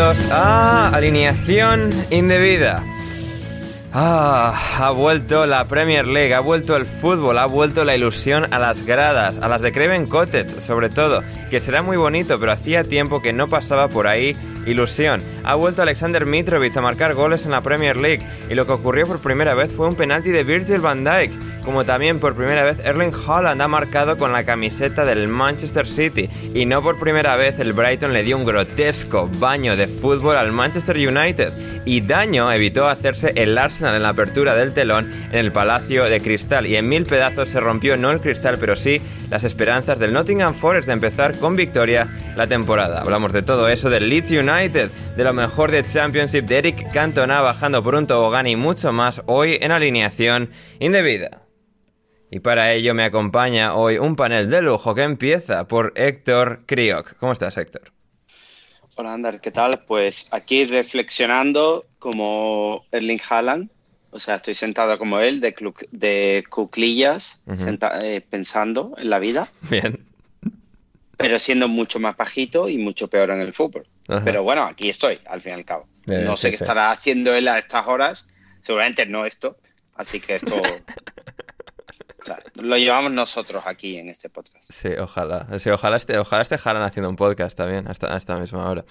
Bienvenidos a Alineación Indebida. Ah, ha vuelto la Premier League, ha vuelto el fútbol, ha vuelto la ilusión a las gradas, a las de Craven Cottage sobre todo, que será muy bonito, pero hacía tiempo que no pasaba por ahí ilusión. Ha vuelto Alexander Mitrovic a marcar goles en la Premier League y lo que ocurrió por primera vez fue un penalti de Virgil van Dijk, como también por primera vez Erling Haaland ha marcado con la camiseta del Manchester City y no por primera vez el Brighton le dio un grotesco baño de fútbol al Manchester United y daño evitó hacerse el Arsenal en la apertura del telón en el Palacio de Cristal y en mil pedazos se rompió no el cristal pero sí las esperanzas del Nottingham Forest de empezar con victoria la temporada. Hablamos de todo eso del Leeds United, de lo mejor de Championship, de Eric Cantona bajando por un tobogán y mucho más hoy en alineación indebida. Y para ello me acompaña hoy un panel de lujo que empieza por Héctor Kriok. ¿Cómo estás, Héctor? Hola, Ander, ¿qué tal? Pues aquí reflexionando como Erling Haaland, o sea, estoy sentado como él, de, de cuclillas, senta- eh, pensando en la vida, Bien. pero siendo mucho más bajito y mucho peor en el fútbol. Ajá. Pero bueno, aquí estoy, al fin y al cabo. Bien, no sé sí, qué sí. estará haciendo él a estas horas, seguramente no esto, así que esto claro, lo llevamos nosotros aquí en este podcast. Sí, ojalá. Sí, ojalá esté, ojalá esté Haaland haciendo un podcast también hasta a esta misma hora.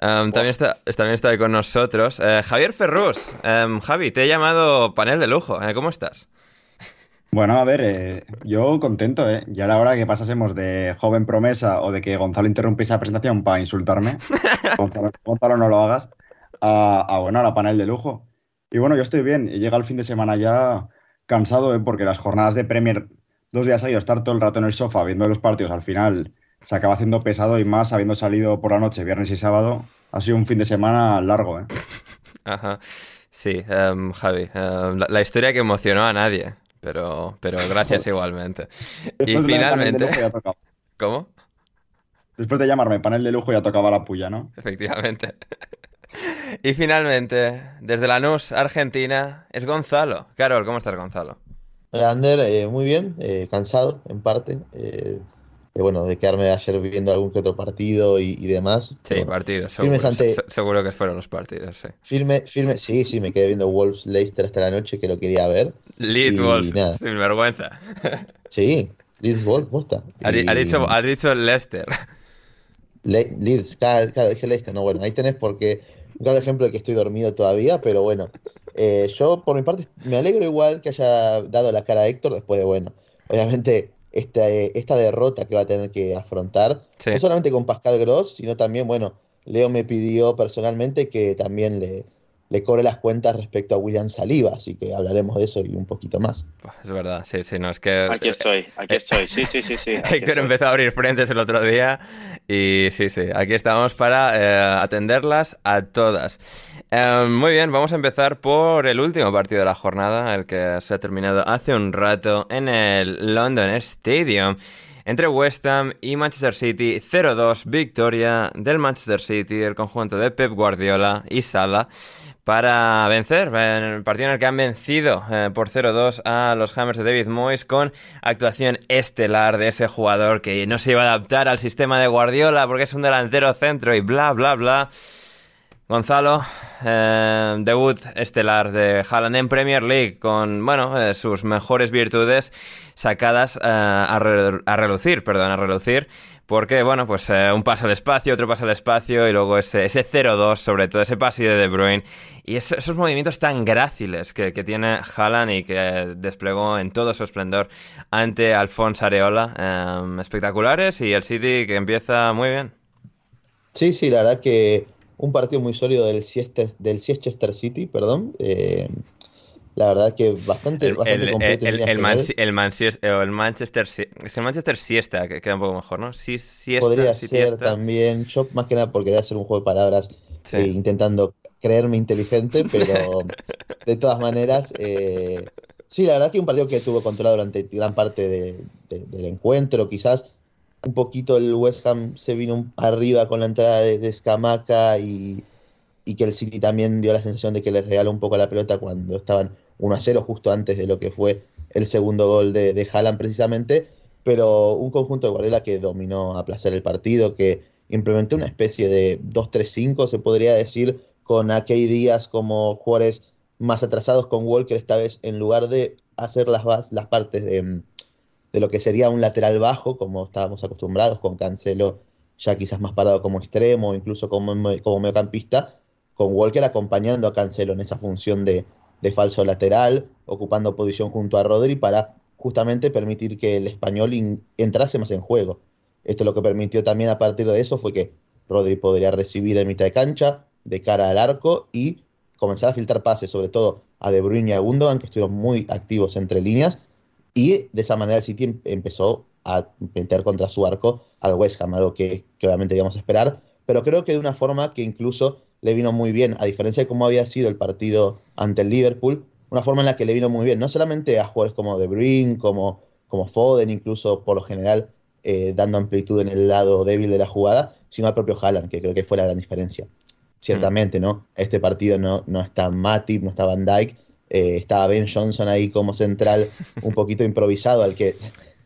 Um, también, está, también está ahí con nosotros eh, Javier Ferrus. Um, Javi, te he llamado panel de lujo. Eh, ¿Cómo estás? Bueno, a ver, eh, yo contento, ¿eh? Ya era hora que pasásemos de joven promesa o de que Gonzalo interrumpiese la presentación para insultarme, Gonzalo, Gonzalo, no lo hagas, a, a, bueno, a la panel de lujo. Y bueno, yo estoy bien, he llegado el fin de semana ya cansado, ¿eh? Porque las jornadas de Premier, dos días seguidos, estar todo el rato en el sofá viendo los partidos, al final se acaba haciendo pesado y más habiendo salido por la noche, viernes y sábado, ha sido un fin de semana largo, ¿eh? Ajá. Sí, um, Javi. um, la, la historia que emocionó a nadie. Pero, pero gracias igualmente. Y finalmente... ¿Cómo? Después de llamarme panel de lujo ya tocaba la puya, ¿no? Efectivamente. Y finalmente, desde Lanús, Argentina, es Gonzalo. Carol, ¿cómo estás, Gonzalo? Hola, Ander, eh, muy bien, eh, cansado en parte. eh, bueno, de quedarme ayer viendo algún que otro partido y, y demás. Sí, bueno, partidos, seguro. firmes ante- Se- Seguro que fueron los partidos, sí. firme, firme, sí, sí, me quedé viendo Wolves Leicester hasta la noche que lo quería ver. Leeds Wolves, nada. sin vergüenza. Sí, Leeds Wolves, posta. Has Y- dicho, has dicho Leicester. Le- Leeds, claro, claro, dije Leicester, no, bueno, ahí tenés porque claro ejemplo de que estoy dormido todavía, pero bueno, eh, yo por mi parte me alegro igual que haya dado la cara a Héctor después de, bueno, obviamente esta, esta derrota que va a tener que afrontar, no solamente con Pascal Gross, sino también, bueno, Leo me pidió personalmente que también le, le cobre las cuentas respecto a William Saliba, así que hablaremos de eso y un poquito más. Es verdad, sí, sí, no es que... Aquí estoy, aquí estoy, sí, sí, sí, sí. Héctor empezó a abrir frentes el otro día y sí, sí, aquí estamos para eh, atenderlas a todas. Eh, muy bien, vamos a empezar por el último partido de la jornada, el que se ha terminado hace un rato en el London Stadium entre West Ham y Manchester City. 0-2, victoria del Manchester City, el conjunto de Pep Guardiola y Sala para vencer, en el partido en el que han vencido eh, por 0-2 a los Hammers de David Moyes con actuación estelar de ese jugador que no se iba a adaptar al sistema de Guardiola porque es un delantero centro y bla bla bla. Gonzalo, eh, debut estelar de Haaland en Premier League con, bueno, eh, sus mejores virtudes sacadas a, relucir, perdón, a relucir porque, bueno, pues un paso al espacio, otro paso al espacio y luego ese, ese 0-2, sobre todo ese pase de De Bruyne y esos movimientos tan gráciles que, tiene Haaland y que desplegó en todo su esplendor ante Alfonso Areola, em, espectaculares y el City que empieza muy bien. Sí, sí, la verdad que un partido muy sólido del, Siester, del Siester City, perdón. Eh, la verdad que bastante, el, bastante completo. El, el, Manchester, el Manchester, es que el Manchester siesta, que queda un poco mejor, ¿no? Sí, siesta, Podría ser también, yo más que nada porque quería hacer un juego de palabras eh, intentando creerme inteligente, pero de todas maneras, eh, sí, la verdad que un partido que tuvo controlado durante gran parte del encuentro, quizás un poquito el West Ham se vino arriba con la entrada de, de y, que el City también dio la sensación de que les regaló un poco la pelota cuando estaban 1 a 0 justo antes de lo que fue el segundo gol de, de Haaland precisamente, pero un conjunto de Guardiola que dominó a placer el partido, que implementó una especie de 2-3-5, se podría decir, con Akey Díaz como jugadores más atrasados con Walker esta vez en lugar de hacer las, las partes de, lo que sería un lateral bajo como estábamos acostumbrados con Cancelo ya quizás más parado como extremo incluso como, como mediocampista con Walker acompañando a Cancelo en esa función de, falso lateral ocupando posición junto a Rodri para justamente permitir que el español entrase más en juego. Esto lo que permitió también a partir de eso fue que Rodri podría recibir en mitad de cancha de cara al arco y comenzar a filtrar pases, sobre todo a De Bruyne y a Gundogan, que estuvieron muy activos entre líneas, y de esa manera el City em-, empezó a meter contra su arco al West Ham, algo que, obviamente íbamos a esperar, pero creo que de una forma que incluso le vino muy bien, a diferencia de cómo había sido el partido ante el Liverpool, una forma en la que le vino muy bien, no solamente a jugadores como De Bruyne, como, como Foden, incluso por lo general eh, dando amplitud en el lado débil de la jugada, sino al propio Haaland, que creo que fue la gran diferencia ciertamente, ¿no? Este partido no, no está Matip, no está Van Dyke, eh, estaba Ben Johnson ahí como central, un poquito improvisado, al que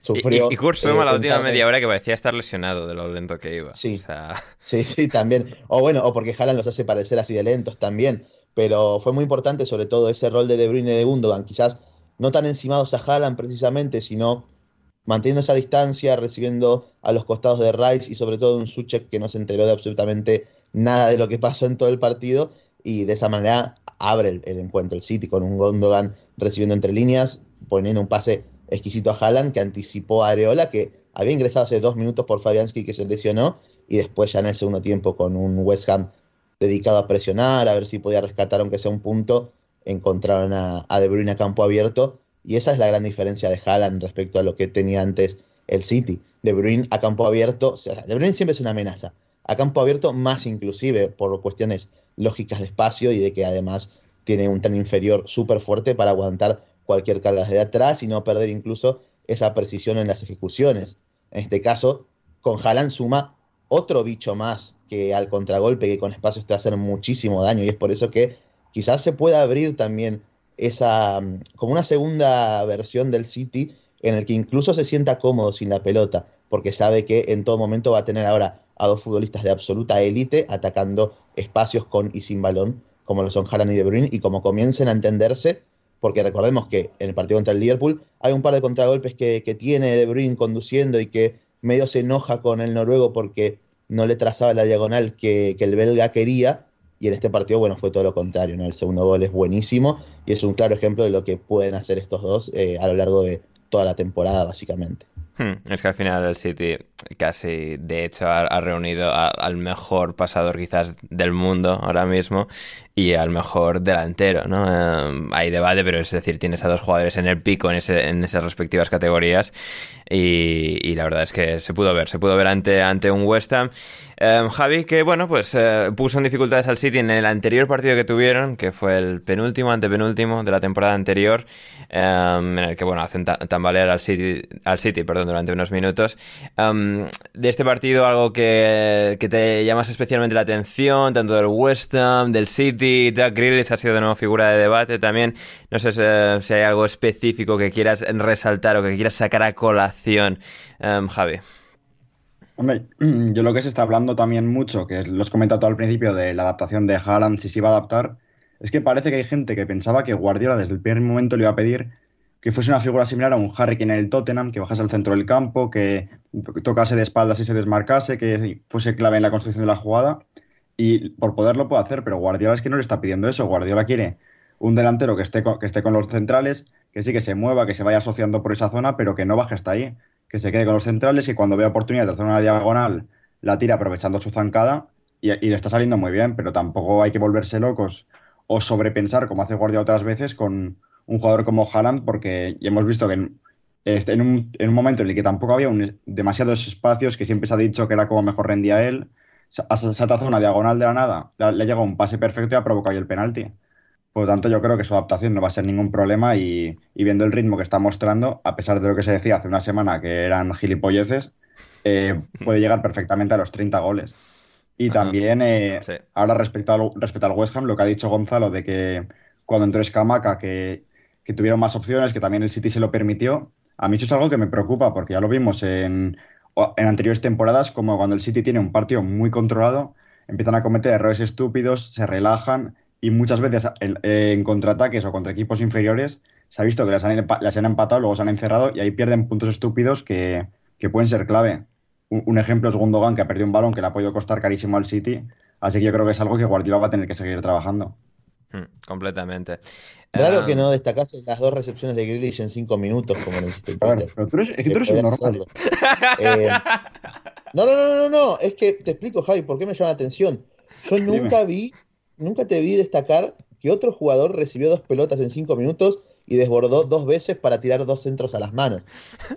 sufrió. Y, y Kurt la última media hora que parecía estar lesionado de lo lento que iba. Sí, sí, sí, también. O bueno, o porque Haaland los hace parecer así de lentos también. Pero fue muy importante, sobre todo, ese rol de De Bruyne y de Gundogan, quizás no tan encimados a Haaland precisamente, sino manteniendo esa distancia, recibiendo a los costados de Rice y sobre todo un Suchek que no se enteró de absolutamente nada de lo que pasó en todo el partido y de esa manera abre el, encuentro el City con un Gondogan recibiendo entre líneas, poniendo un pase exquisito a Haaland que anticipó a Areola que había ingresado hace dos minutos por Fabianski que se lesionó y después ya en el segundo tiempo con un West Ham dedicado a presionar, a ver si podía rescatar aunque sea un punto, encontraron a, De Bruyne a campo abierto y esa es la gran diferencia de Haaland respecto a lo que tenía antes el City. De Bruyne a campo abierto, o sea, De Bruyne siempre es una amenaza, a campo abierto más inclusive por cuestiones lógicas de espacio y de que además tiene un tren inferior súper fuerte para aguantar cualquier carga de atrás y no perder incluso esa precisión en las ejecuciones. En este caso, con Haaland suma otro bicho más que al contragolpe que con espacio te va a hacer muchísimo daño y es por eso que quizás se pueda abrir también esa como una segunda versión del City en el que incluso se sienta cómodo sin la pelota porque sabe que en todo momento va a tener ahora a dos futbolistas de absoluta élite atacando espacios con y sin balón, como lo son Haaland y De Bruyne, y como comiencen a entenderse, porque recordemos que en el partido contra el Liverpool hay un par de contragolpes que, tiene De Bruyne conduciendo y que medio se enoja con el noruego porque no le trazaba la diagonal que, el belga quería, y en este partido, bueno, fue todo lo contrario. El segundo gol es buenísimo y es un claro ejemplo de lo que pueden hacer estos dos eh, a lo largo de toda la temporada, básicamente. Hmm, es que al final el City casi, de hecho, ha, reunido al mejor pasador quizás del mundo ahora mismo y al mejor delantero, ¿no? Eh, hay debate, pero es decir, tienes a dos jugadores en el pico en, ese, en esas respectivas categorías y, la verdad es que se pudo ver, se pudo ver ante, ante un West Ham. Em, Javi, que bueno, pues eh, puso en dificultades al City en el anterior partido que tuvieron, que fue el penúltimo, antepenúltimo de la temporada anterior, en el que, bueno, hacen tambalear al City, al City perdón, durante unos minutos. De este partido, algo que, que, te llamas especialmente la atención, tanto del West Ham, del City, Jack Grealish ha sido de nuevo figura de debate también. No sé si, hay algo específico que quieras resaltar o que quieras sacar a colación, Javi. Hombre, yo lo que se está hablando también mucho, que los comentado al principio de la adaptación de Haaland, si se iba a adaptar, es que parece que hay gente que pensaba que Guardiola desde el primer momento le iba a pedir que fuese una figura similar a un Harry en el Tottenham, que bajase al centro del campo, que tocase de espaldas y se desmarcase, que fuese clave en la construcción de la jugada. Y por poderlo puede hacer, pero Guardiola es que no le está pidiendo eso. Guardiola quiere un delantero que esté que esté con los centrales, que sí que se mueva, que se vaya asociando por esa zona, pero que no baje hasta ahí que se quede con los centrales y cuando vea oportunidad de hacer una diagonal, la tira aprovechando su zancada y, le está saliendo muy bien, pero tampoco hay que volverse locos o sobrepensar, como hace Guardia otras veces, con un jugador como Haaland, porque ya hemos visto que en, este, en, un, momento en el que tampoco había demasiados espacios, que siempre se ha dicho que era como mejor rendía él, se ha, se una diagonal de la nada, le, ha llegado un pase perfecto y ha provocado el penalti. Por lo tanto, yo creo que su adaptación no va a ser ningún problema y, viendo el ritmo que está mostrando, a pesar de lo que se decía hace una semana que eran gilipolleces, eh, puede llegar perfectamente a los 30 goles. Y también, eh, ahora respecto al, respecto al West Ham, lo que ha dicho Gonzalo de que cuando entró Escamaca, que, que tuvieron más opciones, que también el City se lo permitió, a mí eso es algo que me preocupa, porque ya lo vimos en, en anteriores temporadas, como cuando el City tiene un partido muy controlado, empiezan a cometer errores estúpidos, se relajan y muchas veces en, contraataques o contra equipos inferiores se ha visto que las han, empatado, luego se han encerrado y ahí pierden puntos estúpidos que, pueden ser clave. Un, ejemplo es Gundogan, que ha perdido un balón que le ha podido costar carísimo al City, así que yo creo que es algo que Guardiola va a tener que seguir trabajando. Hmm, completamente. Claro que no destacase las dos recepciones de Grealish en cinco minutos, como lo hiciste. pero tú eres, es que tú eres un normal. Eh, no, no, no, no, no, es que te explico, Javi, por qué me llama la atención. Yo nunca vi nunca te vi destacar que otro jugador recibió dos pelotas en cinco minutos y desbordó dos veces para tirar dos centros a las manos.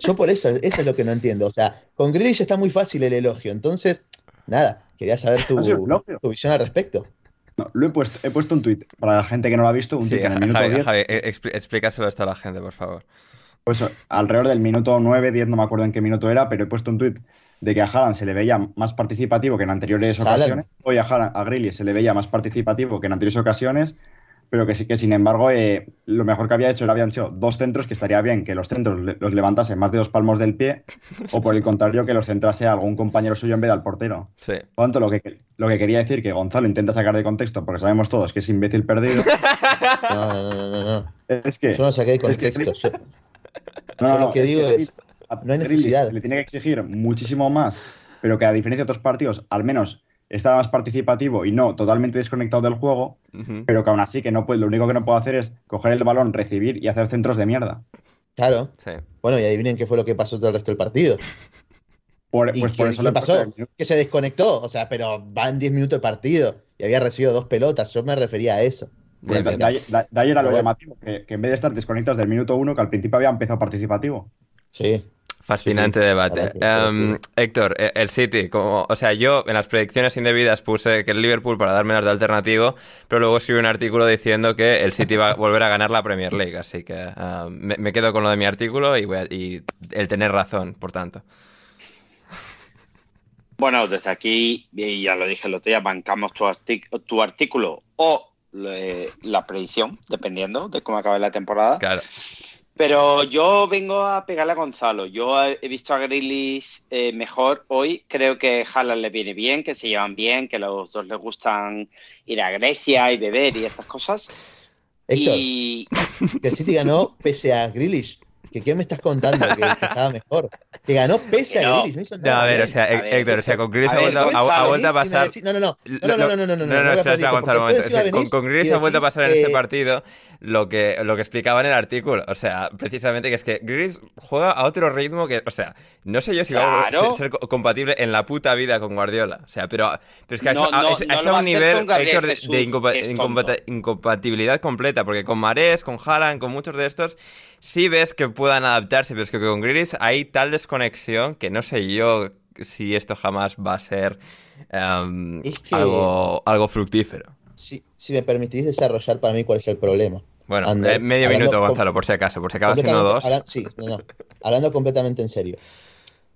Yo por eso, eso es lo que no entiendo. O sea, con Grealish está muy fácil el elogio. Entonces, nada, quería saber tu, visión al respecto. No, lo he puesto, he puesto un tweet para la gente que no lo ha visto, un tweet en el minuto 10. Javi, explícaselo esto a la gente, por favor. Pues alrededor del minuto 9, 10, no me acuerdo en qué minuto era, pero he puesto un tweet de que a Haaland se le veía más participativo que en anteriores ocasiones. Hoy a, Haaland, a se le veía más participativo que en anteriores ocasiones, pero que sí que sin embargo eh, lo mejor que había hecho le habían sido dos centros, que estaría bien que los centros los levantase más de dos palmos del pie, o por el contrario que los centrase a algún compañero suyo en vez del portero. Sí. Por tanto, lo que, lo que quería decir que Gonzalo intenta sacar de contexto, porque sabemos todos que es imbécil perdido. No, no, no, no. Es que. Yo no saqué de contexto. no, lo que digo es no hay necesidad. Le tiene que exigir muchísimo más, pero que a diferencia de otros partidos, al menos está más participativo y no totalmente desconectado del juego, pero que aún así que no puede, lo único que no puede hacer es coger el balón, recibir y hacer centros de mierda. Claro. Bueno, y adivinen qué fue lo que pasó todo el resto del partido. Por, pues por eso le pasó? Que se desconectó, o sea, pero van 10 minutos de partido y había recibido dos pelotas. Yo me refería a eso. Pues de, ahí era lo llamativo, que, que, en vez de estar desconectados del minuto uno, que al principio había empezado participativo. Sí. Fascinante debate. Em, Héctor, e, el City, como, o sea, yo en las predicciones indebidas puse que el Liverpool para darme las de alternativo, pero luego escribí un artículo diciendo que el City va a volver a ganar la Premier League, así que em, me, quedo con lo de mi artículo y, el tener razón, por tanto. Bueno, desde aquí, y ya lo dije el otro día, bancamos tu, tu artículo o la predicción, dependiendo de cómo acabe la temporada. Claro. Pero yo vengo a pegarle a Gonzalo. Yo he visto a Grealish eh, mejor hoy. Creo que Haaland le viene bien, que se llevan bien, que los dos les gustan ir a Grecia y beber y estas cosas. Héctor, y... que City ganó pese a Grealish. ¿Que ¿Qué me estás contando? Que, que estaba mejor. Que ganó pese a No. Grealish. No, hizo No, a ver, bien. o sea, ver, Héctor, o sea, con Grealish a ha ver, vuelto, Gonzalo, ha, ha vuelto a Venís y me pasar... decís- No, no, no. No, Lo- no, no, no, no, no, No, no, no, no, espera, espera, porque Gonzalo, un momento. después Es que encima con, venís con Grealish y ha vuelto a decís, pasar en este eh, partido lo que, lo que explicaba en el artículo. O sea, precisamente que es que Grealish juega a otro ritmo que, o sea, no sé yo si va a ser, ser co- compatible en la puta vida con Guardiola. O sea, pero, pero es que a No, eso- a, no, es- a no eso lo va a a un nivel, Gabriel de, Jesús, incompa- incompatibilidad completa. Porque con Marés, con Haaland, con muchos de estos, sí ves que puedan adaptarse, pero es que con Grealish hay tal desconexión que no sé yo si esto jamás va a ser Es que- algo, algo fructífero. Si, si me permitís desarrollar para mí cuál es el problema. Bueno, Ander, eh, medio minuto, Gonzalo, por si acaso, por si acaba siendo dos. hablan- sí, no, no. Hablando completamente en serio.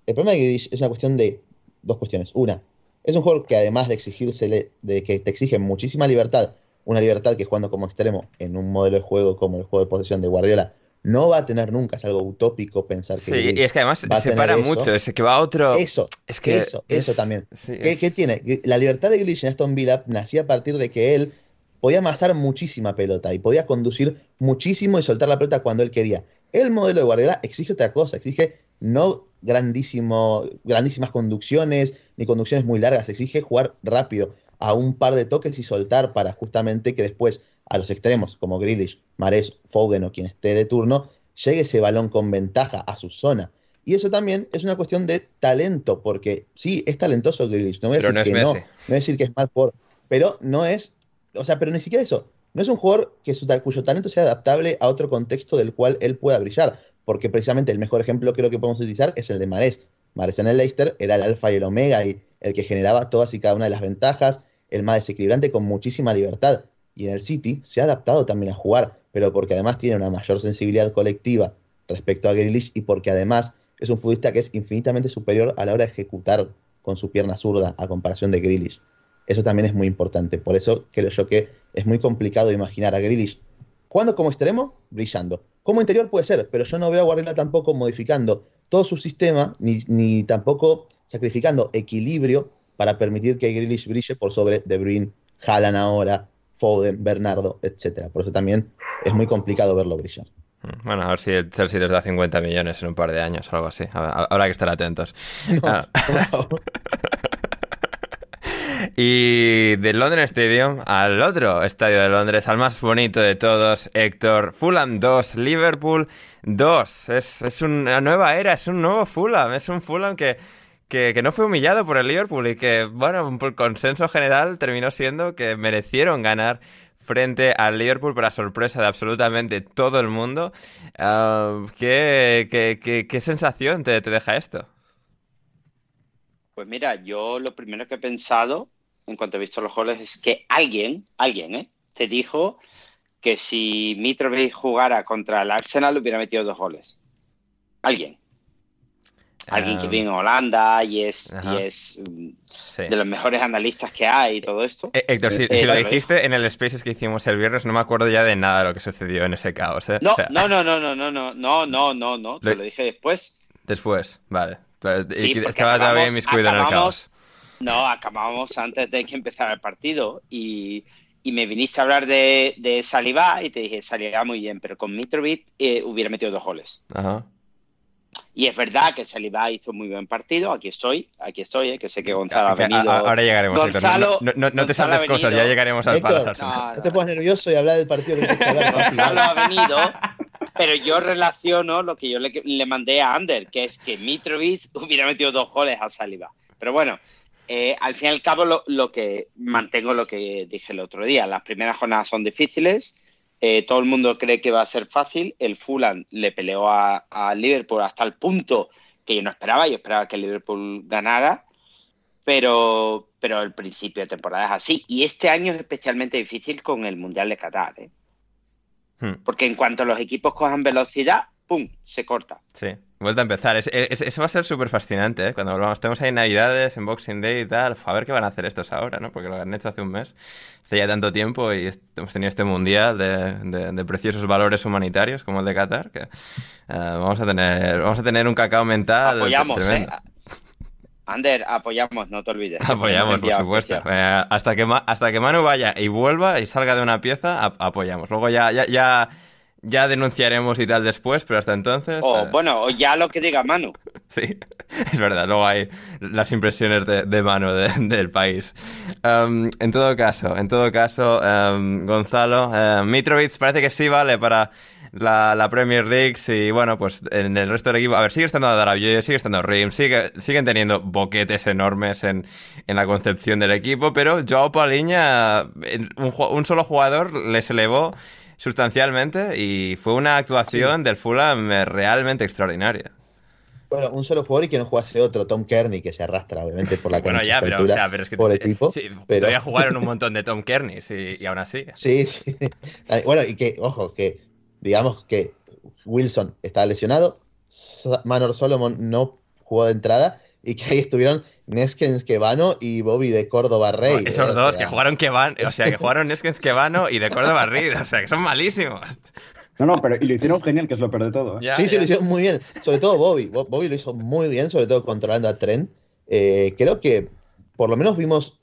El problema de Grealish es una cuestión de dos cuestiones. Una, es un juego que además de exigírsele, de que te exige muchísima libertad, una libertad que jugando como extremo en un modelo de juego como el juego de posesión de Guardiola, no va a tener nunca. Es algo utópico pensar que Sí, y es que además va a separa tener eso. mucho, es que va a otro... Eso, es que eso, eso es- también. sí, ¿Qué, es- qué tiene? La libertad de Grealish en Aston Villa nacía a partir de que él podía amasar muchísima pelota y podía conducir muchísimo y soltar la pelota cuando él quería. El modelo de Guardiola exige otra cosa, exige no grandísimo, grandísimas conducciones ni conducciones muy largas, exige jugar rápido a un par de toques y soltar para justamente que después a los extremos como Grealish, Mares, Foden o quien esté de turno, llegue ese balón con ventaja a su zona. Y eso también es una cuestión de talento, porque sí, es talentoso Grealish, no voy a decir no que es no, Messi. no voy a decir que es mal por, pero no es, o sea, pero ni siquiera eso, no es un jugador que su, cuyo talento sea adaptable a otro contexto del cual él pueda brillar, porque precisamente el mejor ejemplo creo que podemos utilizar es el de Mares. Mares en el Leicester era el alfa y el omega y el que generaba todas y cada una de las ventajas, el más desequilibrante con muchísima libertad. Y en el City se ha adaptado también a jugar, pero porque además tiene una mayor sensibilidad colectiva respecto a Grealish y porque además es un futbolista que es infinitamente superior a la hora de ejecutar con su pierna zurda a comparación de Grealish. Eso también es muy importante. Por eso creo yo que es muy complicado imaginar a Grealish jugando como extremo, brillando. Como interior puede ser, pero yo no veo a Guardiola tampoco modificando todo su sistema, ni, ni tampoco sacrificando equilibrio para permitir que Grealish brille por sobre De Bruyne, Haaland ahora, Foden, Bernardo, etcétera. Por eso también es muy complicado verlo brillar. Mm, Bueno, a ver si el Chelsea les da 50 millones en un par de años o algo así. Habrá que estar atentos. Ah. por favor. Y del London Stadium al otro estadio de Londres, al más bonito de todos, Héctor. Fulham 2, Liverpool 2. Es, es una nueva era, es un nuevo Fulham. Es un Fulham que, que, que no fue humillado por el Liverpool y que, bueno, por consenso general terminó siendo que merecieron ganar frente al Liverpool para sorpresa de absolutamente todo el mundo. Ah, ¿qué, qué, qué- qué sensación te, te deja esto? Pues mira, yo lo primero que he pensado en cuanto he visto los goles es que alguien, alguien, ¿eh? Te dijo que si Mitrovic jugara contra el Arsenal hubiera metido dos goles. Alguien. Alguien que Ah, vive en Holanda y es, y es mm, sí. de los mejores analistas que hay y todo esto. Eh, Héctor, si, Eh, si lo eh, dijiste en el Spaces que hicimos el viernes, no me acuerdo ya de nada de lo que sucedió en ese caos. ¿eh? No, O sea, no, no, no, no, no, no, no, no, no, no, te Lo- dije después. Después, vale. Sí, Estaba todavía inmiscuido en el caos. No, acabábamos antes de que empezara el partido y, y me viniste a hablar de, de Saliba y te dije, Saliba muy bien, pero con Mitrovic eh, hubiera metido dos goles. Ajá. Y es verdad que Saliba hizo muy buen partido, aquí estoy, aquí estoy, eh, que sé que Gonzalo ha O sea, venido. a- ahora llegaremos, Héctor. No- Gonzalo- no, no- no te saltes cosas, ya llegaremos al Héctor, Palace Arsenal. No, No te pongas nervioso y hablar del partido que. Gonzalo ha venido, pero yo relaciono lo que yo le, le mandé a Ander, que es que Mitrovic hubiera metido dos goles a Saliba. Pero bueno, eh, al fin y al cabo lo, lo que mantengo lo que dije el otro día. Las primeras jornadas son difíciles, eh, todo el mundo cree que va a ser fácil. El Fulham le peleó a, a Liverpool hasta el punto que yo no esperaba, yo esperaba que el Liverpool ganara, pero, pero el principio de temporada es así. Y este año es especialmente difícil con el Mundial de Qatar, ¿eh? Hmm, Porque en cuanto los equipos cojan velocidad, ¡pum! se corta. Sí, vuelta a empezar. Es- es- eso va a ser súper fascinante, ¿eh? Cuando volvamos. Tenemos ahí Navidades, en Boxing Day y tal. A ver qué van a hacer estos ahora, ¿no? Porque lo han hecho hace un mes. Hace ya tanto tiempo y hemos tenido este mundial de, de- de preciosos valores humanitarios como el de Qatar. Que, eh, vamos, a tener, vamos a tener un cacao mental. Apoyamos, ¿eh? tremendo. Ander, apoyamos, no te olvides. Apoyamos, por supuesto. Eh, hasta, que hasta que Manu vaya y vuelva y salga de una pieza, ap- apoyamos. Luego ya, ya, ya, ya denunciaremos y tal después, pero hasta entonces... O eh, bueno, o ya lo que diga Manu. Sí, es verdad, luego hay las impresiones de, de mano de- del país. Um, en todo caso, en todo caso, um, Gonzalo, eh, Mitrovic parece que sí vale para la, la Premier League y bueno, pues en el resto del equipo, a ver, sigue estando Darabioye, sigue estando Rim, sigue, siguen teniendo boquetes enormes en, en la concepción del equipo, pero Joao Paliña, un, un solo jugador les elevó sustancialmente y fue una actuación del Fulham eh, realmente extraordinaria. Bueno, un solo jugador y que no jugase otro, Tom Kearney, que se arrastra obviamente por la cancha. Bueno, ya, pero, o sea, pero es que por equipo, sí, pero... todavía jugaron un montón de Tom Kearney y, y aún así. Sí, sí. Bueno, y que, ojo, que digamos que Wilson está lesionado, Manor Solomon no jugó de entrada y que ahí estuvieron Neskens Quevano y Bobby de Córdoba Rey. Oh, Esos ¿eh? O dos sea, que jugaron Kevan, o sea, que jugaron Neskens Kevano y de Córdoba Reed, o sea, que son malísimos. No, no, pero y lo hicieron genial, que es lo peor de todo. ¿eh? Ya, sí, sí, lo hicieron muy bien. Sobre todo Bobby. Bo- Bobby lo hizo muy bien, sobre todo controlando a Trent. Eh, creo que por lo menos vimos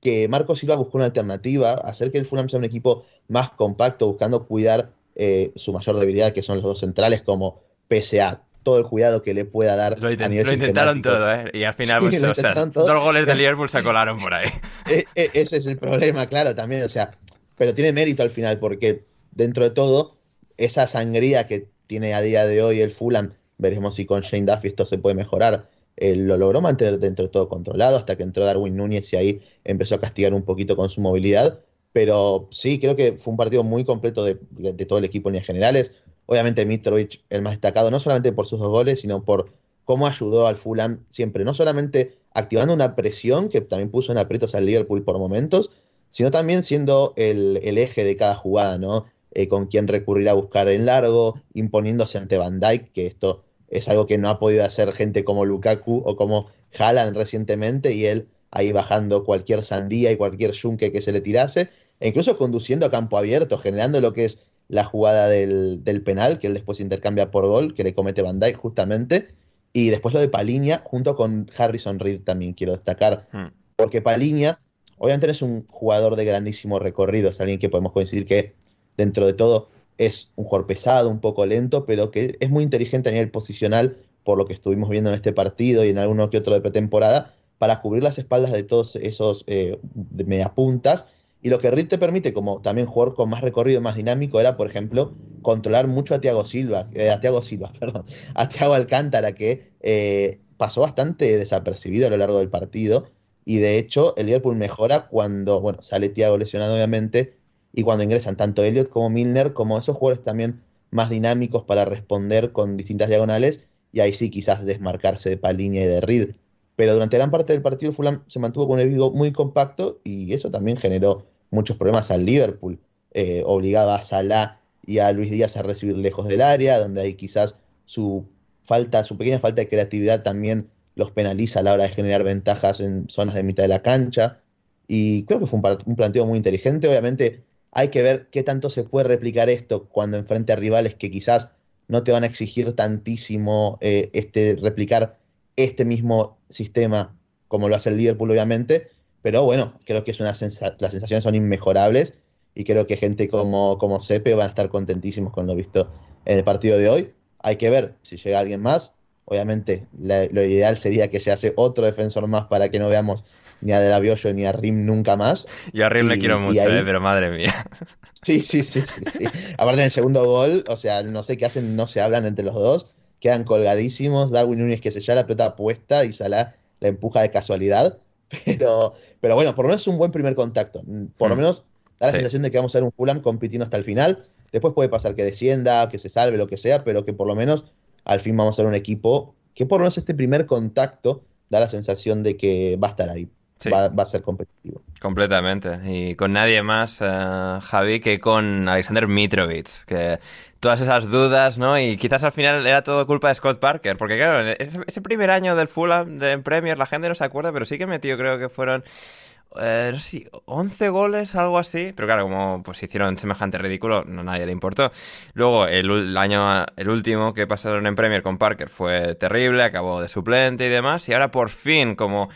que Marco Silva buscó una alternativa, hacer que el Fulham sea un equipo más compacto, buscando cuidar eh, su mayor debilidad, que son los dos centrales, como pese a todo el cuidado que le pueda dar Lo, intent- intentaron todo, ¿eh? Y al final, Sí, pues, o sea, dos goles de Liverpool se colaron por ahí. E- e- ese es el problema, claro, también, o sea, pero tiene mérito al final, porque dentro de todo, esa sangría que tiene a día de hoy el Fulham, veremos si con Shane Duffy esto se puede mejorar, eh, lo logró mantener dentro de todo controlado hasta que entró Darwin Núñez y ahí empezó a castigar un poquito con su movilidad, pero sí, creo que fue un partido muy completo de, de- de todo el equipo en líneas generales, obviamente Mitrovic el más destacado, no solamente por sus dos goles, sino por cómo ayudó al Fulham siempre, no solamente activando una presión que también puso en aprietos al Liverpool por momentos, sino también siendo el, eje de cada jugada, ¿no? Eh, con quién recurrir a buscar en largo, imponiéndose ante Van Dijk, que esto es algo que no ha podido hacer gente como Lukaku o como Haaland recientemente, y él ahí bajando cualquier sandía y cualquier yunque que se le tirase, e incluso conduciendo a campo abierto, generando lo que es la jugada del, del penal, que él después intercambia por gol, que le comete Van Dijk justamente, y después lo de Paliña, junto con Harrison Reed también quiero destacar, Hmm. porque Paliña, obviamente no es un jugador de grandísimo recorrido, es alguien que podemos coincidir que dentro de todo es un jugador pesado, un poco lento, pero que es muy inteligente a nivel posicional, por lo que estuvimos viendo en este partido y en alguno que otro de pretemporada, para cubrir las espaldas de todos esos eh, mediapuntas. Y lo que Reed te permite, como también jugador con más recorrido, más dinámico, era, por ejemplo, controlar mucho a Thiago Silva, eh, a Thiago Silva, perdón, a Thiago Alcántara, que eh, pasó bastante desapercibido a lo largo del partido. Y de hecho, el Liverpool mejora cuando, bueno, sale Thiago lesionado, obviamente, y cuando ingresan tanto Elliot como Milner, como esos jugadores también más dinámicos para responder con distintas diagonales, y ahí sí quizás desmarcarse de Paliña y de Reed. Pero durante gran parte del partido Fulham se mantuvo con el equipo muy compacto y eso también generó muchos problemas al Liverpool. Eh, obligaba a Salah y a Luis Díaz a recibir lejos del área, donde ahí quizás su falta, su pequeña falta de creatividad también los penaliza a la hora de generar ventajas en zonas de mitad de la cancha. Y creo que fue un planteo muy inteligente. Obviamente hay que ver qué tanto se puede replicar esto cuando enfrente a rivales que quizás no te van a exigir tantísimo eh, este, replicar este mismo sistema como lo hace el Liverpool, obviamente. Pero bueno, creo que es una sensa- las sensaciones son inmejorables y creo que gente como, como Sepe van a estar contentísimos con lo visto en el partido de hoy. Hay que ver si llega alguien más. Obviamente, la- lo ideal sería que llegase otro defensor más para que no veamos ni a De La Biollo ni a Rim nunca más. Yo a Rim le quiero mucho, ahí- eh, pero madre mía. Sí, sí, sí, sí, sí. Aparte en el segundo gol, o sea, no sé qué hacen, no se hablan entre los dos, quedan colgadísimos, Darwin Núñez que se ya la pelota puesta y Salah la empuja de casualidad, pero, pero bueno, por lo menos es un buen primer contacto, por lo Mm. menos da la Sí. sensación de que vamos a ver un Fulham compitiendo hasta el final, después puede pasar que descienda, que se salve, lo que sea, pero que por lo menos al fin vamos a ver un equipo que por lo menos este primer contacto da la sensación de que va a estar ahí, Sí. va, va a ser competitivo. Completamente. Y con nadie más, eh, Javi, que con Alexander Mitrovic. Que todas esas dudas, ¿no? Y quizás al final era todo culpa de Scott Parker. Porque claro, en ese, ese primer año del Fulham de Premier la gente no se acuerda, pero sí que metió, creo que fueron... eh, no sé si 11 goles, algo así. Pero claro, como pues hicieron semejante ridículo, no nadie le importó. Luego, el, el año, el último que pasaron en Premier con Parker fue terrible, acabó de suplente y demás. Y ahora por fin, como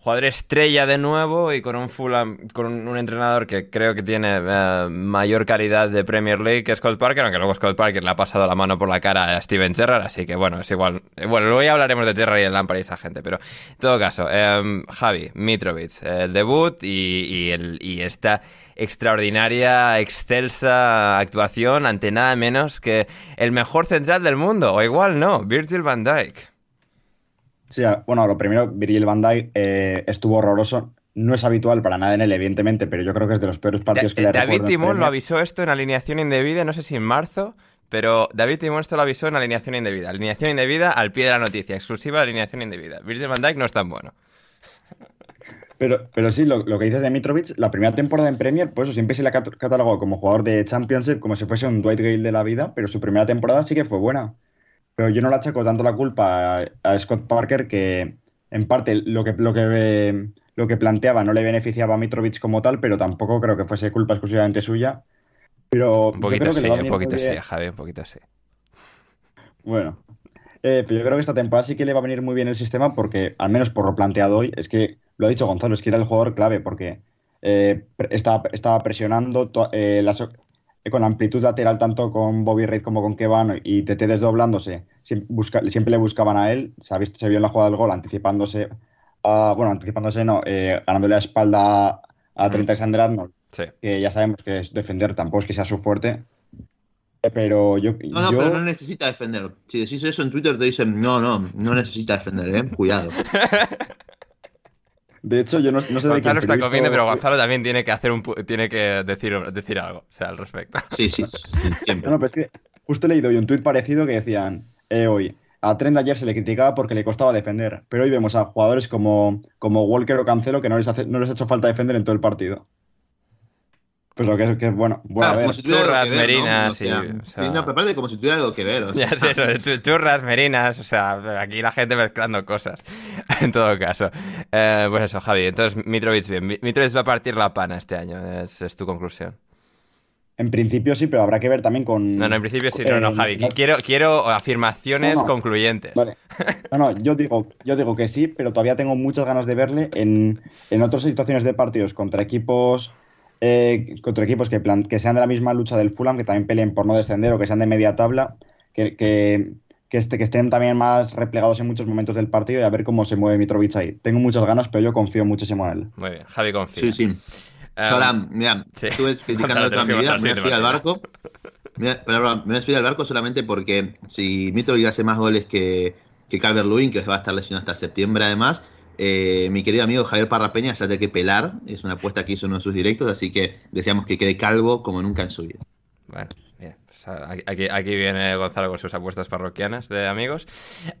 jugador estrella de nuevo y con un Fulham, con un, entrenador que creo que tiene eh, mayor calidad de Premier League que Scott Parker, aunque luego Scott Parker le ha pasado la mano por la cara a Steven Gerrard, así que bueno, es igual. Bueno, luego ya hablaremos de Gerrard y el Lampard y esa gente, pero en todo caso, em, Javi, Mitrovic, el debut y, el, y esta extraordinaria, excelsa actuación ante nada menos que el mejor central del mundo, o igual no, Virgil van Dijk. Sí, bueno, lo primero, Virgil van Dijk eh, estuvo horroroso. No es habitual para nada en él, evidentemente, pero yo creo que es de los peores partidos que le David Timón lo avisó esto en alineación indebida, no sé si en marzo, pero David Timón esto lo avisó en alineación indebida. Alineación indebida al pie de la noticia, exclusiva de alineación indebida. Virgil van Dijk no es tan bueno. Pero, pero sí, lo, que dices de Mitrovic, la primera temporada en Premier, pues siempre se le ha catalogado como jugador de Championship, como si fuese un Dwight Gale de la vida, pero su primera temporada sí que fue buena. Pero yo no le achaco tanto la culpa a, Scott Parker que, en parte, lo que, lo, que, lo que planteaba no le beneficiaba a Mitrovic como tal, pero tampoco creo que fuese culpa exclusivamente suya. Pero un poquito sí, un poquito sí, Javi, un poquito sí. Bueno, eh, pero yo creo que esta temporada sí que le va a venir muy bien el sistema porque, al menos por lo planteado hoy, es que lo ha dicho Gonzalo, es que era el jugador clave porque eh, estaba, presionando eh, con amplitud lateral tanto con Bobby Reid como con Kevin y TT desdoblándose. Siempre, le buscaban a él, se, ha visto, se vio en la jugada del gol anticipándose, bueno, anticipándose no, eh, ganándole la espalda a, Trent Alexander Arnold, que ya sabemos que es defender, tampoco es que sea su fuerte. Pero yo. No, no, pero no necesita defender. Si decís eso en Twitter, te dicen, no, no, no necesita defender, ¿eh? Cuidado. De hecho, yo no, sé de quién está comiendo, pero Gonzalo también tiene que hacer un tiene que decir, decir algo, o sea, al respecto. Sí, sí, sí No, pero es que justo he leído hoy un tuit parecido que decían, eh, hoy, a Trent ayer se le criticaba porque le costaba defender, pero hoy vemos a jugadores como, como Walker o Cancelo que no les, hace, no les ha hecho falta defender en todo el partido. Pues lo que es, que es bueno. bueno ver. churras, merinas. sí, aparte como si tuviera algo que ver. O sea. eso, churras, merinas. O sea, aquí la gente mezclando cosas. en todo caso. Eh, pues eso, Javi. Entonces, Mitrovic bien. Mitrovic va a partir la pana este año. Es, tu conclusión. En principio sí, pero habrá que ver también con. No, no, en principio sí, no, no, Javi. Quiero, quiero afirmaciones concluyentes. Vale. No, no, yo digo, yo digo que sí, pero todavía tengo muchas ganas de verle en, en otras situaciones de partidos contra equipos eh, contra equipos que, que sean de la misma lucha del Fulham, que también peleen por no descender o que sean de media tabla, que, que, este, que estén también más replegados en muchos momentos del partido y a ver cómo se mueve Mitrovic ahí. Tengo muchas ganas, pero yo confío muchísimo en él. Muy bien, Javi confía. Sí, sí. Um, Ahora, mira, estuve criticando toda mi vida, me voy a al barco. me voy a subir al barco solamente porque si Mitrovic hace más goles que, que Calvert Lewin, que va a estar lesionado hasta septiembre además, eh, mi querido amigo Javier Parra Peña ya tiene que pelar, es una apuesta que hizo en uno de sus directos, así que deseamos que quede calvo como nunca en su vida. Bueno, aquí, aquí, viene Gonzalo con sus apuestas parroquianas de amigos.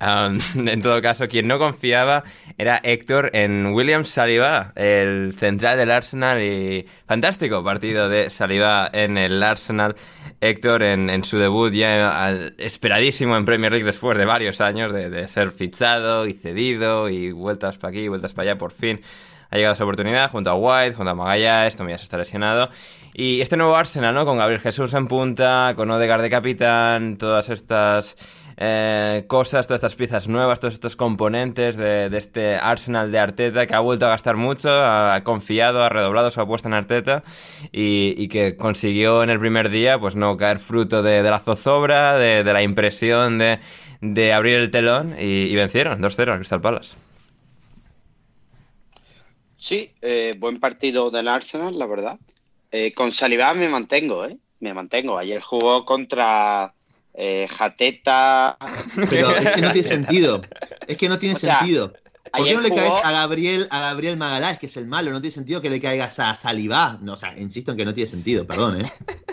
en todo caso, quien no confiaba era Héctor en William Saliba, el central del Arsenal y fantástico partido de Saliba en el Arsenal. Héctor en, su debut ya esperadísimo en Premier League después de varios años de, ser fichado y cedido y vueltas para aquí, vueltas para allá, por fin ha llegado su oportunidad junto a White, junto a Magallanes, ya se está lesionado. Y este nuevo Arsenal, ¿no? Con Gabriel Jesús en punta, con Odegaard de capitán, todas estas eh, cosas, todas estas piezas nuevas, todos estos componentes de, este Arsenal de Arteta que ha vuelto a gastar mucho, ha, confiado, ha redoblado su apuesta en Arteta y, que consiguió en el primer día pues no caer fruto de, la zozobra, de, la impresión de, abrir el telón y, vencieron 2-0 al Crystal Palace. Sí, eh, buen partido del Arsenal, la verdad. Eh, con Saliba me mantengo, ¿eh? Me mantengo. Ayer jugó contra eh, Jateta. Pero es que no tiene sentido. Es que no tiene sentido. ¿Por qué no le caes a Gabriel, a Gabriel Magalás, que es el malo? No tiene sentido que le caigas a Salivá. No, o sea, insisto en que no tiene sentido, perdón, ¿eh?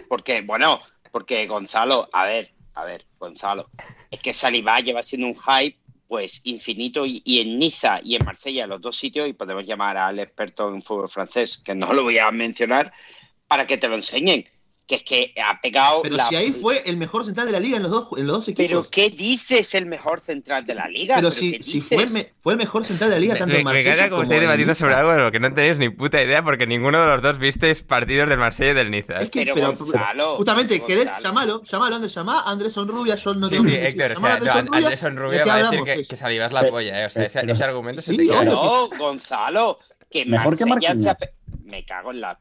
Porque, bueno, porque Gonzalo, a ver, a ver, Gonzalo, es que Salivá lleva siendo un hype pues infinito y, en Niza y en Marsella, los dos sitios, y podemos llamar al experto en fútbol francés, que no lo voy a mencionar, para que te lo enseñen. Que es que ha pegado. Pero la- si ahí fue el mejor central de la liga en los dos, en los dos equipos. Pero ¿qué dices el mejor central de la liga? Pero ¿Pero si, si fue, el me- fue el mejor central de la liga, Me, tanto me, en me Marsella encanta como como estáis en debatiendo Niza. sobre algo de lo que no tenéis ni puta idea porque ninguno de los dos visteis partidos del Marsella y del Niza. Es que, Pero pero, Gonzalo, justamente, ¿querés Gonzalo. llamarlo? Llamalo, Andrés, llamá a Andrés Sonrubia, yo no Sí, tengo sí, ningún Héctor, o sea, no, Andrés Andrés ¿de Sonrubia va a decir que, que salivas la Pero- polla, ¿eh? O sea, ese, pero- ese argumento se sí, te queda. obvio. No, Gonzalo, que Mejor que Marsella se ha Me cago en la.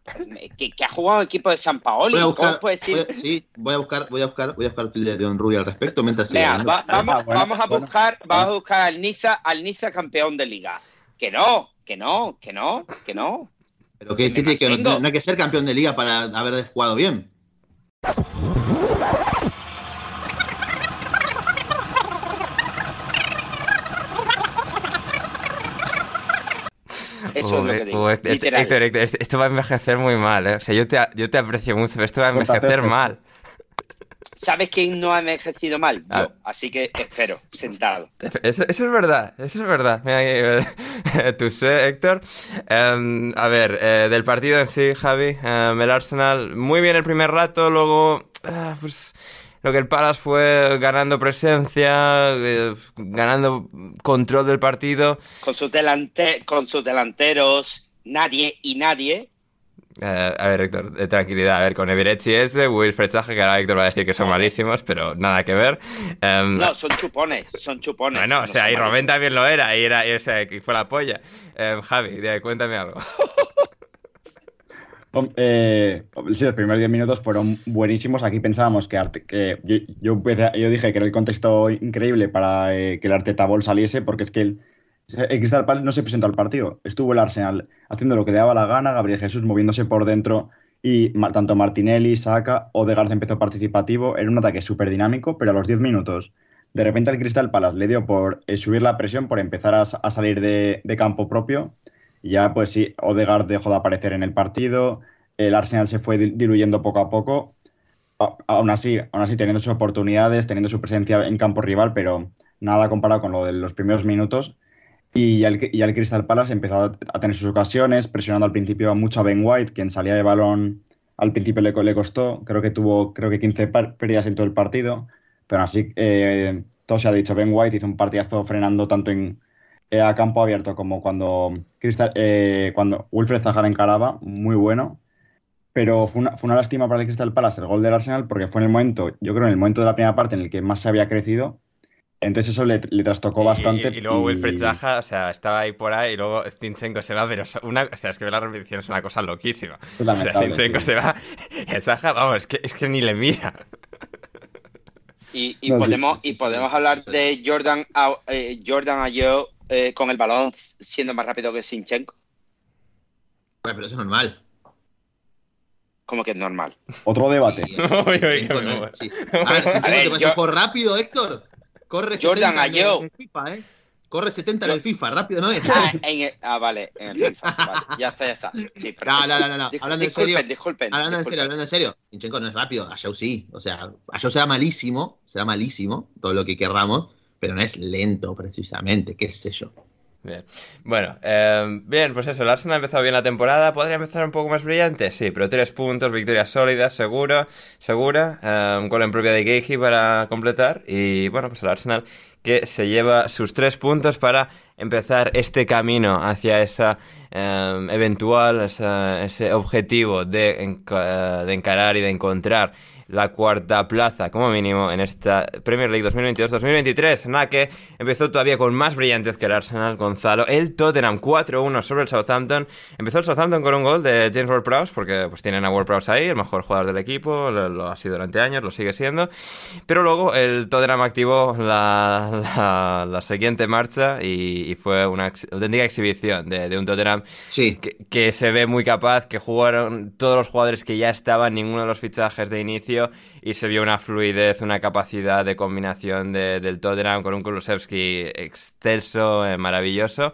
Que, que ha jugado el equipo de San a ¿Cómo puedes decir? voy a- sí, voy a buscar, voy a buscar, voy a buscar el de Don Rubio al respecto mientras va- vamos, Ah, bueno, vamos a bueno. buscar, vamos a buscar al Niza, al Niza campeón de liga. Que no, que no, que no, que no. Pero ¿qué, me qué tiene que mantengo. no, no hay que ser campeón de liga para haber jugado bien. Eso es lo que digo. Héctor, literal. Héctor, Héctor, esto- va a envejecer muy mal, ¿eh? O sea, yo te, yo te aprecio mucho, pero esto va a envejecer mal. ¿Sabes quién no ha envejecido mal? Yo. Ah. Así que espero, sentado. Eso, eso es verdad, eso es verdad. Mira, aquí, tú sé, Héctor. Em, a ver, eh, del partido en sí, Javi, em, el Arsenal, muy bien el primer rato, luego, ah, pues, lo que el Palace fue ganando presencia, eh, ganando control del partido. Con sus, delante, con sus delanteros, nadie y nadie. Eh, a ver, Héctor, eh, tranquilidad. A ver, con Evirechi ese, Wilfred Zaha, que ahora Héctor va a decir que son malísimos, pero nada que ver. Em, No, son chupones, son chupones. Bueno, o sea, y Robén también lo era, y, era, y, o sea, y fue la polla. Em, Javi, cuéntame algo. Eh, sí, los primeros 10 minutos fueron buenísimos. Aquí pensábamos que, yo, dije que era el contexto increíble para eh, que el Arteta Ball saliese, porque es que el, Crystal Palace no se presentó al partido. Estuvo el Arsenal haciendo lo que le daba la gana, Gabriel Jesús moviéndose por dentro y tanto Martinelli, Saka, Odegaard empezó participativo. Era un ataque súper dinámico, pero a los 10 minutos, de repente el Crystal Palace le dio por eh, subir la presión, por empezar a, sa- a salir de campo propio. Ya, pues sí, Odegaard dejó de aparecer en el partido, el Arsenal se fue dil- diluyendo poco a poco. A- aún así, aún así teniendo sus oportunidades, teniendo su presencia en campo rival, pero nada comparado con lo de los primeros minutos. Y ya el, Crystal Palace empezó a, a tener sus ocasiones, presionando al principio mucho a Ben White, quien salía de balón al principio le, le costó, creo que tuvo creo que 15 par- pérdidas en todo el partido, pero así eh, todo se ha dicho, Ben White hizo un partidazo frenando tanto en, eh, a campo abierto como cuando, Crystal- eh, cuando Wilfred Zaha encaraba, muy bueno. Pero fue una, fue una lástima para el Crystal Palace el gol del Arsenal porque fue en el momento, yo creo en el momento de la primera parte en el que más se había crecido. Entonces eso le, le trastocó bastante. Y, y- y luego y- Wilfred Zaha, o sea, estaba ahí por ahí y luego Stinchenko se va, pero una, o sea, es que ver la repetición es una cosa loquísima. O sea, Stinchenko sí. se va y Zaha, vamos, es que, es que ni le mira. Y, y No, sí, podemos, sí, y podemos hablar sí. de Jordan, eh, Jordan Ayew eh, con el balón siendo más rápido que Sinchenko. Bueno, pero eso es normal. Como que es normal. Otro debate. Sí, Zinchenko que no- sí. A ver, te yo- por rápido, Héctor. Corre Jordan 70 en el- Ayew. en el FIFA, ¿eh? Corre 70 en el FIFA, rápido no es. Ah, en el- ah, vale, en el FIFA. Vale, ya está, ya está. Sí. No, no, no, no, Hablando en disculpen, serio. disculpen. Hablando en serio, hablando en serio. Zinchenko no es rápido, Ayau sí. O sea, Ayau será malísimo, será malísimo, todo lo que querramos, pero no es lento precisamente, qué sé yo. Bien. Bueno, eh, bien, pues eso, el Arsenal ha empezado bien la temporada. ¿Podría empezar un poco más brillante? Sí, pero tres puntos, victoria sólida, seguro, segura. eh, un gol en propia de Geigy para completar. Y bueno, pues el Arsenal que se lleva sus tres puntos para empezar este camino hacia esa eh, eventual, ese objetivo de, de encarar y de encontrar la cuarta plaza como mínimo en esta Premier League 2022-2023. Nada que empezó todavía con más brillantez que el Arsenal, Gonzalo. El Tottenham 4-1 sobre el Southampton. Empezó el Southampton con un gol de James Ward-Prowse porque pues tienen a Ward-Prowse ahí, el mejor jugador del equipo, lo, lo ha sido durante años, lo sigue siendo. Pero luego el Tottenham activó la, la, la siguiente marcha y, y fue una auténtica exhibición de, de un Tottenham Sí, que, que se ve muy capaz, que jugaron todos los jugadores que ya estaban, ninguno de los fichajes de inicio, y se vio una fluidez, una capacidad de combinación de- del Tottenham con un Kulusevski excelso, eh, maravilloso,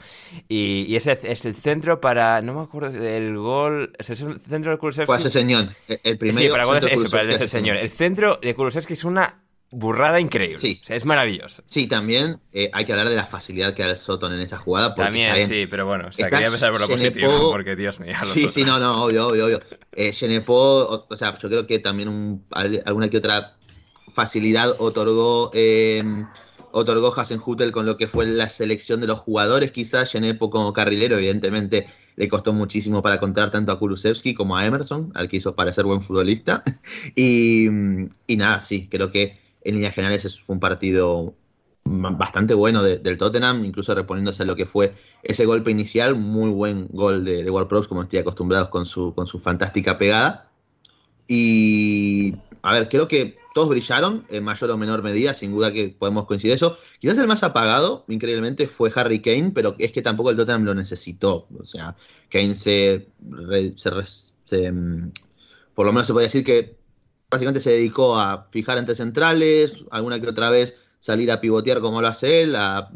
y, y ese es el centro para, no me acuerdo del gol, es el centro del Kulusevski. fue ese señor. El- primero. Sí, para, gol eso, para el de ese señor. El centro de Kulusevski es una burrada increíble. Sí. O sea, es maravilloso. Sí, también eh, hay que hablar de la facilidad que da el Soton en esa jugada. Porque También, sí, pero bueno, o sea, quería empezar por lo Genepo- positivo, porque Dios mío. Sí, otros. sí, no, no, obvio, obvio, obvio. Eh, Genepo, o, o sea, yo creo que también un- al- alguna que otra facilidad otorgó eh, otorgó Hasenhutel con lo que fue la selección de los jugadores, quizás Genepo como carrilero, evidentemente le costó muchísimo para contar tanto a Kulusevski como a Emerson, al que hizo parecer buen futbolista. Y, y nada, sí, creo que en líneas generales es- fue un partido bastante bueno de- del Tottenham, incluso reponiéndose a lo que fue ese golpe inicial, muy buen gol de, de Ward-Prowse, como estoy acostumbrados con su, con su fantástica pegada. Y a ver, creo que todos brillaron en mayor o menor medida, sin duda que podemos coincidir eso. Quizás el más apagado, increíblemente, fue Harry Kane, pero es que tampoco el Tottenham lo necesitó. O sea, Kane se, se, mm, por lo menos se puede decir que básicamente se dedicó a fijar entre centrales, alguna que otra vez salir a pivotear como lo hace él, a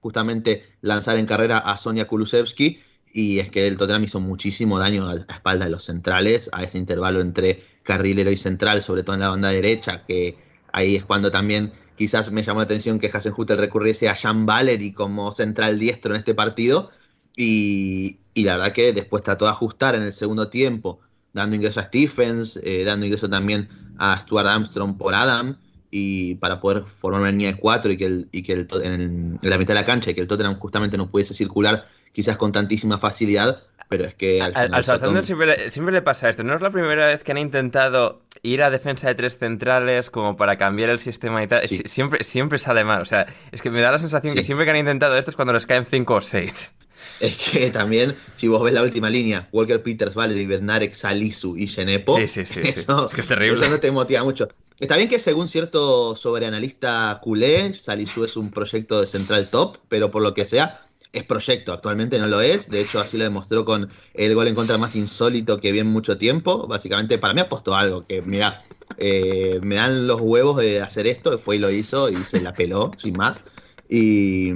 justamente lanzar en carrera a Sonia Kulusevski. Y es que el Tottenham hizo muchísimo daño a la espalda de los centrales, a ese intervalo entre carrilero y central, sobre todo en la banda derecha, que ahí es cuando también quizás me llamó la atención que Hasenhutel recurriese a Jan Valery como central diestro en este partido. Y, y la verdad que después trató de ajustar en el segundo tiempo, dando ingreso a Stephens, eh, dando ingreso también a Stuart Armstrong por Adam, y para poder formar una línea de cuatro y que, el, y que el, en, el- en la mitad de la cancha y que el Tottenham justamente no pudiese circular quizás con tantísima facilidad, pero es que al Al, final al Southampton- siempre, le- siempre le pasa esto. No es la primera vez que han intentado ir a defensa de tres centrales como para cambiar el sistema y tal. Sí. Siempre, siempre sale mal. O sea, es que me da la sensación que siempre que han intentado esto es cuando les caen cinco o seis. Es que también, si vos ves la última línea, Walker Peters, Valery, Bednarek, Salisu y Genepo, Sí, sí, sí, sí. Eso, Es que es terrible. Eso no te motiva mucho. Está bien que según cierto sobreanalista culé, Salisu es un proyecto de central top, pero por lo que sea, es proyecto. Actualmente no lo es. De hecho, así lo demostró con el gol en contra más insólito que vi en mucho tiempo. Básicamente, para mí apostó algo, que mira, eh, me dan los huevos de hacer esto, fue y lo hizo y se la peló, sin más. Y,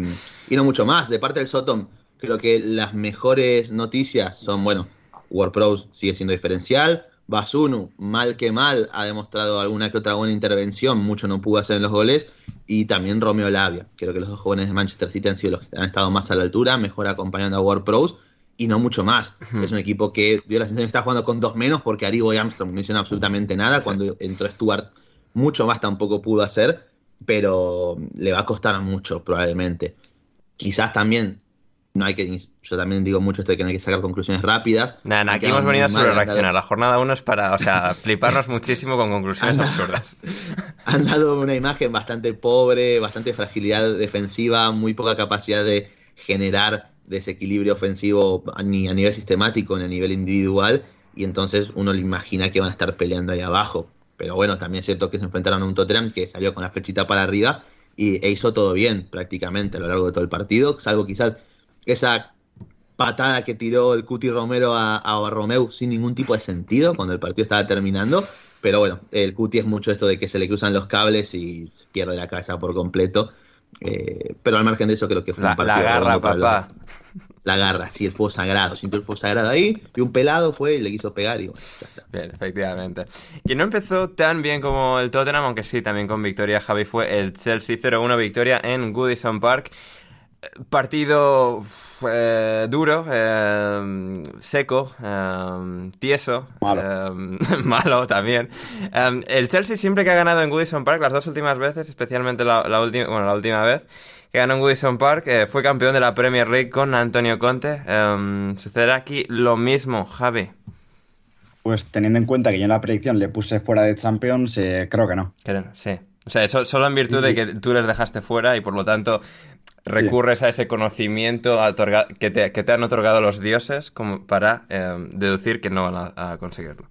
y no mucho más. De parte del Sotom, creo que las mejores noticias son, bueno, WordPro sigue siendo diferencial. Basunu, mal que mal, ha demostrado alguna que otra buena intervención, mucho no pudo hacer en los goles. Y también Romeo Lavia. Creo que los dos jóvenes de Manchester City han sido los que han estado más a la altura, mejor acompañando a WordPros y no mucho más. Es un equipo que dio la sensación que está jugando con dos menos porque Aribo y Armstrong no hicieron absolutamente nada. Cuando entró Stuart, mucho más tampoco pudo hacer, pero le va a costar mucho probablemente. Quizás también, no hay que, yo también digo mucho esto de que no hay que sacar conclusiones rápidas. Nada, aquí hemos venido a sobre reaccionar. La jornada 1 es para, o sea, fliparnos muchísimo con conclusiones absurdas. han dado una imagen bastante pobre, bastante fragilidad defensiva, muy poca capacidad de generar desequilibrio ofensivo ni a nivel sistemático ni a nivel individual, y entonces uno le imagina que van a estar peleando ahí abajo. Pero bueno, también es cierto que se enfrentaron a un Tottenham que salió con la flechita para arriba y, e hizo todo bien prácticamente a lo largo de todo el partido, salvo quizás esa patada que tiró el Cuti Romero a, a Romeu sin ningún tipo de sentido cuando el partido estaba terminando. Pero bueno, el Cuti es mucho esto de que se le cruzan los cables y se pierde la cabeza por completo. Eh, pero al margen de eso, creo que fue La, un partido. la garra, papá. La garra, sí, el fuego sagrado. Sintió el fuego sagrado ahí y un pelado fue y le quiso pegar y bueno, ya está. Bien, efectivamente. Quien no empezó tan bien como el Tottenham, aunque sí, también con victoria, Javi, fue el Chelsea 0-1 victoria en Goodison Park. Partido eh, duro, eh, seco, eh, tieso, Malo. malo también. El Chelsea siempre que ha ganado en Goodison Park, las dos últimas veces, especialmente la, la última, bueno, la última vez que ganó en Goodison Park, fue campeón de la Premier League con Antonio Conte. Sucederá aquí lo mismo, Javi. Pues teniendo en cuenta que yo en la predicción le puse fuera de Champions, creo que no. Creo, sí. O sea, eso solo en virtud de que tú les dejaste fuera y por lo tanto recurres a ese conocimiento otorga- que, te, que te han otorgado los dioses como para eh, deducir que no van a, a conseguirlo.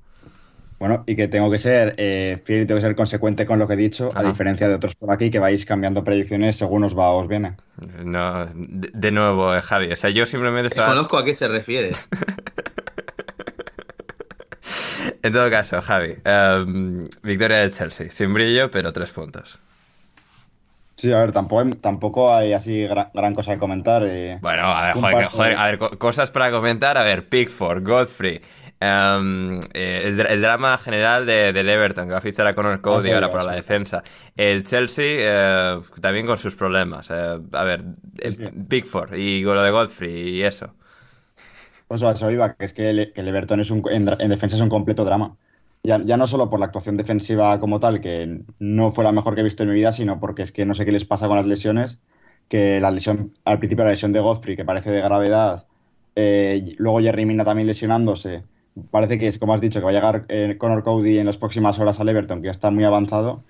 Bueno, y que tengo que ser eh, fiel y tengo que ser consecuente con lo que he dicho, Ajá. a diferencia de otros por aquí que vais cambiando predicciones según os va o os viene. No, de, de nuevo, eh, Javi. O sea, yo simplemente estaba... Desconozco a qué se refiere. En todo caso, Javi. eh, victoria del Chelsea. Sin brillo, pero tres puntos. Sí, a ver, tampoco, tampoco hay así gran, gran cosa que comentar. eh. Bueno, a ver, joder, joder, a ver, co- cosas para comentar. A ver, Pickford, Godfrey, em, eh, el, drama general de, del Everton, que va a fichar a Connor Cody ahora para la defensa. El Chelsea eh, también con sus problemas. Eh, a ver, Four y lo de Godfrey y eso. Pues eso iba, que es que el, Everton es un, en, defensa es un completo drama. Ya, ya, no solo por la actuación defensiva como tal, que no fue la mejor que he visto en mi vida, sino porque es que no sé qué les pasa con las lesiones, que la lesión, al principio la lesión de Godfrey, que parece de gravedad, eh, luego Jerry Mina también lesionándose. Parece que, es como has dicho, que va a llegar eh, Connor Cody en las próximas horas al Everton, que ya está muy avanzado.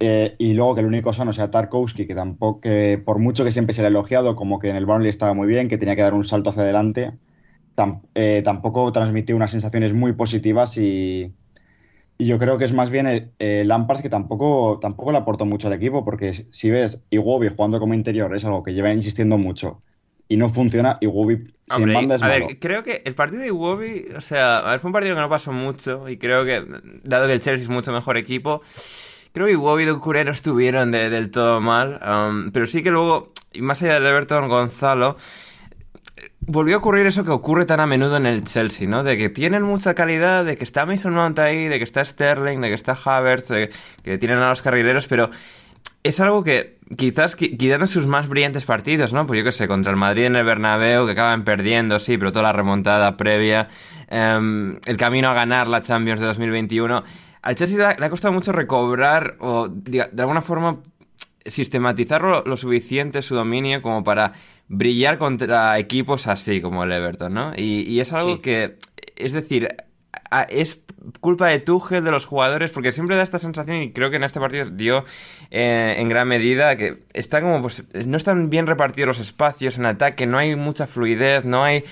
Eh, y luego que el único sano sea Tarkowski, que tampoco, que por mucho que siempre se le ha elogiado, como que en el Burnley estaba muy bien, que tenía que dar un salto hacia adelante, tampoco transmitió unas sensaciones muy positivas y, y yo creo que es más bien el, Lampard que tampoco, tampoco le aportó mucho al equipo, porque si ves Iwobi jugando como interior es algo que lleva insistiendo mucho y no funciona, Iwobi sin banda es A ver, creo que el partido de Iwobi, o sea, a ver, fue un partido que no pasó mucho y creo que, dado que el Chelsea es mucho mejor equipo, creo que Iwobi y Ducuré no estuvieron del todo mal, um, pero sí que luego, y más allá del Everton, Gonzalo volvió a ocurrir eso que ocurre tan a menudo en el Chelsea, ¿no? De que tienen mucha calidad, de que está Mason Mount ahí, de que está Sterling, de que está Havertz, de que tienen a los carrileros, pero es algo que quizás quitando sus más brillantes partidos, ¿no? Pues yo qué sé, contra el Madrid en el Bernabéu, que acaban perdiendo, sí, pero toda la remontada previa, em, el camino a ganar la Champions de 2021, al Chelsea le ha, costado mucho recobrar o de, alguna forma sistematizar lo suficiente su dominio como para brillar contra equipos así como el Everton, ¿no? Y, es algo que, es decir, es culpa de Tuchel, de los jugadores, porque siempre da esta sensación y creo que en este partido dio eh, en gran medida que está como, pues, no están bien repartidos los espacios en ataque, no hay mucha fluidez, no hay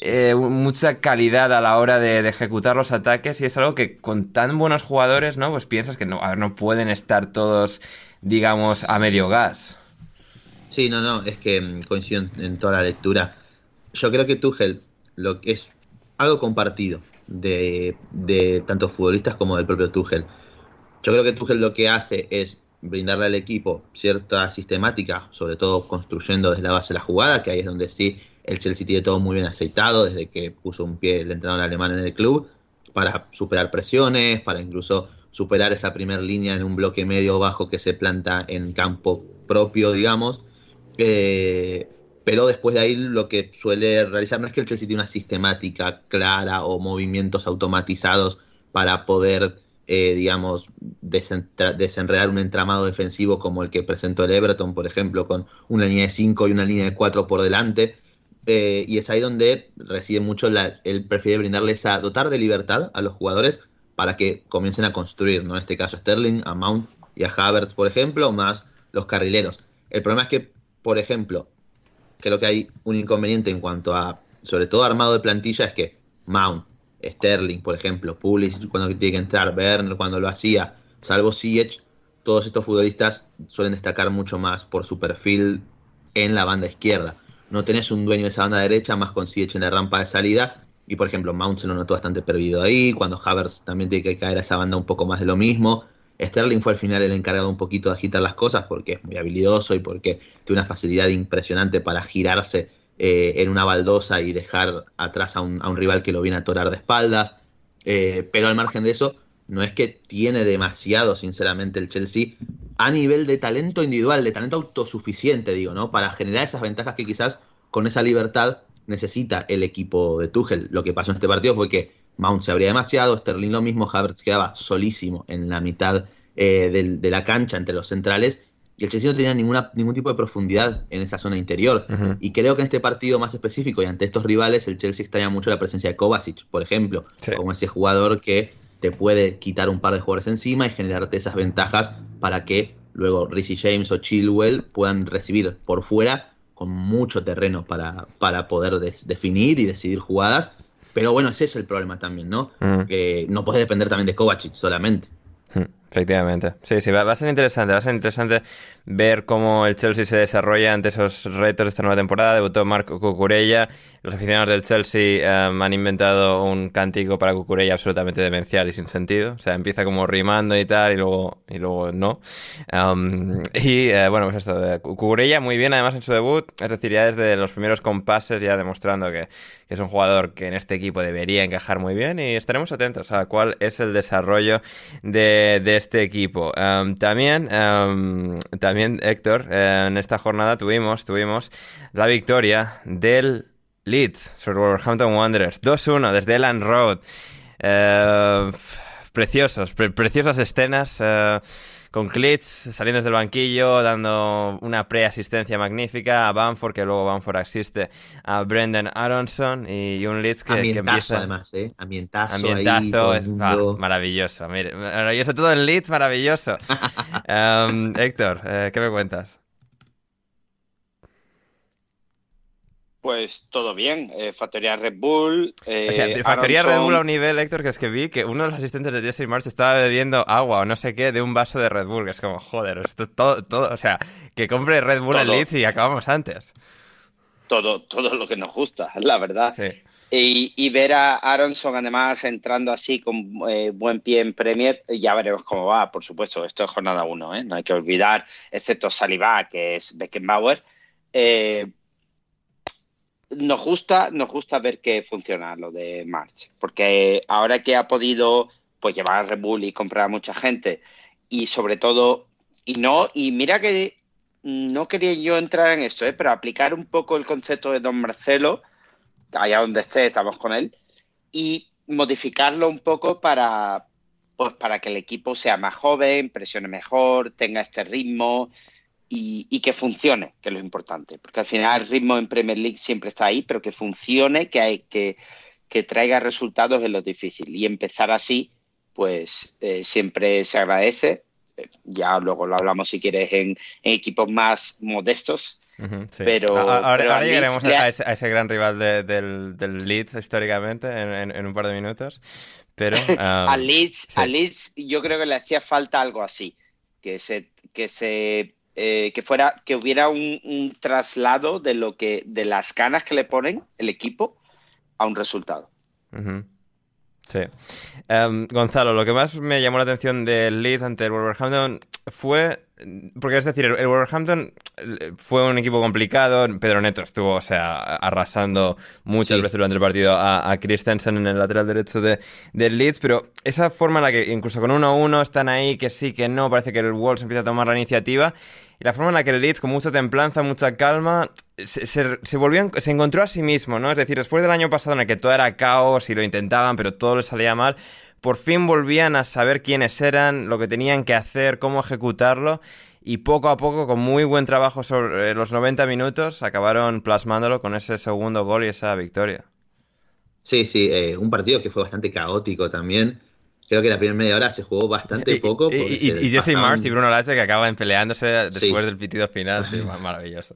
eh, mucha calidad a la hora de, ejecutar los ataques y es algo que con tan buenos jugadores, ¿no? Pues piensas que no, a ver, no pueden estar todos, digamos, a medio gas. Sí, no, no, es que mm, coincido en, toda la lectura. Yo creo que Tuchel lo que es algo compartido de, de tanto futbolistas como del propio Tuchel. Yo creo que Tuchel lo que hace es brindarle al equipo cierta sistemática, sobre todo construyendo desde la base la jugada, que ahí es donde sí el Chelsea tiene todo muy bien aceitado desde que puso un pie el entrenador alemán en el club, para superar presiones, para incluso superar esa primera línea en un bloque medio bajo que se planta en campo propio, digamos, eh, pero después de ahí lo que suele realizar no es que el Chelsea tiene una sistemática clara o movimientos automatizados para poder, eh, digamos, desenredar un entramado defensivo como el que presentó el Everton, por ejemplo, con una línea de 5 y una línea de 4 por delante. Eh, y es ahí donde recibe mucho, la, él prefiere brindarles a dotar de libertad a los jugadores para que comiencen a construir, ¿no? En este caso Sterling, a Mount y a Havertz, por ejemplo, más los carrileros. El problema es que por ejemplo, creo que hay un inconveniente en cuanto a, sobre todo armado de plantilla, es que Mount, Sterling, por ejemplo, Pulisic cuando tiene que entrar, Werner cuando lo hacía, salvo Ziyech, todos estos futbolistas suelen destacar mucho más por su perfil en la banda izquierda. No tenés un dueño de esa banda derecha, más con Ziyech en la rampa de salida, y por ejemplo, Mount se lo notó bastante perdido ahí, cuando Havertz también tiene que caer a esa banda un poco más de lo mismo. Sterling fue al final el encargado un poquito de agitar las cosas porque es muy habilidoso y porque tiene una facilidad impresionante para girarse eh, en una baldosa y dejar atrás a un, rival que lo viene a torar de espaldas. Eh, pero al margen de eso, no es que tiene demasiado, sinceramente, el Chelsea a nivel de talento individual, de talento autosuficiente, digo, ¿no? Para generar esas ventajas que quizás con esa libertad necesita el equipo de Tuchel. Lo que pasó en este partido fue que Mount se abría demasiado, Sterling lo mismo, Havertz quedaba solísimo en la mitad eh, de la cancha entre los centrales y el Chelsea no tenía ninguna, ningún tipo de profundidad en esa zona interior. Y creo que en este partido más específico y ante estos rivales, el Chelsea extraña mucho la presencia de Kovacic, por ejemplo, como ese jugador que te puede quitar un par de jugadores encima y generarte esas ventajas para que luego Rizzy James o Chilwell puedan recibir por fuera con mucho terreno para, para poder definir y decidir jugadas pero bueno, ese es el problema también, ¿no? Mm. Que no puede depender también de Kovacic solamente. Mm, efectivamente. Sí, sí, va, a ser interesante, va a ser interesante ver cómo el Chelsea se desarrolla ante esos retos de esta nueva temporada. Debutó Marco Cucurella. Los aficionados del Chelsea em, han inventado un cántico para Cucurella absolutamente demencial y sin sentido. O sea, empieza como rimando y tal, y luego, y luego no. Em, y eh, bueno, pues esto, Cucurella muy bien además en su debut. Es decir, ya desde los primeros compases ya demostrando que, es un jugador que en este equipo debería encajar muy bien y estaremos atentos a cuál es el desarrollo de, este equipo. Em, también, también Héctor, eh, en esta jornada tuvimos, tuvimos la victoria del Leeds sobre Wolverhampton Wanderers. 2-1 desde Elan Road. Eh, preciosos, preciosas escenas. Eh, con Klitz saliendo desde el banquillo, dando una preasistencia magnífica a Bamford, que luego Bamford asiste a Brendan Aronson y un Leeds que, ambientazo, empieza... además, ¿eh? Ambientazo, ambientazo ahí, ah, maravilloso, maravilloso todo en Leeds, maravilloso. um, Héctor, eh, ¿qué me cuentas? Pues todo bien. Eh, factoría Red Bull. Eh, o sea, factoría Red Bull a un nivel, Héctor, que es que vi que uno de los asistentes de Jesse March estaba bebiendo agua o no sé qué de un vaso de Red Bull. Que es como, joder, esto todo, todo. O sea, que compre Red Bull en Leeds y acabamos antes. Todo, todo lo que nos gusta, la verdad. Sí. Y, ver a Aronson además entrando así con eh, buen pie en Premier, ya veremos cómo va, por supuesto. Esto es jornada uno, ¿eh? no hay que olvidar, excepto Saliba, que es Beckenbauer. Eh, nos gusta, nos gusta ver que funciona lo de March, porque ahora que ha podido pues llevar a Red Bull y comprar a mucha gente y sobre todo y no y mira que no quería yo entrar en esto, ¿eh? pero aplicar un poco el concepto de Don Marcelo, allá donde esté, estamos con él, y modificarlo un poco para, pues, para que el equipo sea más joven, presione mejor, tenga este ritmo, y, que funcione, que es lo importante. Porque al final el ritmo en Premier League siempre está ahí, pero que funcione, que, hay, que, que traiga resultados es lo difícil. Y empezar así, pues eh, siempre se agradece. Ya luego lo hablamos si quieres en, equipos más modestos. Pero ahora, llegaremos a, ese, gran rival del, del, Leeds históricamente en, un par de minutos. Pero a Leeds, a Leeds yo creo que le hacía falta algo así, que se, que se eh, que fuera, que hubiera un, traslado de lo que, de las ganas que le ponen el equipo a un resultado. Sí. Em, Gonzalo, lo que más me llamó la atención del Leeds ante el Wolverhampton fue. Porque es decir, el, Wolverhampton eh, fue un equipo complicado. Pedro Neto estuvo, o sea, arrasando muchas veces durante el partido a, Christensen en el lateral derecho de, del Leeds. Pero esa forma en la que, incluso con 1-1, están ahí, que sí, que no, parece que el Wolves empieza a tomar la iniciativa. Y la forma en la que el Leeds, con mucha templanza, mucha calma, se, se, volvió, se encontró a sí mismo, ¿no? Es decir, después del año pasado en el que todo era caos y lo intentaban, pero todo les salía mal, por fin volvían a saber quiénes eran, lo que tenían que hacer, cómo ejecutarlo. Y poco a poco, con muy buen trabajo sobre los 90 minutos, acabaron plasmándolo con ese segundo gol y esa victoria. Sí, sí, eh, un partido que fue bastante caótico también. Creo que la primera media hora se jugó bastante poco. Y, Jesse Marsh y Bruno Lache que acaban peleándose después del pitido final. Sí, maravilloso.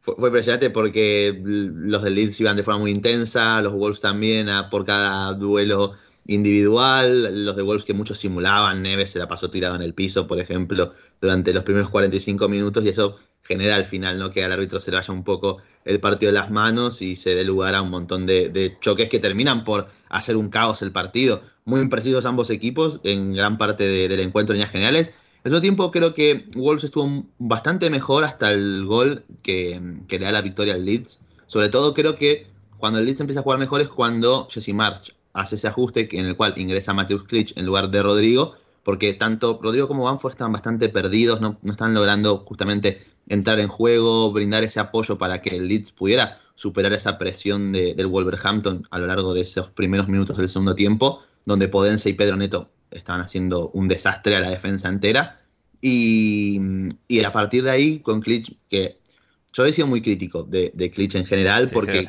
Fue, impresionante porque los del Leeds iban de forma muy intensa, los Wolves también, por cada duelo individual, los de Wolves que muchos simulaban, Neves se la pasó tirado en el piso, por ejemplo, durante los primeros 45 minutos y eso genera al final ¿no? que al árbitro se le vaya un poco el partido de las manos y se dé lugar a un montón de, choques que terminan por hacer un caos el partido. Muy imprecisos ambos equipos en gran parte del encuentro en líneas generales. Al mismo tiempo creo que Wolves estuvo bastante mejor hasta el gol que, le da la victoria al Leeds. Sobre todo creo que cuando el Leeds empieza a jugar mejor es cuando Jesse March hace ese ajuste en el cual ingresa Mateus Klitsch en lugar de Rodrigo, porque tanto Rodrigo como Banford están bastante perdidos, no, no están logrando justamente entrar en juego, brindar ese apoyo para que el Leeds pudiera superar esa presión del Wolverhampton a lo largo de esos primeros minutos del segundo tiempo, donde Podense y Pedro Neto estaban haciendo un desastre a la defensa entera. Y, a partir de ahí, con Klitsch, que yo he sido muy crítico de, de Klitsch en general, porque.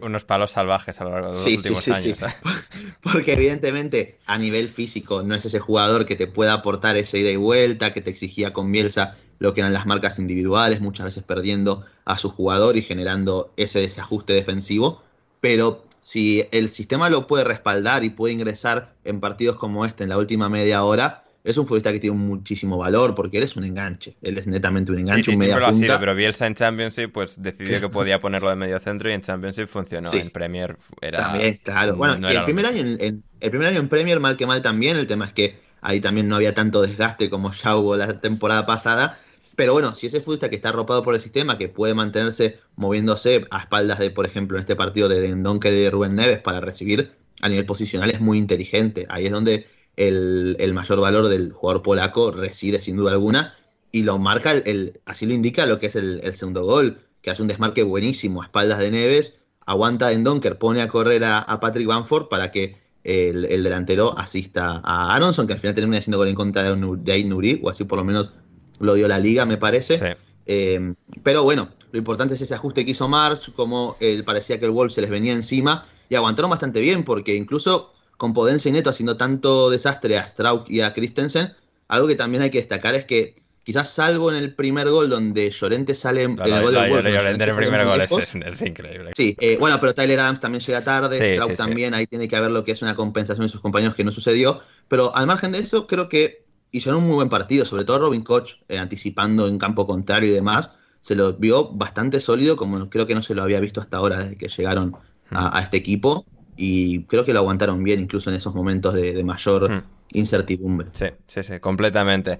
unos, palos salvajes a lo largo de los últimos años. ¿eh? porque, evidentemente, a nivel físico, no es ese jugador que te pueda aportar esa ida y vuelta que te exigía con Bielsa lo que eran las marcas individuales, muchas veces perdiendo a su jugador y generando ese desajuste defensivo. Pero si el sistema lo puede respaldar y puede ingresar en partidos como este en la última media hora, es un futbolista que tiene muchísimo valor porque él es un enganche. Él es netamente un enganche, Sí, sí, un media lo ha punta. sido, pero Bielsa en Championship pues decidió que podía ponerlo de medio centro y en Championship funcionó. Sí. En Premier era... También, claro. Bueno, no el primer, año en, en- el primer año en Premier, mal que mal también. El tema es que ahí también no había tanto desgaste como ya hubo la temporada pasada. Pero bueno, si ese futbolista que está arropado por el sistema, que puede mantenerse moviéndose a espaldas de, por ejemplo, en este partido de Donker y de Rubén Neves para recibir a nivel posicional, es muy inteligente. Ahí es donde el, el mayor valor del jugador polaco reside sin duda alguna. Y lo marca, el, así lo indica lo que es el, segundo gol, que hace un desmarque buenísimo a espaldas de Neves, aguanta en Donker, pone a correr a, a Patrick Bamford para que el, el delantero asista a Aronson, que al final termina siendo gol en contra de, de Aid Nuri, o así por lo menos lo dio la liga, me parece. Sí. Eh, pero bueno, lo importante es ese ajuste que hizo March, como eh, parecía que el Wolves se les venía encima, y aguantaron bastante bien, porque incluso con Podense y Neto haciendo tanto desastre a Strauk y a Christensen, algo que también hay que destacar es que quizás salvo en el primer gol donde Llorente sale en el gol del donde Llorente en el primer gol es, increíble. Sí, eh, bueno, pero Tyler Adams también llega tarde, Sí, Straub sí, sí. también, ahí tiene que haber lo que es una compensación de sus compañeros que no sucedió, pero al margen de eso, creo que hicieron un muy buen partido, sobre todo Robin Koch, eh, anticipando en campo contrario y demás, se lo vio bastante sólido, como creo que no se lo había visto hasta ahora desde que llegaron a, a este equipo, y creo que lo aguantaron bien, incluso en esos momentos de, de mayor Hmm. incertidumbre. Sí, sí, sí, completamente.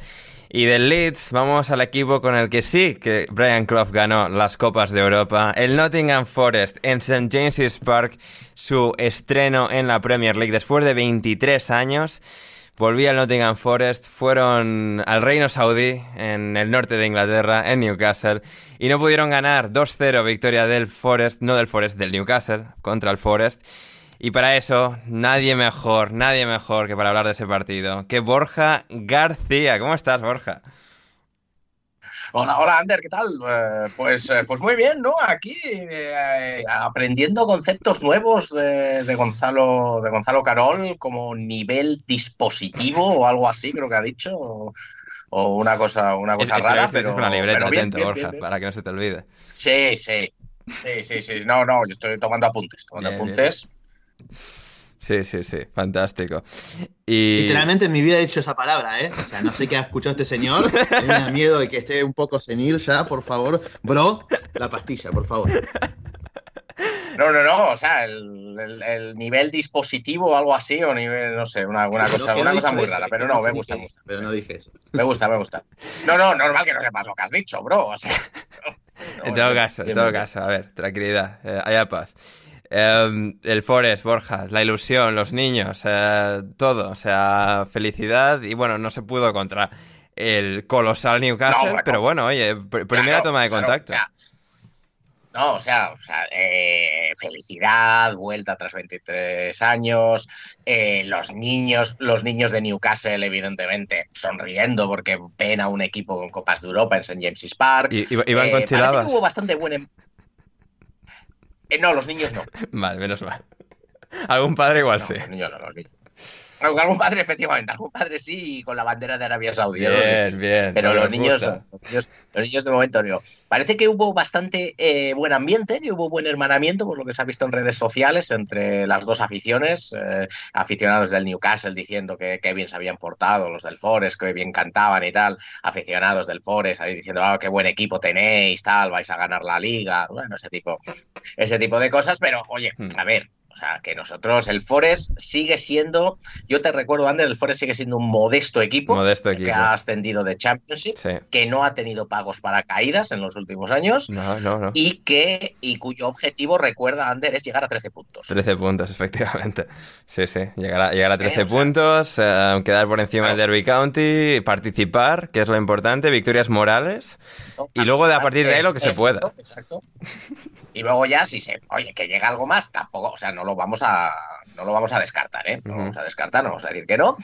Y del Leeds vamos al equipo con el que sí que Brian Clough ganó las Copas de Europa, el Nottingham Forest en St. James's Park, su estreno en la Premier League después de 23 años. Volví al Nottingham Forest, fueron al Reino Saudí, en el norte de Inglaterra, en Newcastle, y no pudieron ganar 2-0 victoria del Forest, no del Forest, del Newcastle, contra el Forest. Y para eso, nadie mejor, nadie mejor que para hablar de ese partido, que Borja García. ¿Cómo estás, Borja? Hola, hola, Ander, ¿qué tal? Eh, pues, eh, pues muy bien, ¿no? Aquí eh, aprendiendo conceptos nuevos de, de Gonzalo, de Gonzalo Carol como nivel dispositivo o algo así, creo que ha dicho, o, o una cosa, una cosa Es- rara, es- pero, la libreta, pero bien, atento, bien, Borja, bien, para que no se te olvide. Sí, sí, sí, sí, sí, no, no, yo estoy tomando apuntes, tomando apuntes. Sí, sí, sí, fantástico. Y... Literalmente en mi vida he dicho esa palabra, ¿eh? O sea, no sé qué ha escuchado este señor. Me da miedo de que esté un poco senil ya, por favor. Bro, la pastilla, por favor. No, no, no, o sea, el, el- el nivel dispositivo o algo así, o nivel, no sé, una, una cosa, una no cosa muy eso, rara, pero no me gusta, me gusta. Pero no dije eso. Me gusta, me gusta. No, no, normal que no sepas lo que has dicho, bro. O sea, En todo caso, en todo caso, a ver, tranquilidad, eh, haya paz. Eh, el Forest, Borja, la ilusión, los niños, eh, todo, o sea, felicidad y bueno, no se pudo contra el colosal Newcastle, No, bueno. pero bueno, oye, pr- primera Claro, toma de claro, contacto. o sea, no, o sea, o sea, eh, felicidad, vuelta tras 23 años, eh, los niños, los niños de Newcastle, evidentemente, sonriendo porque ven a un equipo con Copas de Europa en St. James's Park. Y- iba- iban Eh, con parece chilabas. que hubo bastante buen... Eh, no, los niños no. Vale, menos mal. Algún padre igual No, sí. los niños no, los niños. Algún padre, efectivamente, algún padre sí, y con la bandera de Arabia Saudí, eso sí. Bien, bien. Pero los niños, los niños, los niños de momento no. Parece que hubo bastante eh, buen ambiente, que hubo buen hermanamiento, por lo que se ha visto en redes sociales, entre las dos aficiones. eh, aficionados del Newcastle diciendo que, que bien se habían portado, los del Forest, que bien cantaban y tal. Aficionados del Forest ahí diciendo, ah, qué buen equipo tenéis, tal, vais a ganar la liga. Bueno, ese tipo, ese tipo de cosas. Pero, oye, Hmm. a ver. O sea, que nosotros, el Forest sigue siendo, yo te recuerdo, Ander, el Forest sigue siendo un modesto equipo Modesto que equipo. ha ascendido de Championship, Sí. que no ha tenido pagos para caídas en los últimos años No, no, no. y que y cuyo objetivo, recuerda Ander, es llegar a 13 puntos. 13 puntos, efectivamente. Sí, sí. Llegar a, llegar a 13 Eh, o sea- puntos, eh, quedar por encima del Derby County, participar, que es lo importante, victorias morales. Y luego de a partir de ahí lo que se pueda. Exacto. Y luego ya, si se, oye, que llega algo más, tampoco, o sea, no lo vamos a, no lo vamos a descartar, ¿eh? No lo vamos a descartar, no vamos a decir que no.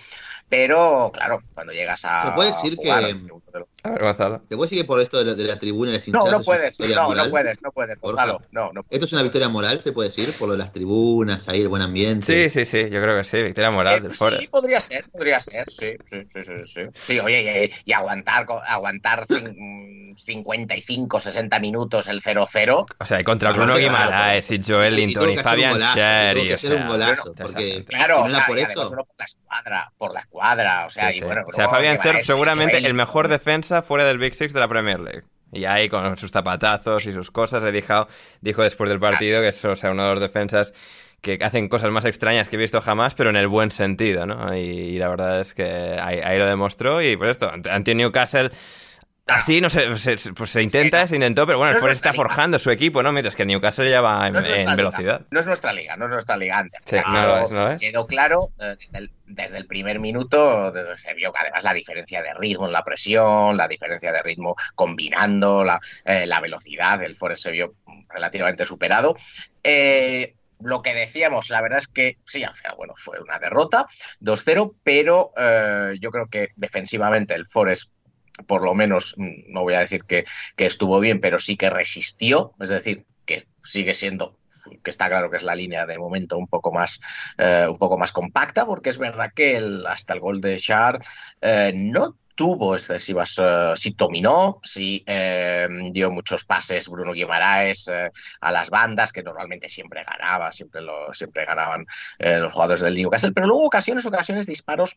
Pero, claro, cuando llegas a. ¿Se puede decir jugar que- de los- A ver, Gonzalo. ¿Te puedo decir que por esto de la, de la tribuna y las No, no puedes, no, moral? no puedes, no puedes. Gonzalo. No, no ¿Esto es una victoria moral, se puede decir? Por lo de las tribunas, ahí el buen ambiente. Sí, sí, sí, yo creo que sí. Victoria moral Eh, del sí, Forest. podría ser, podría ser, sí, sí, sí, sí, sí. Sí, oye, y, y aguantar, aguantar cin- 55, 60 minutos el 0-0. O sea, y contra No, Bruno Guimaraes y Joel Y Linton y un Fabian golazo, Sher tuvo y, que o sea, golazo eso. Porque claro, o sea, por eso. solo por la escuadra, por la escuadra, o sea, Sí, y sí. bueno, o sea, Fabián Ser seguramente el mejor defensa fuera del Big Six de la Premier League. Y ahí con sus zapatazos y sus cosas, Eddie Howe dijo después del partido que es o sea, uno de los defensas que hacen cosas más extrañas que he visto jamás, pero en el buen sentido, ¿no? Y, y la verdad es que ahí, ahí lo demostró y por esto, ante Newcastle... Así, no sé, se, pues se intenta, se intentó, pero bueno, el No Forest está forjando su equipo, ¿no? Mientras que el Newcastle ya va en, No velocidad. No es nuestra liga, no es nuestra liga antes. Sí, no es, no lo es. Quedó claro eh, desde el, desde el primer minuto, de- se vio que además la diferencia de ritmo en la presión, la diferencia de ritmo combinando, la, eh, la velocidad, el Forest se vio relativamente superado. Eh, lo que decíamos, la verdad es que sí, al final, bueno, fue una derrota, 2-0, pero eh, yo creo que defensivamente el Forest por lo menos, mm, no voy a decir que, estuvo bien, pero sí que resistió, es decir, que sigue siendo que está claro que es la línea de momento un poco más eh, un poco más compacta porque es verdad que el- hasta el gol de Char eh, no tuvo excesivas eh, sí dominó sí eh, dio muchos pases Bruno Guimaraes a las bandas que normalmente siempre ganaba siempre lo siempre ganaban los jugadores del Newcastle pero luego ocasiones ocasiones disparos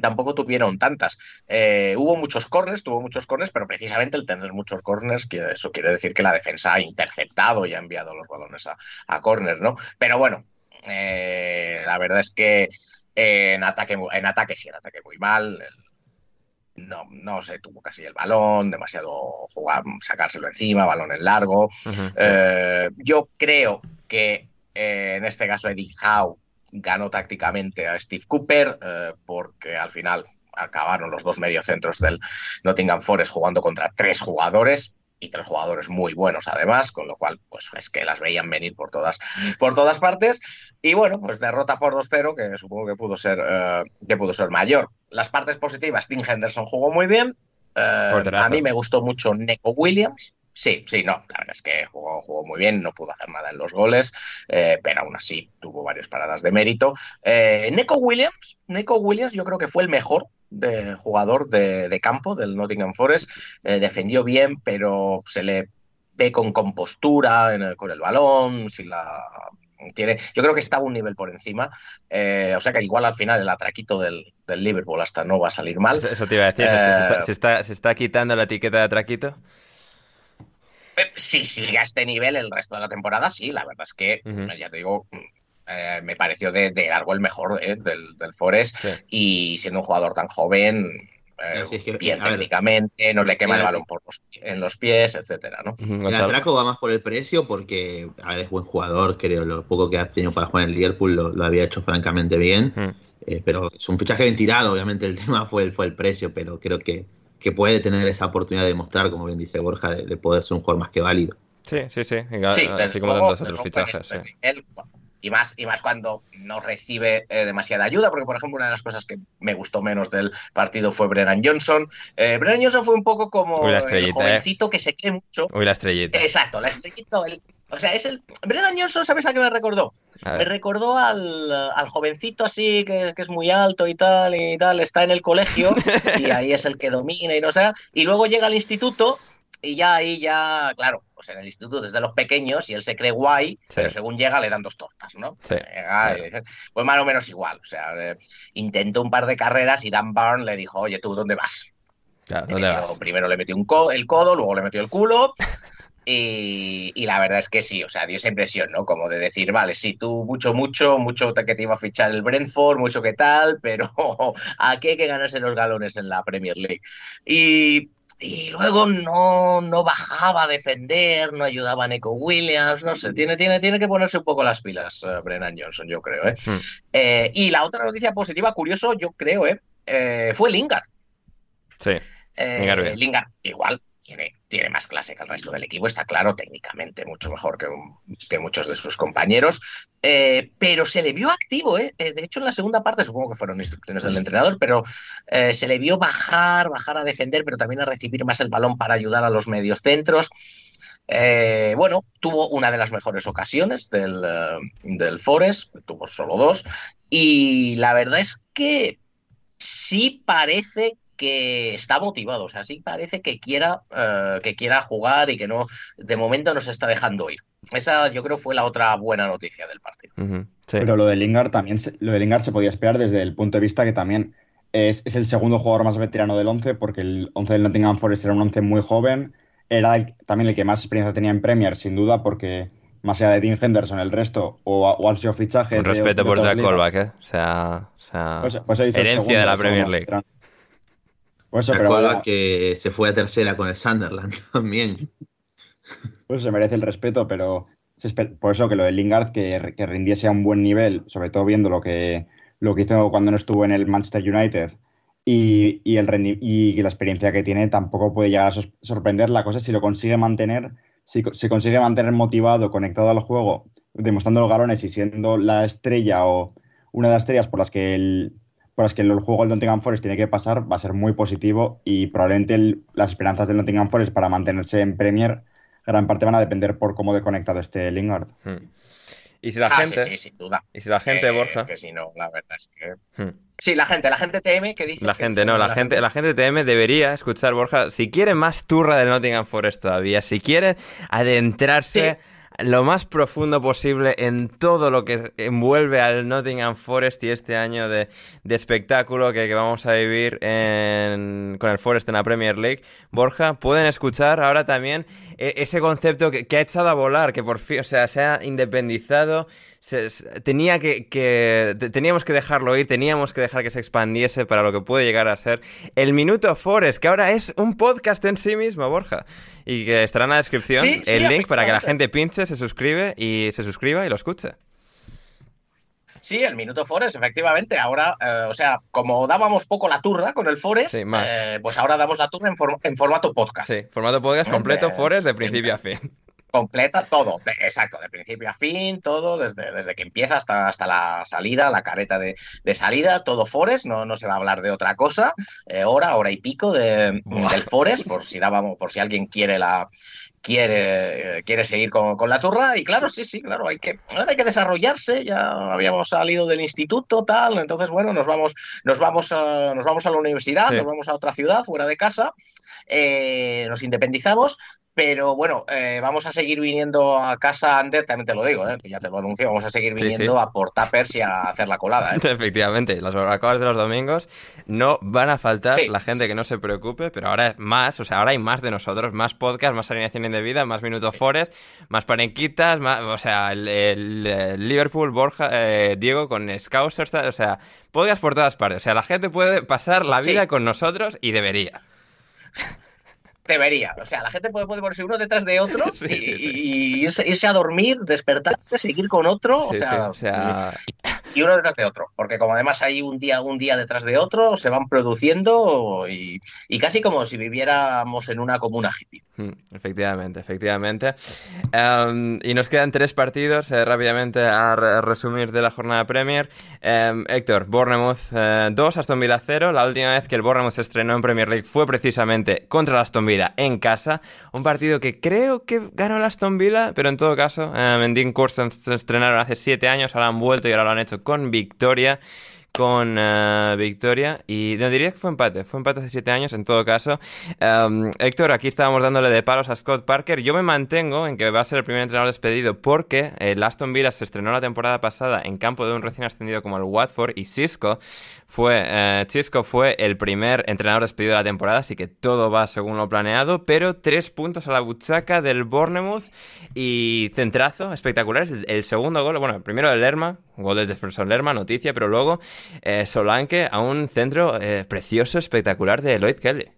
tampoco tuvieron tantas. Eh, hubo muchos corners, tuvo muchos corners, pero precisamente el tener muchos corners, quiere- eso quiere decir que la defensa ha interceptado y ha enviado los balones a, a corners, ¿no? Pero bueno, eh, la verdad es que eh, en ataque, en ataque sí, en ataque muy mal. No, no se tuvo casi el balón, demasiado jugar, sacárselo encima, balón en largo. Eh, yo creo que en este caso Eddie Howe ganó tácticamente a Steve Cooper eh, porque al final acabaron los dos mediocentros del Nottingham Forest jugando contra tres jugadores y tres jugadores muy buenos además, con lo cual pues es que las veían venir por todas por todas partes y bueno, pues derrota por 2-0 que supongo que pudo ser eh, que pudo ser mayor. Las partes positivas, Tim Henderson jugó muy bien. eh, a mí me gustó mucho Neko Williams. Sí, sí, no, la verdad es que jugó, jugó muy bien, no pudo hacer nada en los goles, eh, pero aún así tuvo varias paradas de mérito. Eh, Neko Williams, Neko Williams yo creo que fue el mejor de jugador de, de campo del Nottingham Forest, Eh, defendió bien, pero se le ve con compostura en el- con el balón, sin la tiene, yo creo que está un nivel por encima, eh, o sea que igual al final el atraquito del, del Liverpool hasta no va a salir mal. Eso, te iba a decir, es que se, está, Eh, se, está, se está quitando la etiqueta de atraquito. Si sigue a este nivel el resto de la temporada, sí, la verdad es que, ya te digo, eh, me pareció de, de largo el mejor eh, del, del Forest Sí. y siendo un jugador tan joven, eh, No, sí, es que, bien ver, técnicamente, no le quema el balón por los, en los pies, etcétera, ¿no? El atraco va más por el precio porque, a ver, es buen jugador, creo. Lo poco que ha tenido para jugar en el Liverpool lo, lo había hecho francamente bien. Eh, pero es un fichaje bien tirado, obviamente el tema fue el, fue el precio, pero creo que, que puede tener esa oportunidad de demostrar, como bien dice Borja, de, de poder ser un jugador más que válido. Sí, sí, sí. y- Sí, así como luego, tantos otros fichajes. sí. él, y más, y más cuando no recibe eh, demasiada ayuda, porque por ejemplo una de las cosas que me gustó menos del partido fue Brennan Johnson. Eh, Brennan Johnson fue un poco como Uy, la el estrellita, jovencito que se cree mucho. Uy, la estrellita. Exacto, la estrellita. el- o sea, es el. Brennan Johnson, ¿sabes a qué me recordó? Me recordó al, al jovencito así, que, que es muy alto y tal, y tal, está en el colegio, y ahí es el que domina y no sé. Y luego llega al instituto, y ya ahí ya, claro, pues en el instituto desde los pequeños, y él se cree guay, pero según llega le dan dos tortas, ¿no? Sí, Llega y pues más o menos igual. O sea, eh, intentó un par de carreras y Dan Barn le dijo, oye, ¿tú dónde vas? Primero le metió un co- el codo, luego le metió el culo. Y, y la verdad es que sí, o sea, dio esa impresión, ¿no? Como de decir, vale, sí, tú mucho, mucho, mucho que te iba a fichar el Brentford, mucho que tal, pero aquí hay que ganarse los galones en la Premier League. Y, y luego no, no bajaba a defender, no ayudaba a Nico Williams, no sé, tiene, tiene, tiene que ponerse un poco las pilas, eh, Brennan Johnson, yo creo, ¿eh? Hmm. Eh, y la otra noticia positiva, curioso, yo creo, ¿eh? Eh, fue Lingard. Sí. Eh. Lingard igual tiene, tiene más clase que el resto del equipo, está claro, técnicamente mucho mejor que, un- que muchos de sus compañeros, eh, pero se le vio activo, ¿eh? Eh, de hecho en la segunda parte supongo que fueron instrucciones del entrenador, pero eh, se le vio bajar, bajar a defender, pero también a recibir más el balón para ayudar a los medios centros. Eh, bueno, tuvo una de las mejores ocasiones del, del Forest, tuvo solo dos, y la verdad es que sí parece que está motivado, o sea, sí parece que quiera, eh, que quiera jugar y que no, de momento no se está dejando ir. Esa yo creo fue la otra buena noticia del partido. Pero lo de Lingard también, lo de Lingard se podía esperar desde el punto de vista que también es, el segundo jugador más veterano del 11, porque el 11 del Nottingham Forest era un 11 muy joven, era también el que más experiencia tenía en Premier, sin duda, porque más allá de Dean Henderson, el resto, o, o han sido fichajes. Un respeto por Jack Colback, ¿eh? O sea, o sea pues, pues herencia de la Premier League. Pues eso, pero que se fue a tercera con el Sunderland también. Pues se merece el respeto, pero por eso que lo de Lingard, que, que, rindiese a un buen nivel, sobre todo viendo lo que, lo que hizo cuando no estuvo en el Manchester United y, y el y la experiencia que tiene, tampoco puede llegar a sorprender. La cosa es si lo consigue mantener, si, si consigue mantener motivado, conectado al juego, demostrando los galones y siendo la estrella o una de las estrellas por las que el, por las que el juego del Nottingham Forest tiene que pasar va a ser muy positivo y probablemente las esperanzas del Nottingham Forest para mantenerse en Premier gran parte van a depender por cómo de conectado esté Lingard. Hmm. Y si la ah, gente. Sí, sin duda. Y si la gente, eh, Borja. Es que si no, la verdad es que. Hmm. Sí, la gente, la gente TM que dice. La gente, no, la, gente, la gente TM debería escuchar, Borja. Si quiere más turra del Nottingham Forest todavía, si quiere adentrarse lo más profundo posible en todo lo que envuelve al Nottingham Forest y este año de, espectáculo que, vamos a vivir con el Forest en la Premier League. Borja, pueden escuchar ahora también ese concepto que, ha echado a volar, que por fin, o sea, se ha independizado tenía que, teníamos que dejarlo ir, teníamos que dejar que se expandiese para lo que puede llegar a ser el Minuto Forest, que ahora es un podcast en sí mismo, Borja, y que estará en la descripción el link para que la gente pinche, se suscribe y se suscriba y lo escuche. Sí, el Minuto Forest, efectivamente. Ahora, eh, o sea, como dábamos poco la turra con el Forest, eh, pues ahora damos la turra en, formato podcast. Sí, formato podcast completo, Forest de principio a fin completa todo, exacto, de principio a fin, todo, desde, desde que empieza hasta, hasta la salida, la careta de, salida, todo Forest, no, no se va a hablar de otra cosa, eh, hora, hora y pico de, del Forest, por si dábamos, por si alguien quiere la quiere, quiere seguir con, la turra, y claro, sí, sí, claro, hay que, hay que desarrollarse, ya habíamos salido del instituto, tal, entonces bueno, nos vamos, nos vamos a, nos vamos a la universidad, nos vamos a otra ciudad, fuera de casa, eh, nos independizamos, pero bueno, eh, vamos a seguir viniendo a casa, Ander, también te lo digo, ¿eh? ya te lo anuncio, vamos a seguir viniendo a por tapers y a hacer la colada. ¿eh? Efectivamente, las barbacoas de los domingos no van a faltar, la gente que no se preocupe, pero ahora es más, o sea, ahora hay más de nosotros, más podcast, más alineación indebida, más minutos Forest, más parenquitas, más, o sea, el, Liverpool, Borja, eh, Diego con Scousers, o sea, podcast por todas partes, o sea, la gente puede pasar la vida con nosotros y debería. Debería. O sea, la gente puede, puede ponerse uno detrás de otro y, irse, a dormir, despertarse, seguir con otro. o sea, y uno detrás de otro. Porque como además hay un día, un día detrás de otro, se van produciendo y, casi como si viviéramos en una comuna hippie. Hmm, efectivamente, efectivamente. Em, y nos quedan tres partidos eh, rápidamente a, resumir de la jornada Premier. Em, Héctor, Bournemouth 2, eh, Aston Villa 0. La última vez que el Bournemouth se estrenó en Premier League fue precisamente contra el Aston Villa en casa. Un partido que creo que ganó el Aston Villa, pero en todo caso, eh, en Dean se estrenaron hace siete años, ahora han vuelto y ahora lo han hecho con victoria con uh, victoria y no diría que fue empate, fue empate hace siete años en todo caso. Um, Héctor, aquí estábamos dándole de palos a Scott Parker. Yo me mantengo en que va a ser el primer entrenador despedido porque el Aston Villa se estrenó la temporada pasada en campo de un recién ascendido como el Watford y Cisco fue, uh, Cisco fue el primer entrenador despedido de la temporada, así que todo va según lo planeado, pero tres puntos a la buchaca del Bournemouth y centrazo espectacular. El, el segundo gol, bueno, el primero del Lerma, gol de Jefferson Lerma, noticia, pero luego eh, Solanke a un centro eh, precioso, espectacular de Lloyd Kelly.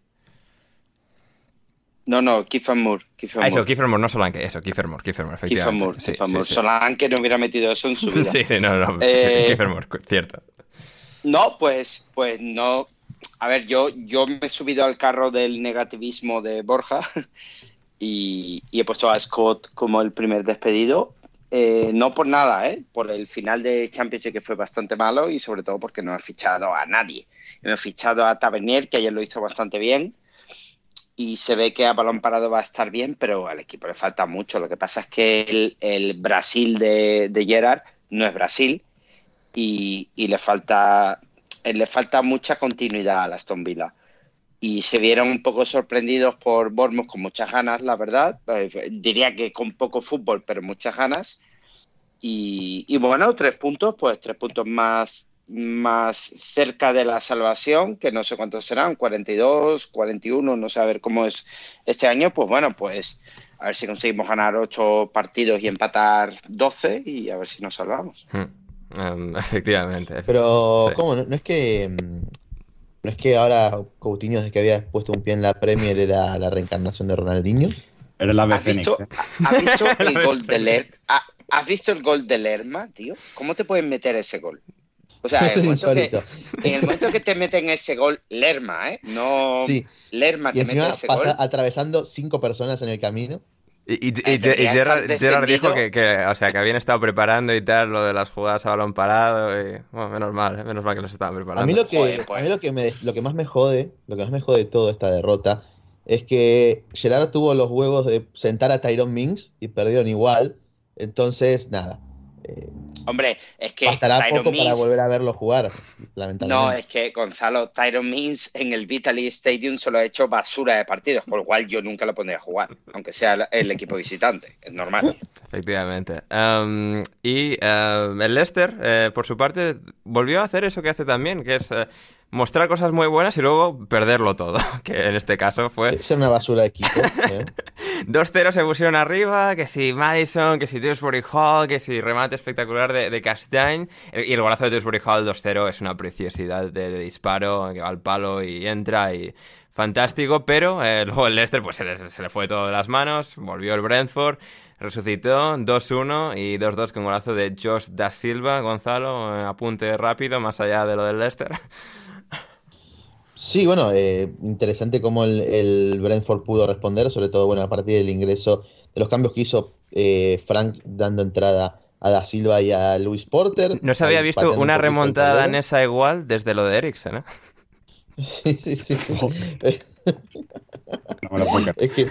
No, no, Kiefer Moore. ah, eso, Kiefer Moore, no Solanke, eso, Kiefer Moore, Kiefer Moore, efectivamente. Kiefer Moore, Solanke no hubiera metido eso en su vida. sí, sí, no, no, eh, Kiefer Moore, cierto. No, pues, pues no. A ver, yo, yo me he subido al carro del negativismo de Borja y, y he puesto a Scott como el primer despedido eh, no por nada, ¿eh? por el final de Championship que fue bastante malo y sobre todo porque no he fichado a nadie. Hemos fichado a Tavernier, que ayer lo hizo bastante bien, y se ve que a balón parado va a estar bien, pero al equipo le falta mucho. Lo que pasa es que el, Brasil de, Gerard no es Brasil y, le, falta, le falta mucha continuidad a Aston Villa. y se vieron un poco sorprendidos por Bournemouth con muchas ganas, la verdad. Eh, diría que con poco fútbol, pero muchas ganas. Y, y bueno, tres puntos, pues tres puntos más, más cerca de la salvación, que no sé cuántos serán, 42, 41, no sé a ver cómo es este año, pues bueno, pues a ver si conseguimos ganar ocho partidos y empatar 12 y a ver si nos salvamos. Hmm. Um, efectivamente. Pero, ¿cómo? ¿No, es que mm, no es que ahora Coutinho desde que había puesto un pie en la Premier era la reencarnación de Ronaldinho? Era la ¿Has visto, ¿Has visto el gol de Lerma? ¿Has visto el gol de Lerma, tío? ¿Cómo te pueden meter ese gol? O sea, en el, momento que, en el momento que te meten ese gol, Lerma, ¿eh? No. Sí. Lerma te y encima mete ese pasa gol. atravesando cinco personas en el camino. Y, y, y, y Gerard, Gerard, dijo que, que, o sea, que habían estado preparando y tal lo de las jugadas a balón parado. Y, bueno, menos mal, ¿eh? menos mal que los estaban preparando. A mí lo que, Joder, pues. a mí lo que, me, lo que más me jode, lo que más me jode de toda esta derrota es que Gerard tuvo los huevos de sentar a Tyron Mings y perdieron igual. Entonces, nada. Eh, Hombre, es que. Bastará Tyron poco Mins... para volver a verlo jugar, lamentablemente. No, es que Gonzalo, Tyron Means en el Vitaly Stadium solo ha hecho basura de partidos, por lo cual yo nunca lo pondría a jugar, aunque sea el equipo visitante, es normal. Efectivamente. Um, y uh, el Leicester, eh, por su parte, volvió a hacer eso que hace también, que es. Uh, mostrar cosas muy buenas y luego perderlo todo, que en este caso fue... Es una basura de equipo. ¿eh? 2-0 se pusieron arriba, que si Madison, que si Dewsbury Hall, que si remate espectacular de, de Castaigne, y el golazo de Dewsbury Hall 2-0 es una preciosidad de, de, disparo, que va al palo y entra y... Fantástico, pero eh, luego el Leicester pues se le, se le fue todo de las manos, volvió el Brentford, resucitó 2-1 y 2-2 con golazo de Josh Da Silva, Gonzalo, eh, apunte rápido, más allá de lo del Leicester. Sí, bueno, eh, interesante cómo el, el, Brentford pudo responder, sobre todo bueno, a partir del ingreso de los cambios que hizo eh, Frank dando entrada a Da Silva y a Luis Porter. No se había Ahí visto una remontada tablero. danesa igual desde lo de Eriksen, ¿eh? Sí, sí, sí. Creer. Es que,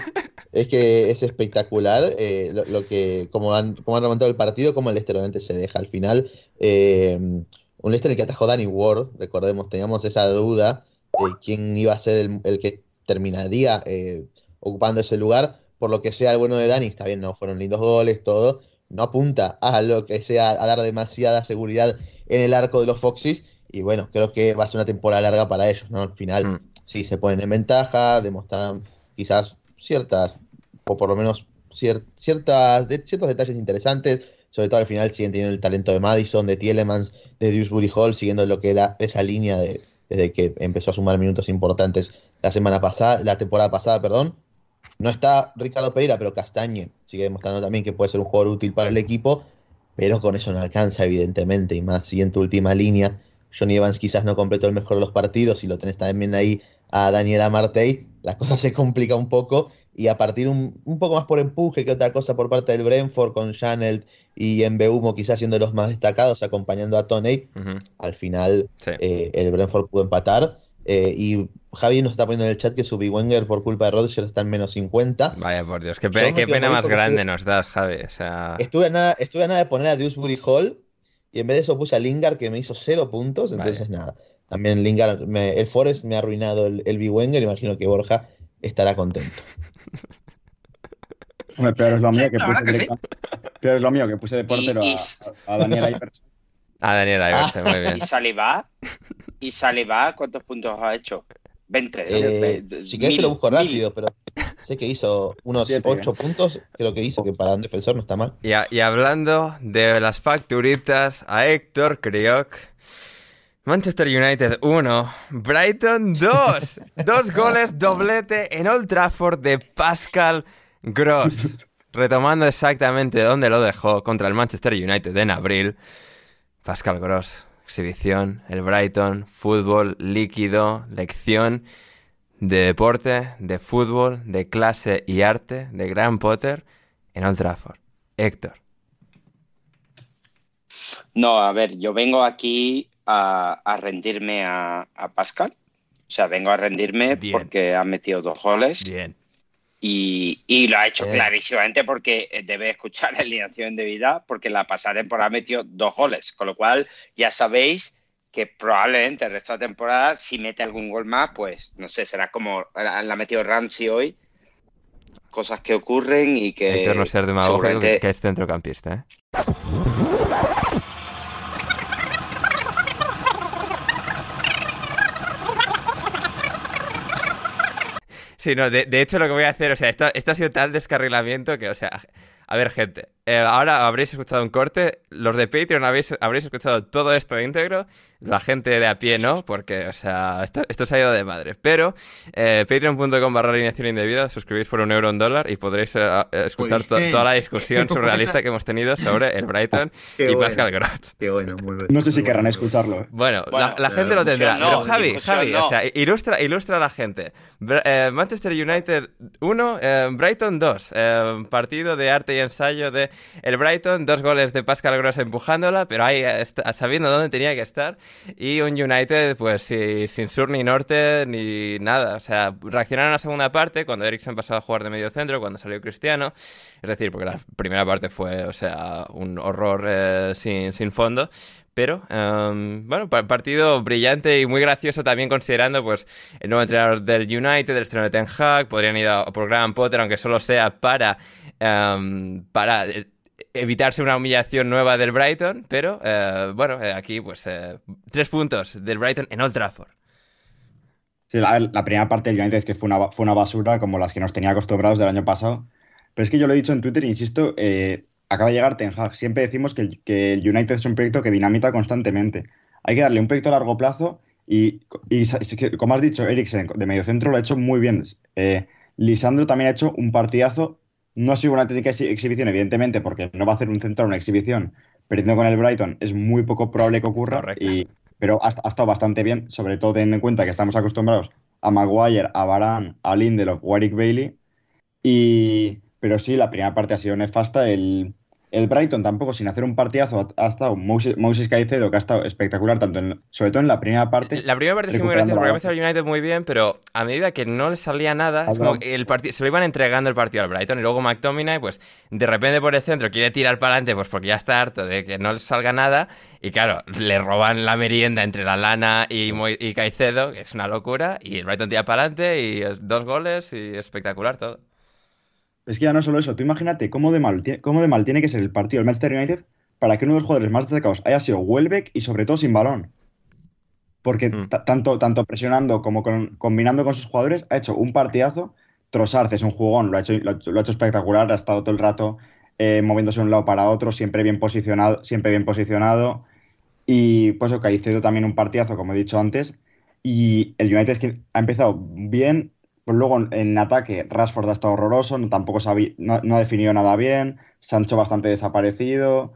es que es espectacular eh, lo, lo que, como han, como han remontado el partido, como el Leicester obviamente se deja al final. Eh, un Leicester en el que atajó Danny Ward, recordemos, teníamos esa duda de quién iba a ser el, el que terminaría eh, ocupando ese lugar. Por lo que sea el bueno de Dani, está bien, no fueron lindos goles, todo. No apunta a lo que sea, a dar demasiada seguridad en el arco de los Foxys. Y bueno, creo que va a ser una temporada larga para ellos, ¿no? Al final, Mm. sí, se ponen en ventaja, demostraron quizás ciertas, o por lo menos cier- ciertas, de- ciertos detalles interesantes. Sobre todo al final siguen teniendo el talento de Madison, de Tielemans, de Dewsbury Hall, siguiendo lo que era esa línea de, desde que empezó a sumar minutos importantes la semana pasada, la temporada pasada, perdón. No está Ricardo Pereira, pero Castañe sigue demostrando también que puede ser un jugador útil para el equipo, pero con eso no alcanza, evidentemente, y más si en tu última línea Johnny Evans quizás no completó el mejor de los partidos y lo tenés también ahí a Daniela Martey, la cosa se complica un poco y a partir un, poco más por empuje que otra cosa por parte del Brentford con Chanel y Mbeumo quizás siendo los más destacados acompañando a Toney, al final Sí. eh, el Brentford pudo empatar eh, y Javi nos está poniendo en el chat que su Wenger por culpa de Rodgers está en menos 50. Vaya por Dios, qué, pe- qué pena más grande nos das, Javi. O sea, Estuve a nada, estuve a nada de poner a Dewsbury Hall y en vez de eso puse a Lingard que me hizo cero puntos, entonces nada. También Lingard, me- el Forest me ha arruinado el, el Wenger, imagino que Borja estará contento. Hombre, peor es lo mío Sí, que la puse sí. directa- peor es lo mío que puse de portero Y- a, a Daniel Iverson. a Daniel Iversen, muy bien. ¿Y Saliba? ¿Y Saliba cuántos puntos ha hecho? 20. Eh, Ve- si querés te lo busco mil. rápido, pero sé que hizo unos Siete, 8 puntos, creo que hizo, que para un defensor no está mal. Y, a- y hablando de las facturitas, a Héctor Crioc. Manchester United 1, Brighton 2. Dos goles, doblete en Old Trafford de Pascal Gross. Retomando exactamente donde lo dejó contra el Manchester United en abril. Pascal Gross, exhibición, el Brighton, fútbol líquido, lección de deporte, de fútbol, de clase y arte, de Gran Potter en Old Trafford. Héctor. No, a ver, yo vengo aquí a, a rendirme a, a Pascal. O sea, vengo a rendirme Bien. porque ha metido dos goles Bien. Y, y lo ha hecho clarísimamente porque debe escuchar la alineación de vida porque la pasada temporada metió dos goles. Con lo cual, ya sabéis que probablemente el resto de la temporada, si mete algún gol más, pues no sé, será como la, la ha metido Ramsey hoy. Cosas que ocurren y que. Hay que no ser demagógico seguramente- que es centrocampista, ¿eh? Sí, no, de, de hecho lo que voy a hacer, o sea, esto, esto ha sido tal descarrilamiento que, o sea, a ver, gente, eh, ahora habréis escuchado un corte, los de Patreon habéis, habréis escuchado todo esto íntegro, la gente de a pie no, porque, o sea, esto, esto se ha ido de madre. Pero, eh, patreon.com barra alineación indebida, suscribís por un euro un dólar y podréis eh, eh, escuchar to- toda la discusión surrealista que hemos tenido sobre el Brighton Qué y bueno. Pascal Gross. Qué bueno, muy bueno. No sé si querrán escucharlo. Bueno, Bueno, la, la gente lo tendrá. discusión no, pero Javi, Javi, no. o sea, ilustra, ilustra a la gente. Eh, Manchester United 1, eh, Brighton 2. eh, partido de arte y ensayo de el Brighton, dos goles de Pascal Gross empujándola, pero ahí sabiendo dónde tenía que estar. Y un United, pues sin sur ni norte ni nada. O sea, reaccionaron a la segunda parte cuando Eriksen pasó a jugar de medio centro, cuando salió Cristiano. Es decir, porque la primera parte fue, o sea, un horror eh, sin, sin fondo. Pero, em, bueno, pa- partido brillante y muy gracioso también considerando, pues, el nuevo entrenador del United, el estreno de Ten Hag, podrían ir a por Graham Potter, aunque solo sea para, em, para eh, evitarse una humillación nueva del Brighton, pero, eh, bueno, eh, aquí, pues, tres puntos del Brighton en Old Trafford. Sí, la, primera parte del United es que fue una, fue una basura como las que nos tenía acostumbrados del año pasado. Pero es que yo lo he dicho en Twitter, insisto, acaba de llegar Ten Hag. Siempre decimos que el, que el United es un proyecto que dinamita constantemente. Hay que darle un proyecto a largo plazo y, como has dicho, Eriksen de mediocentro lo ha hecho muy bien. Lisandro también ha hecho un partidazo. No ha sido una exhi- exhibición, evidentemente, porque no va a hacer un central una exhibición. Perdiendo con el Brighton es muy poco probable que ocurra. Correcto. Y, pero ha, ha estado bastante bien, sobre todo teniendo en cuenta que estamos acostumbrados a Maguire, a Varane, a Lindelof, Warwick Bailey. Y, pero sí, la primera parte ha sido nefasta. El, el Brighton tampoco, sin hacer un partidazo, ha, estado Moses, Moses Caicedo, que ha estado espectacular, tanto en, sobre todo en la primera parte. La primera parte sí muy graciosa porque empezó el United muy bien, pero a medida que no le salía nada, es como que el se lo iban entregando el partido al Brighton y luego McTominay, pues de repente por el centro quiere tirar para adelante, pues porque ya está harto de que no le salga nada y claro, le roban la merienda entre la lana y, Mo- y Caicedo, que es una locura, y el Brighton tira para adelante y dos goles y espectacular todo. Es que ya no solo eso, tú imagínate cómo de mal, cómo de mal tiene que ser el partido del Manchester United para que uno de los jugadores más destacados haya sido Welbeck y sobre todo sin balón. Porque Mm. ta- tanto, tanto presionando como con- combinando con sus jugadores ha hecho un partidazo. Trossard es un jugón, lo ha hecho, lo ha hecho, lo ha hecho espectacular, ha estado todo el rato eh, moviéndose de un lado para otro, siempre bien posicionado, siempre bien posicionado. Y pues Caicedo también un partidazo, como he dicho antes. Y el United es que ha empezado bien, luego en, ataque Rashford ha estado horroroso, tampoco no, ha definido nada bien, Sancho bastante desaparecido,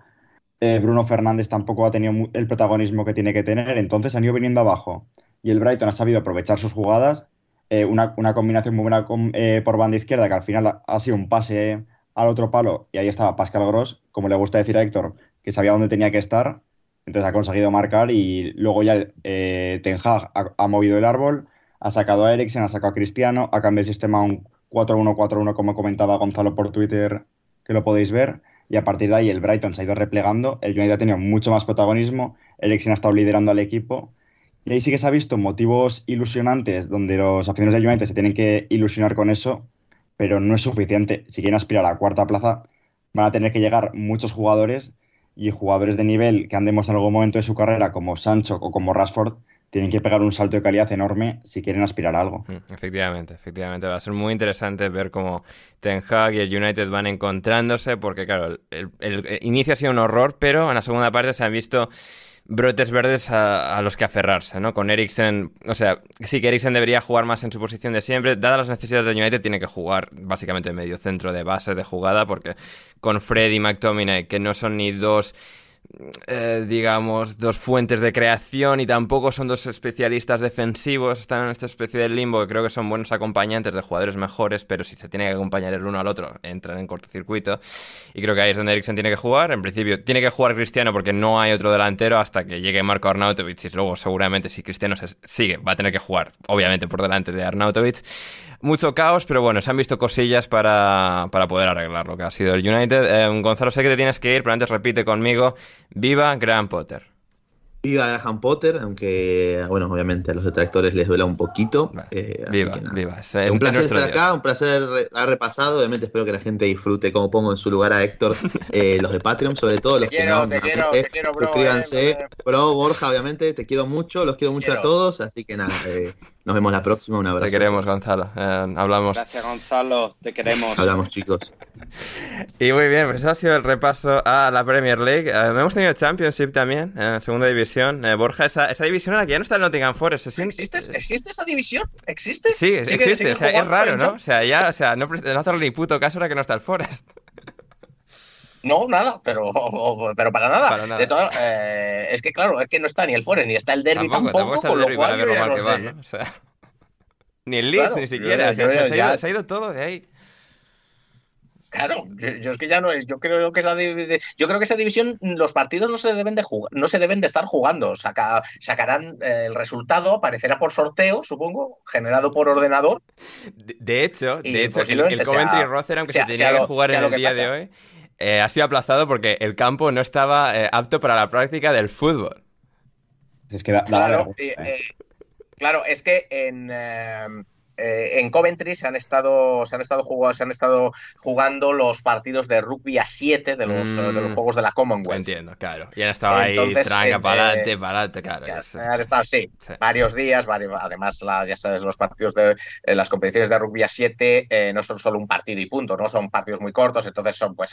eh, Bruno Fernández tampoco ha tenido el protagonismo que tiene que tener, entonces han ido viniendo abajo. Y el Brighton ha sabido aprovechar sus jugadas, eh, una, combinación muy buena eh, por banda izquierda, que al final ha, sido un pase al otro palo, y ahí estaba Pascal Gross, como le gusta decir a Héctor, que sabía dónde tenía que estar, entonces ha conseguido marcar y luego ya Ten Hag ha, ha movido el árbol, ha sacado a Eriksen, ha sacado a Cristiano, ha cambiado el sistema a un 4-1-4-1 como comentaba Gonzalo por Twitter, que lo podéis ver, y a partir de ahí el Brighton se ha ido replegando, el United ha tenido mucho más protagonismo, Eriksen ha estado liderando al equipo, y ahí sí que se ha visto motivos ilusionantes donde los aficionados del United se tienen que ilusionar con eso, pero no es suficiente. Si quieren aspirar a la cuarta plaza, van a tener que llegar muchos jugadores y jugadores de nivel que han demostrado en algún momento de su carrera, como Sancho o como Rashford, tienen que pegar un salto de calidad enorme si quieren aspirar a algo. Mm, Efectivamente, efectivamente. Va a ser muy interesante ver cómo Ten Hag y el United van encontrándose, porque claro, el, el inicio ha sido un horror, pero en la segunda parte se han visto brotes verdes a, los que aferrarse, ¿no? Con Eriksen, o sea, sí que Eriksen debería jugar más en su posición de siempre, dadas las necesidades del United, tiene que jugar básicamente en medio centro de base de jugada, porque con Fred y McTominay, que no son ni dos eh, digamos, dos fuentes de creación y tampoco son dos especialistas defensivos, están en esta especie de limbo que creo que son buenos acompañantes de jugadores mejores, pero si se tiene que acompañar el uno al otro, entran en cortocircuito. Y creo que ahí es donde Eriksen tiene que jugar. En principio, tiene que jugar Cristiano porque no hay otro delantero hasta que llegue Marco Arnautovic y luego seguramente si Cristiano se sigue, va a tener que jugar, obviamente, por delante de Arnautovic. Mucho caos, pero bueno, se han visto cosillas para, para poder arreglar lo que ha sido el United. Eh, Gonzalo, sé que te tienes que ir, pero antes repite conmigo, viva Graham Potter. Viva Graham Potter, aunque, bueno, obviamente a los detractores les duela un poquito. Eh, viva, viva. un placer estar acá, un placer haber repasado. Obviamente espero que la gente disfrute, como pongo en su lugar a Héctor, eh, los de Patreon, sobre todo los que no. Te quiero, te quiero, bro. Suscríbanse. Bro, Borja, obviamente, te quiero mucho, los quiero mucho a todos, así que nada, nos vemos la próxima. Un abrazo. Te queremos, Gonzalo. hablamos. Gracias, Gonzalo. Te queremos. Hablamos, chicos. Y muy bien, pues eso ha sido el repaso a la Premier League. hemos tenido Championship también, segunda división eh, Borja, esa, división en la que ya no está el Nottingham Forest. ¿Existe, ¿Existe esa división? ¿Existe? Sí, existe. o sea, es raro, ¿no? O sea, ya, o sea, no, no hacerle ni puto caso ahora que no está el Forest. No, nada, pero, pero para nada. De todo, eh, es que claro, es que no está ni el Forest, ni está el Derby tampoco, con lo cual yo ya no sé. O sea, ni el Leeds, ni siquiera. se, ha se ha ido todo de ahí. Claro, yo, es que ya no es. Yo creo que esa yo creo que esa división los partidos no se deben de jugar, no se deben de estar jugando. sacarán eh, el resultado, aparecerá por sorteo, supongo, generado por ordenador. De, hecho, de hecho, el, Coventry Rotherham que se tenía que jugar en el día de hoy eh, ha sido aplazado porque el campo no estaba eh, apto para la práctica del fútbol. Es que claro, claro, es que en eh, en Coventry se han estado se han estado jugando, se han estado jugando los partidos de rugby a 7 de los, de los mm. juegos de la Commonwealth. Entiendo, claro. Y han estado ahí tranca para adelante, para adelante, claro. han estado, sí, varios días, además las, ya sabes, los partidos de eh, las competiciones de rugby a 7 eh, no son solo un partido y punto, no son partidos muy cortos, entonces son pues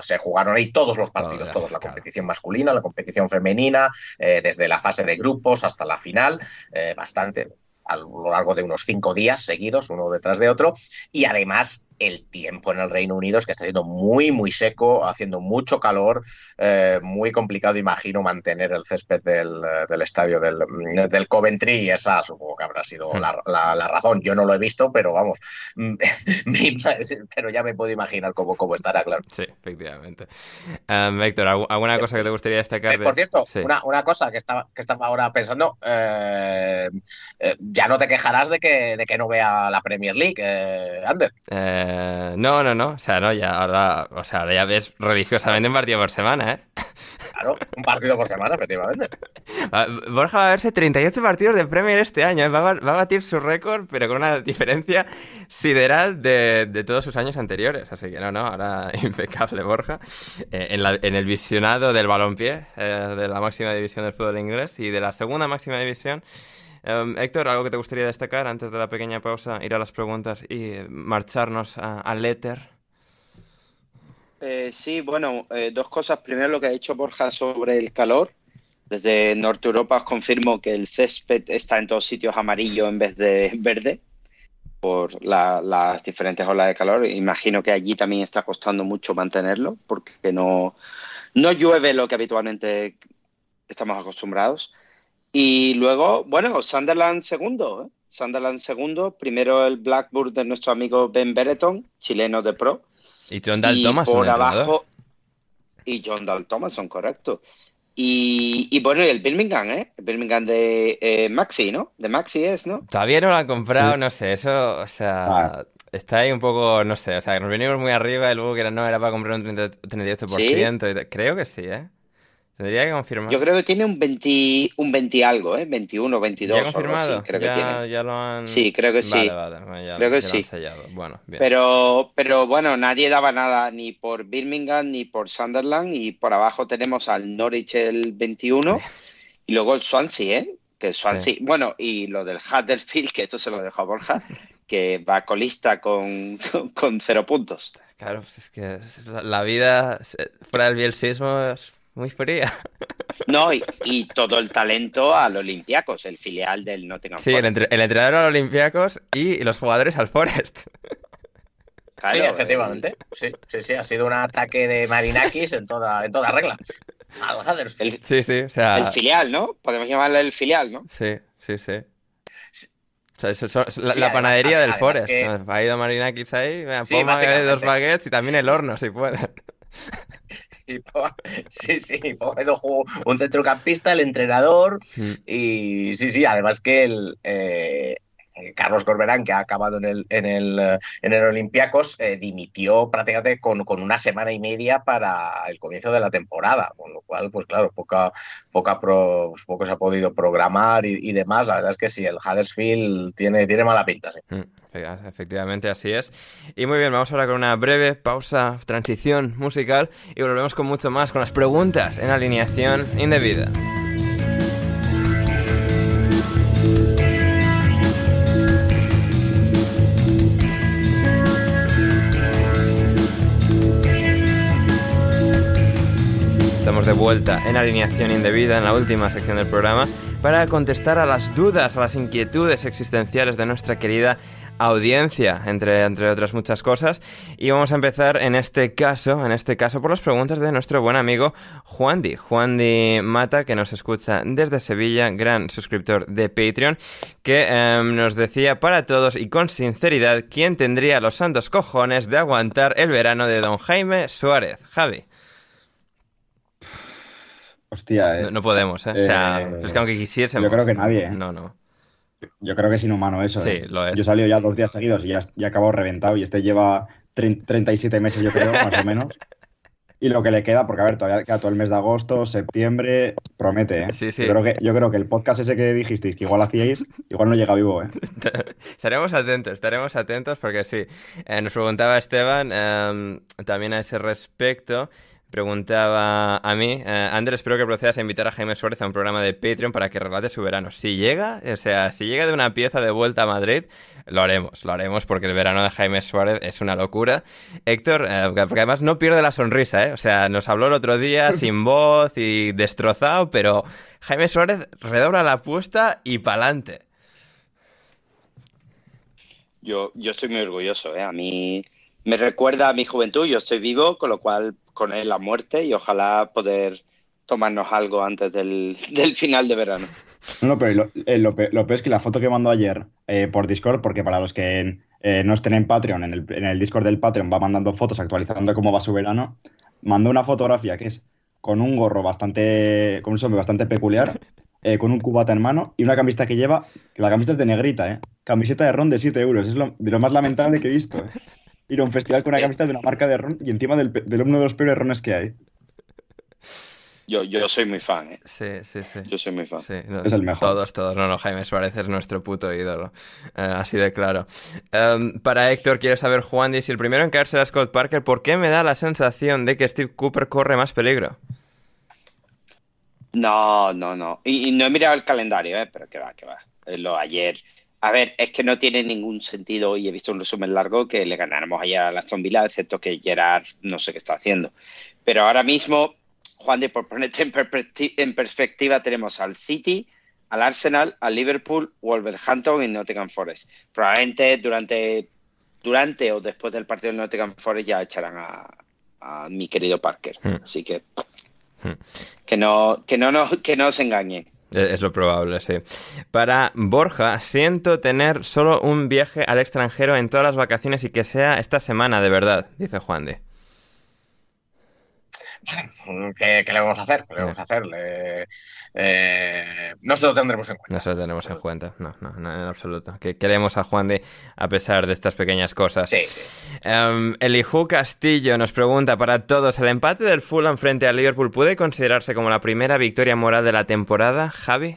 se jugaron ahí todos los partidos, todos, la competición masculina, la competición femenina, desde la fase de grupos hasta la final, bastante a lo largo de unos cinco días seguidos, uno detrás de otro, y además el tiempo en el Reino Unido es que está siendo muy, muy seco, haciendo mucho calor, eh, muy complicado, imagino, mantener el césped del, eh, estadio del, del, Coventry y esa supongo que habrá sido hmm. la, razón. Yo no lo he visto, pero vamos, pero ya me puedo imaginar cómo, cómo estará, claro. Sí, efectivamente. Um, Héctor, ¿alguna cosa que te gustaría destacar? Eh, por cierto, una, cosa que estaba, que estaba ahora pensando, ya no te quejarás de que, de que no vea la Premier League, Ander. Eh, no, no, no. O sea, no, ya ahora, o sea, ahora ya ves religiosamente un partido por semana, ¿eh? Claro, un partido por semana, efectivamente. Borja va a verse 38 partidos de Premier este año. ¿eh? Va, a, batir su récord, pero con una diferencia sideral de, todos sus años anteriores. Así que no, no, ahora impecable Borja. Eh, en, en, el visionado del balompié, de la máxima división del fútbol inglés y de la segunda máxima división. Em, Héctor, ¿algo que te gustaría destacar antes de la pequeña pausa, ir a las preguntas y marcharnos al éter? Eh, sí, bueno, eh, dos cosas. Primero, lo que ha dicho Borja sobre el calor. Desde Norte Europa os confirmo que el césped está en todos sitios amarillo en vez de verde por las diferentes olas de calor. Imagino que allí también está costando mucho mantenerlo porque no, no llueve lo que habitualmente estamos acostumbrados. Y luego, bueno, Sunderland segundo, ¿eh? Sunderland segundo, primero el Blackburn de nuestro amigo Ben Bereton, chileno de pro. Y John Dal Thomason. Por abajo. Y John Dal Thomason, correcto. Y, y, bueno, el Birmingham, ¿eh? El Birmingham de eh, Maxi, ¿no? De Maxi es, ¿no? Todavía no lo han comprado, no sé, eso, o sea, ah. está ahí un poco, no sé, o sea, nos venimos muy arriba y luego que no era para comprar un 38%, creo que sí, ¿eh? Tendría que confirmar. Yo creo que tiene un 20, un 20 algo, ¿eh? 21, 22. ¿Ya confirmado? creo que tiene. Ya lo han... Sí, creo que sí. Vale, vale. Ya, creo que sí. Bueno, bien. Pero, pero bueno, nadie daba nada ni por Birmingham ni por Sunderland. Y por abajo tenemos al Norwich el 21 y luego el Swansea, ¿eh? Que el Swansea. Bueno, y lo del Huddersfield, que eso se lo dejó a Borja, que va colista con, con, cero puntos. Claro, pues es que la vida fuera del bielsismo es muy fría. No, y, todo el talento al Olympiacos, el filial del Nottingham Sí, el, el, entrenador al Olympiacos y los jugadores al Forest. sí, efectivamente. Sí, sí, sí, ha sido un ataque de Marinakis en toda, en toda regla. A los El, sí, sí, o sea... El filial, ¿no? Podemos llamarle el filial, ¿no? Sí, sí, sí. la, panadería del Forest. Ha ido Marinakis ahí, me sí, dos baguettes y también el horno, si puede. sí, sí, un centrocampista, el entrenador, y sí, sí, además que el, eh, Carlos Corberán, que ha acabado en el, en el, eh, en el Olympiacos, eh, dimitió prácticamente con, con, una semana y media para el comienzo de la temporada, con lo cual, pues claro, poca, poca pues poco se ha podido programar y, demás. La verdad es que sí, el Huddersfield tiene, tiene mala pinta. Sí. Mm, efectivamente, así es. Y muy bien, vamos ahora con una breve pausa, transición musical y volvemos con mucho más, con las preguntas en alineación indebida. Vuelta en alineación indebida en la última sección del programa para contestar a las dudas, a las inquietudes existenciales de nuestra querida audiencia, entre, entre otras muchas cosas. Y vamos a empezar en este caso, en este caso, por las preguntas de nuestro buen amigo Juan Di. Juan Di Mata, que nos escucha desde Sevilla, gran suscriptor de Patreon, que em, nos decía para todos y con sinceridad quién tendría los santos cojones de aguantar el verano de don Jaime Suárez. Javi. Hostia, eh. no, podemos, ¿eh? o sea, eh, es que aunque quisiésemos. Yo creo que nadie. ¿eh? No, no. Yo creo que es inhumano eso. Sí, lo es. Yo he salido ya dos días seguidos y ya, ya he acabado reventado y este lleva 37 meses, yo creo, más o menos. Y lo que le queda, porque a ver, todavía queda todo el mes de agosto, septiembre, promete, ¿eh? Sí, sí. Yo creo que, yo creo que el podcast ese que dijisteis que igual hacíais, igual no llega vivo, ¿eh? estaremos atentos, estaremos atentos porque sí. nos preguntaba Esteban em, también a ese respecto preguntaba a mí, eh, Andrés, espero que procedas a invitar a Jaime Suárez a un programa de Patreon para que relate su verano. Si llega, o sea, si llega de una pieza de vuelta a Madrid, lo haremos, lo haremos porque el verano de Jaime Suárez es una locura. Héctor, eh, porque además no pierde la sonrisa, ¿eh? O sea, nos habló el otro día sin voz y destrozado, pero Jaime Suárez redobla la apuesta y pa'lante. Yo, yo estoy muy orgulloso, ¿eh? A mí me recuerda a mi juventud, yo estoy vivo, con lo cual con él la muerte y ojalá poder tomarnos algo antes del, final de verano. No, pero eh, lo, peor es que la foto que mandó ayer eh, por Discord, porque para los que eh, no estén en Patreon, en el, en el, Discord del Patreon va mandando fotos actualizando cómo va su verano, mandó una fotografía que es con un gorro bastante, con un sombrero bastante peculiar, con un cubata en mano y una camiseta que lleva, que la camiseta es de negrita, ¿eh? Camiseta de ron de 7 euros, es lo, de lo más lamentable que he visto. ¿Eh? ir a un festival con una camiseta de una marca de ron y encima del, uno de los peores rones que hay. Yo, yo soy muy fan, ¿eh? Sí, sí, sí. Yo soy muy fan. es el mejor. Todos, todos. No, no, Jaime Suárez es nuestro puto ídolo. Eh, así de claro. Em, para Héctor, quiero saber, Juan, si el primero en caerse era Scott Parker, ¿por qué me da la sensación de que Steve Cooper corre más peligro? No, no, no. Y, no he mirado el calendario, ¿eh? Pero que va, que va. Lo ayer a ver, es que no tiene ningún sentido, y he visto un resumen largo, que le ganáramos ayer a Aston Villa, excepto que Gerard no sé qué está haciendo. Pero ahora mismo, Juan de, por ponerte en, perspectiva, tenemos al City, al Arsenal, al Liverpool, Wolverhampton y Nottingham Forest. Probablemente durante, durante o después del partido de Nottingham Forest ya echarán a, mi querido Parker. Hmm. Así que hmm. que no, que no, no, que no se engañen. Es lo probable, sí. Para Borja, siento tener solo un viaje al extranjero en todas las vacaciones y que sea esta semana, de verdad, dice Juan de. ¿Qué, le vamos a hacer? ¿Qué le vamos a hacer? Eh, no se lo tendremos en cuenta. No se lo tenemos en cuenta, no, no, no en absoluto. Que queremos a Juan de a pesar de estas pequeñas cosas. Sí, sí. Um, Castillo nos pregunta para todos, ¿el empate del Fulham frente al Liverpool puede considerarse como la primera victoria moral de la temporada, Javi?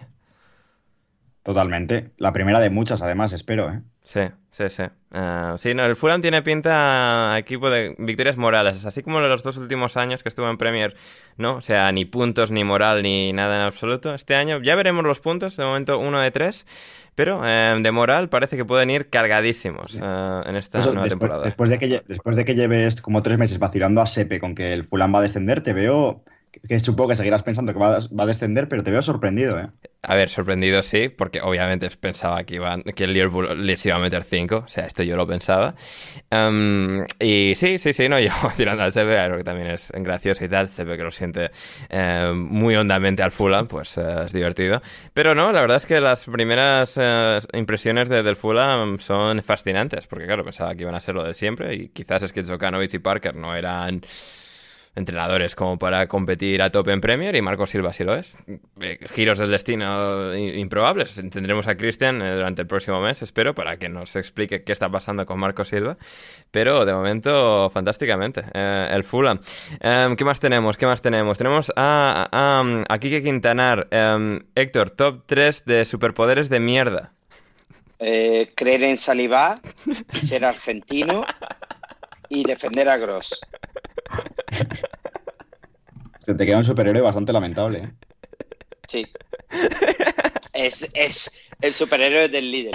Totalmente. La primera de muchas, además, espero, ¿eh? Sí, sí, sí. Ah, sí, no, el Fulham tiene pinta equipo de victorias morales, así como los dos últimos años que estuvo en Premier, ¿no? O sea, ni puntos, ni moral, ni nada en absoluto. Este año ya veremos los puntos, de momento uno de tres, pero eh, de moral parece que pueden ir cargadísimos eh, en esta nueva temporada. Después de, que, después de que lleves como tres meses vacilando a Sepe con que el Fulham va a descender, te veo que supongo que seguirás pensando que va, a descender, pero te veo sorprendido, ¿eh? A ver, sorprendido sí, porque obviamente pensaba que, iban, que el Liverpool les iba a meter 5, o sea, esto yo lo pensaba. Em, y sí, sí, sí, no, yo tirando al CB, creo que también es gracioso y tal, se ve que lo siente em, muy hondamente al Fulham, pues eh, es divertido. Pero no, la verdad es que las primeras eh, impresiones del Fulham son fascinantes, porque claro, pensaba que iban a ser lo de siempre y quizás es que Djokovic y Parker no eran entrenadores como para competir a tope en Premier y Marco Silva sí lo es. Eh, giros del destino improbables. Tendremos a Christian eh, durante el próximo mes, espero, para que nos explique qué está pasando con Marco Silva. Pero de momento, fantásticamente. Eh, el Fulham. Em, ¿Qué más tenemos? ¿Qué más tenemos? Tenemos a, a, a Kike Quintanar. Em, Héctor, top 3 de superpoderes de mierda. creer en Salivá, ser argentino y defender a Gross. Se te queda un superhéroe bastante lamentable. ¿eh? Sí. Es, es el superhéroe del líder.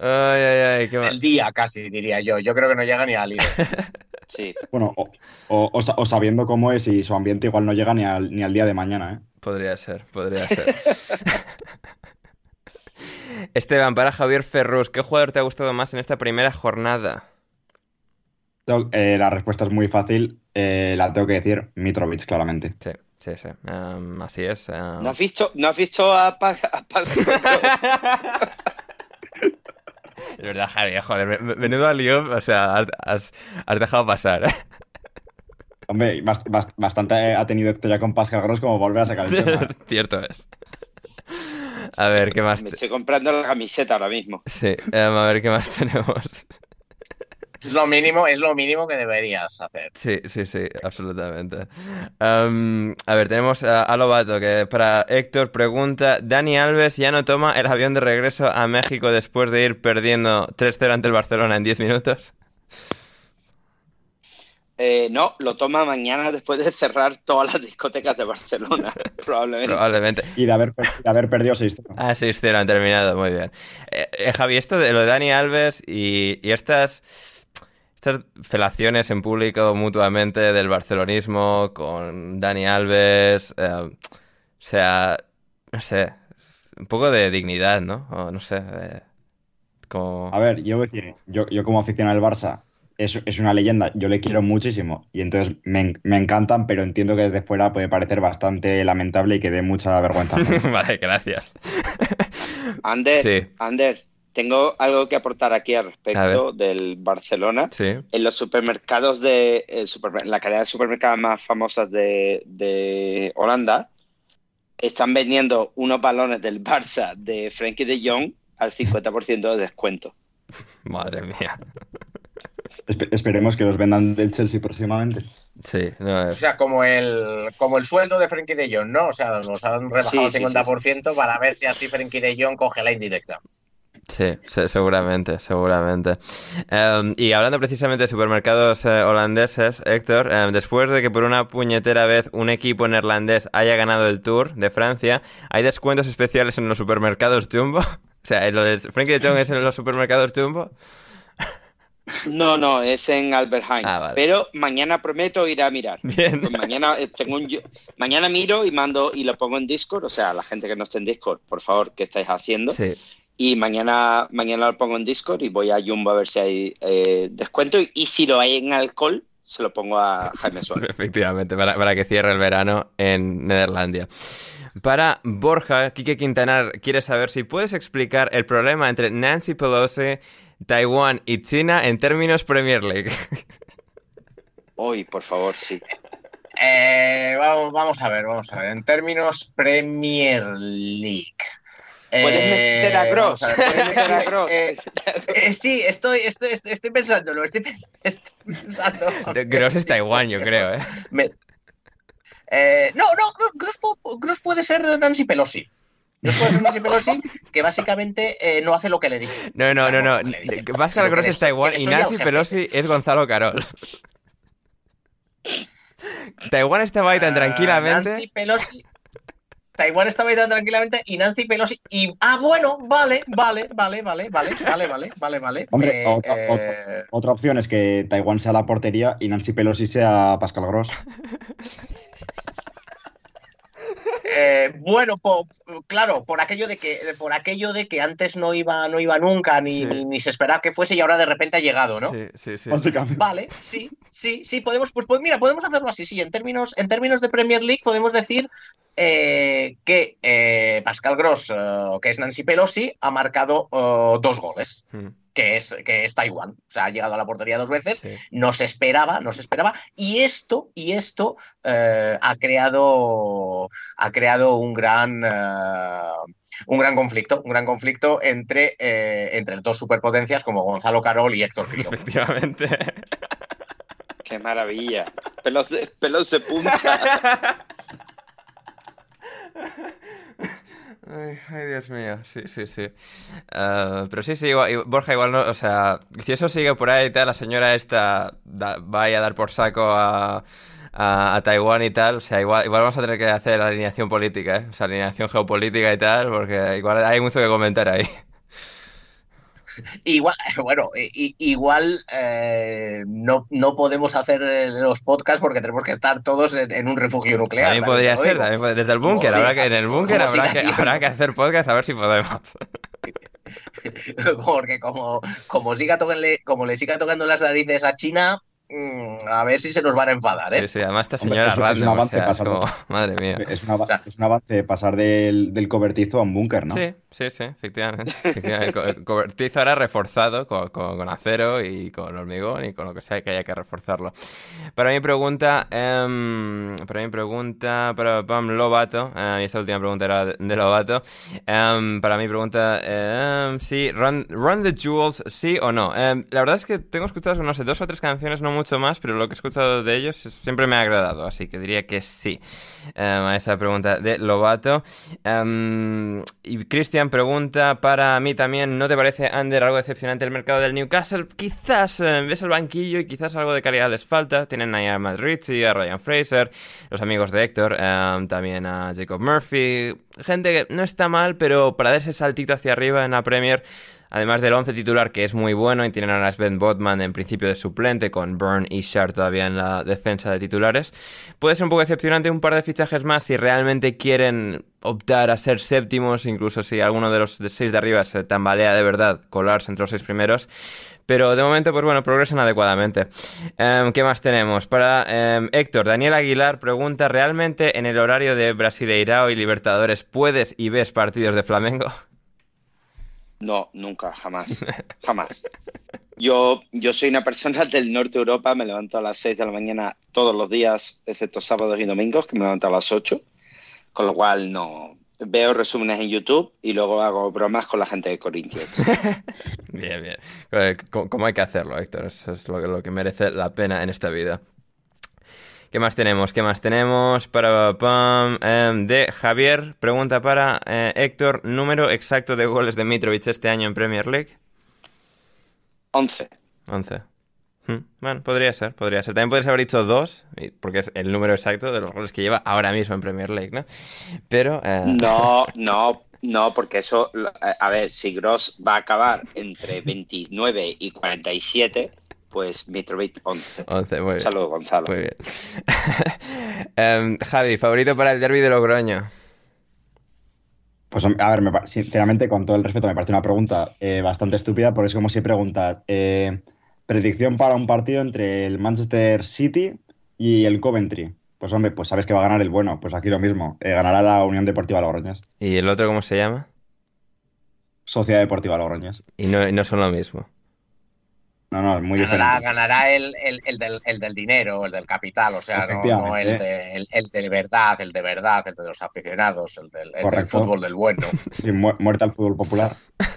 Ay, ay, ay, qué El día casi, diría yo. Yo creo que no llega ni al líder. Sí. Bueno, o, o- o sa- o sabiendo cómo es y su ambiente igual no llega ni al, ni al día de mañana, ¿eh? Podría ser, podría ser. Esteban, para Javier Ferrus, ¿qué jugador te ha gustado más en esta primera jornada? Eh, la respuesta es muy fácil. eh, la tengo que decir Mitrovic, claramente. Sí, sí, sí. Em, así es. em. ¿No has visto, ¿no has visto a, Pa- a Pascal Gross? Es verdad, Javier, joder, me- menudo lío, o sea, has, has- has dejado pasar. Hombre, bast- bast- bastante ha tenido Héctor ya con Pascal Gross como volver a sacar el tema. Cierto es. A ver, ¿qué más? Me estoy comprando la camiseta ahora mismo. Sí, em, a ver, ¿qué más tenemos? Es lo mínimo, es lo mínimo que deberías hacer. Sí, sí, sí, absolutamente. Am, a ver, tenemos a, a Lobato que para Héctor pregunta, Dani Alves ya no toma el avión de regreso a México después de ir perdiendo 3-0 ante el Barcelona en 10 minutos. Eh, no, lo toma mañana después de cerrar todas las discotecas de Barcelona, probablemente. Probablemente. Y de haber, de haber perdido 6 Ah, 6-0 han terminado, muy bien. Eh, eh, Javi, esto de lo de Dani Alves y, y estas, estas felaciones en público mutuamente del barcelonismo con Dani Alves, eh, o sea, no sé, un poco de dignidad, ¿no? O no sé, eh, como... A ver, yo voy a decir, yo, yo como aficionado al Barça, es, es una leyenda, yo le quiero muchísimo y entonces me, me encantan, pero entiendo que desde fuera puede parecer bastante lamentable y que dé mucha vergüenza. vale, gracias. Ander, Sí. Ander, tengo algo que aportar aquí al respecto del Barcelona. Sí. En los supermercados de supermer- la cadena de supermercados más famosas de, de Holanda están vendiendo unos balones del Barça de Frenkie de Jong al 50% de descuento. Madre mía. Espe- esperemos que los vendan del Chelsea próximamente. Sí, no, O sea, como el, como el sueldo de Frenkie de Jong, ¿no? O sea, nos han rebajado Sí, el sí, 50% para ver si así Frenkie de Jong coge la indirecta. Sí, se- seguramente, seguramente. Em, y hablando precisamente de supermercados eh, holandeses, Héctor, em, después de que por una puñetera vez un equipo neerlandés haya ganado el Tour de Francia, ¿hay descuentos especiales en los supermercados Jumbo? O sea, lo de Frankie de Jong es en los supermercados Jumbo. No, no, es en Albertheim. Ah, vale. Pero mañana prometo ir a mirar. Bien. Pues mañana eh, tengo un mañana miro y mando y lo pongo en Discord, o sea, la gente que no esté en Discord, por favor, ¿qué estáis haciendo? Sí. Y mañana, mañana lo pongo en Discord y voy a Jumbo a ver si hay eh, descuento. Y, y si lo hay en alcohol, se lo pongo a Jaime Suárez. Efectivamente, para, para que cierre el verano en Neerlandia. Para Borja, Quique Quintanar quiere saber si puedes explicar el problema entre Nancy Pelosi, Taiwán y China en términos Premier League. Hoy, por favor, sí. Eh, vamos, vamos a ver, vamos a ver. En términos Premier League. Puedes Eh, meter a Gross, puedes meter a Gross. eh, eh, sí, estoy, estoy, estoy, estoy pensándolo, estoy, pe- estoy pensando. Gross es Taiwán, yo creo, ¿eh? Me- Eh, no, no, Gross, pu- Gross puede ser Nancy Pelosi. Gross puede ser Nancy Pelosi, que básicamente eh, no hace lo que le dice. No, no, O sea, no, no. Pascal que Gross es Taiwán y Nancy. Pelosi es Gonzalo Carol. Taiwán estaba ahí tan Ah, tranquilamente. Nancy Pelosi. Taiwán estaba ahí tan tranquilamente y Nancy Pelosi. Y. Ah, bueno, vale, vale, vale, vale, vale, vale, vale, vale, vale. Hombre, Eh, otra, eh, otra- otra opción es que Taiwán sea la portería y Nancy Pelosi sea Pascal Gross. eh, bueno, po- claro, por aquello de que, por aquello de que antes no iba, no iba nunca, ni, Sí. ni, ni se esperaba que fuese, y ahora de repente ha llegado, ¿no? Sí, sí, sí. Básicamente. Vale, sí, sí, sí, podemos, pues, pues mira, podemos hacerlo así, sí, en términos, en términos de Premier League podemos decir eh, que eh, Pascal Gross, eh, que es Nancy Pelosi, ha marcado eh, dos goles. Mm. Que es, que es Taiwán. O sea, ha llegado a la portería dos veces. Sí. No se esperaba, no se esperaba. Y esto, y esto eh, ha creado. Ha creado un gran. eh, un gran conflicto. Un gran conflicto entre, eh, entre dos superpotencias como Gonzalo Carol y Héctor Crio. Efectivamente. Qué maravilla. Pelos de, pelos de punta. Ay, ay, Dios mío, sí, sí, sí. Ah, pero sí, sí, Borja, igual no, o sea, si eso sigue por ahí y tal, la señora esta da- vaya a dar por saco a, a, a Taiwán y tal, o sea, igual, igual vamos a tener que hacer alineación política, ¿eh? O sea, alineación geopolítica y tal, porque igual hay mucho que comentar ahí. Igual, bueno, i- igual eh, no, no podemos hacer eh, los podcasts porque tenemos que estar todos en, en un refugio nuclear. También podría ser, también desde el búnker, habrá que, en el búnker habrá que, haciendo. habrá que hacer podcast a ver si podemos. Porque como, como, siga toquenle- como le siga tocando las narices a China, a ver si se nos van a enfadar, ¿eh? Sí, sí, además esta Hombre, señora es- es un random, o avance sea, es pasando. como, madre mía. Es, una, O sea- es un avance pasar del, del cobertizo a un búnker, ¿no? Sí, sí, sí, efectivamente. Efectivamente, El co- El cobertizo ahora reforzado con, con- con acero y con hormigón y con lo que sea que haya que reforzarlo. Para mi pregunta, em, para mi pregunta, para Pam Lobato, eh, y esta última pregunta era de, Lobato, em, para mi pregunta, em, sí, run, Run the Jewels, sí o no. Em, la verdad es que tengo escuchadas, no sé, dos o tres canciones, no mucho más, pero lo que he escuchado de ellos siempre me ha agradado, así que diría que sí em, a esa pregunta de Lobato. Em, y Cristian pregunta para mí también, ¿no te parece, Ander, algo decepcionante el mercado del Newcastle? Quizás eh, ves el banquillo y quizás algo de calidad les falta. Tienen ahí a Matt Ritchie, a Ryan Fraser, los amigos de Héctor, em, también a Jacob Murphy. Gente que no está mal, pero para dar ese saltito hacia arriba en la Premier... Además del 11 titular, que es muy bueno, y tienen a Sven Botman en principio de suplente, con Byrne y Shard todavía en la defensa de titulares. Puede ser un poco decepcionante un par de fichajes más si realmente quieren optar a ser séptimos, incluso si alguno de los seis de arriba se tambalea de verdad, colarse entre los seis primeros. Pero de momento, pues bueno, progresan adecuadamente. Em, ¿Qué más tenemos? Para em, Héctor, Daniel Aguilar pregunta, ¿realmente en el horario de Brasileirao y Libertadores puedes y ves partidos de Flamengo? No, nunca, jamás. Jamás. Yo, yo soy una persona del norte de Europa, me levanto a las 6 de la mañana todos los días, excepto sábados y domingos, que me levanto a las 8. Con lo cual no. Veo resúmenes en YouTube y luego hago bromas con la gente de Corinthians. Bien, bien. Eh, ¿Cómo hay que hacerlo, Héctor? Eso es lo que, lo que merece la pena en esta vida. ¿Qué más tenemos? ¿Qué más tenemos? Para pam, em, de Javier, pregunta para eh, Héctor, número exacto de goles de Mitrovic este año en Premier League. 11. 11. Hmm, Bueno, podría ser, podría ser. También podrías haber dicho dos, porque es el número exacto de los goles que lleva ahora mismo en Premier League, ¿no? Pero... eh, No, no, no, porque eso, a a ver, si Gross va a acabar entre 29 y 47, pues Mitrovic 11. 11, muy bien. Saludos, Gonzalo. Muy bien. Em, Javi, favorito para el derby de Logroño. Pues a ver, me sinceramente, con todo el respeto, me parece una pregunta eh, bastante estúpida, porque es como si preguntas, eh, predicción para un partido entre el Manchester City y el Coventry. Pues hombre, pues sabes que va a ganar el bueno, pues aquí lo mismo, eh, ganará la Unión Deportiva Logroñés, ¿Y el otro cómo se llama? Sociedad Deportiva Logroñés. Y no, y no son lo mismo. No, no, es muy Ganará, diferente. ganará el, el- el del, el del dinero, el del capital, o sea, no, no el, de, el, el de verdad, el de verdad, el de los aficionados, el del, el fútbol del bueno. Sí, mu- muerte al fútbol popular.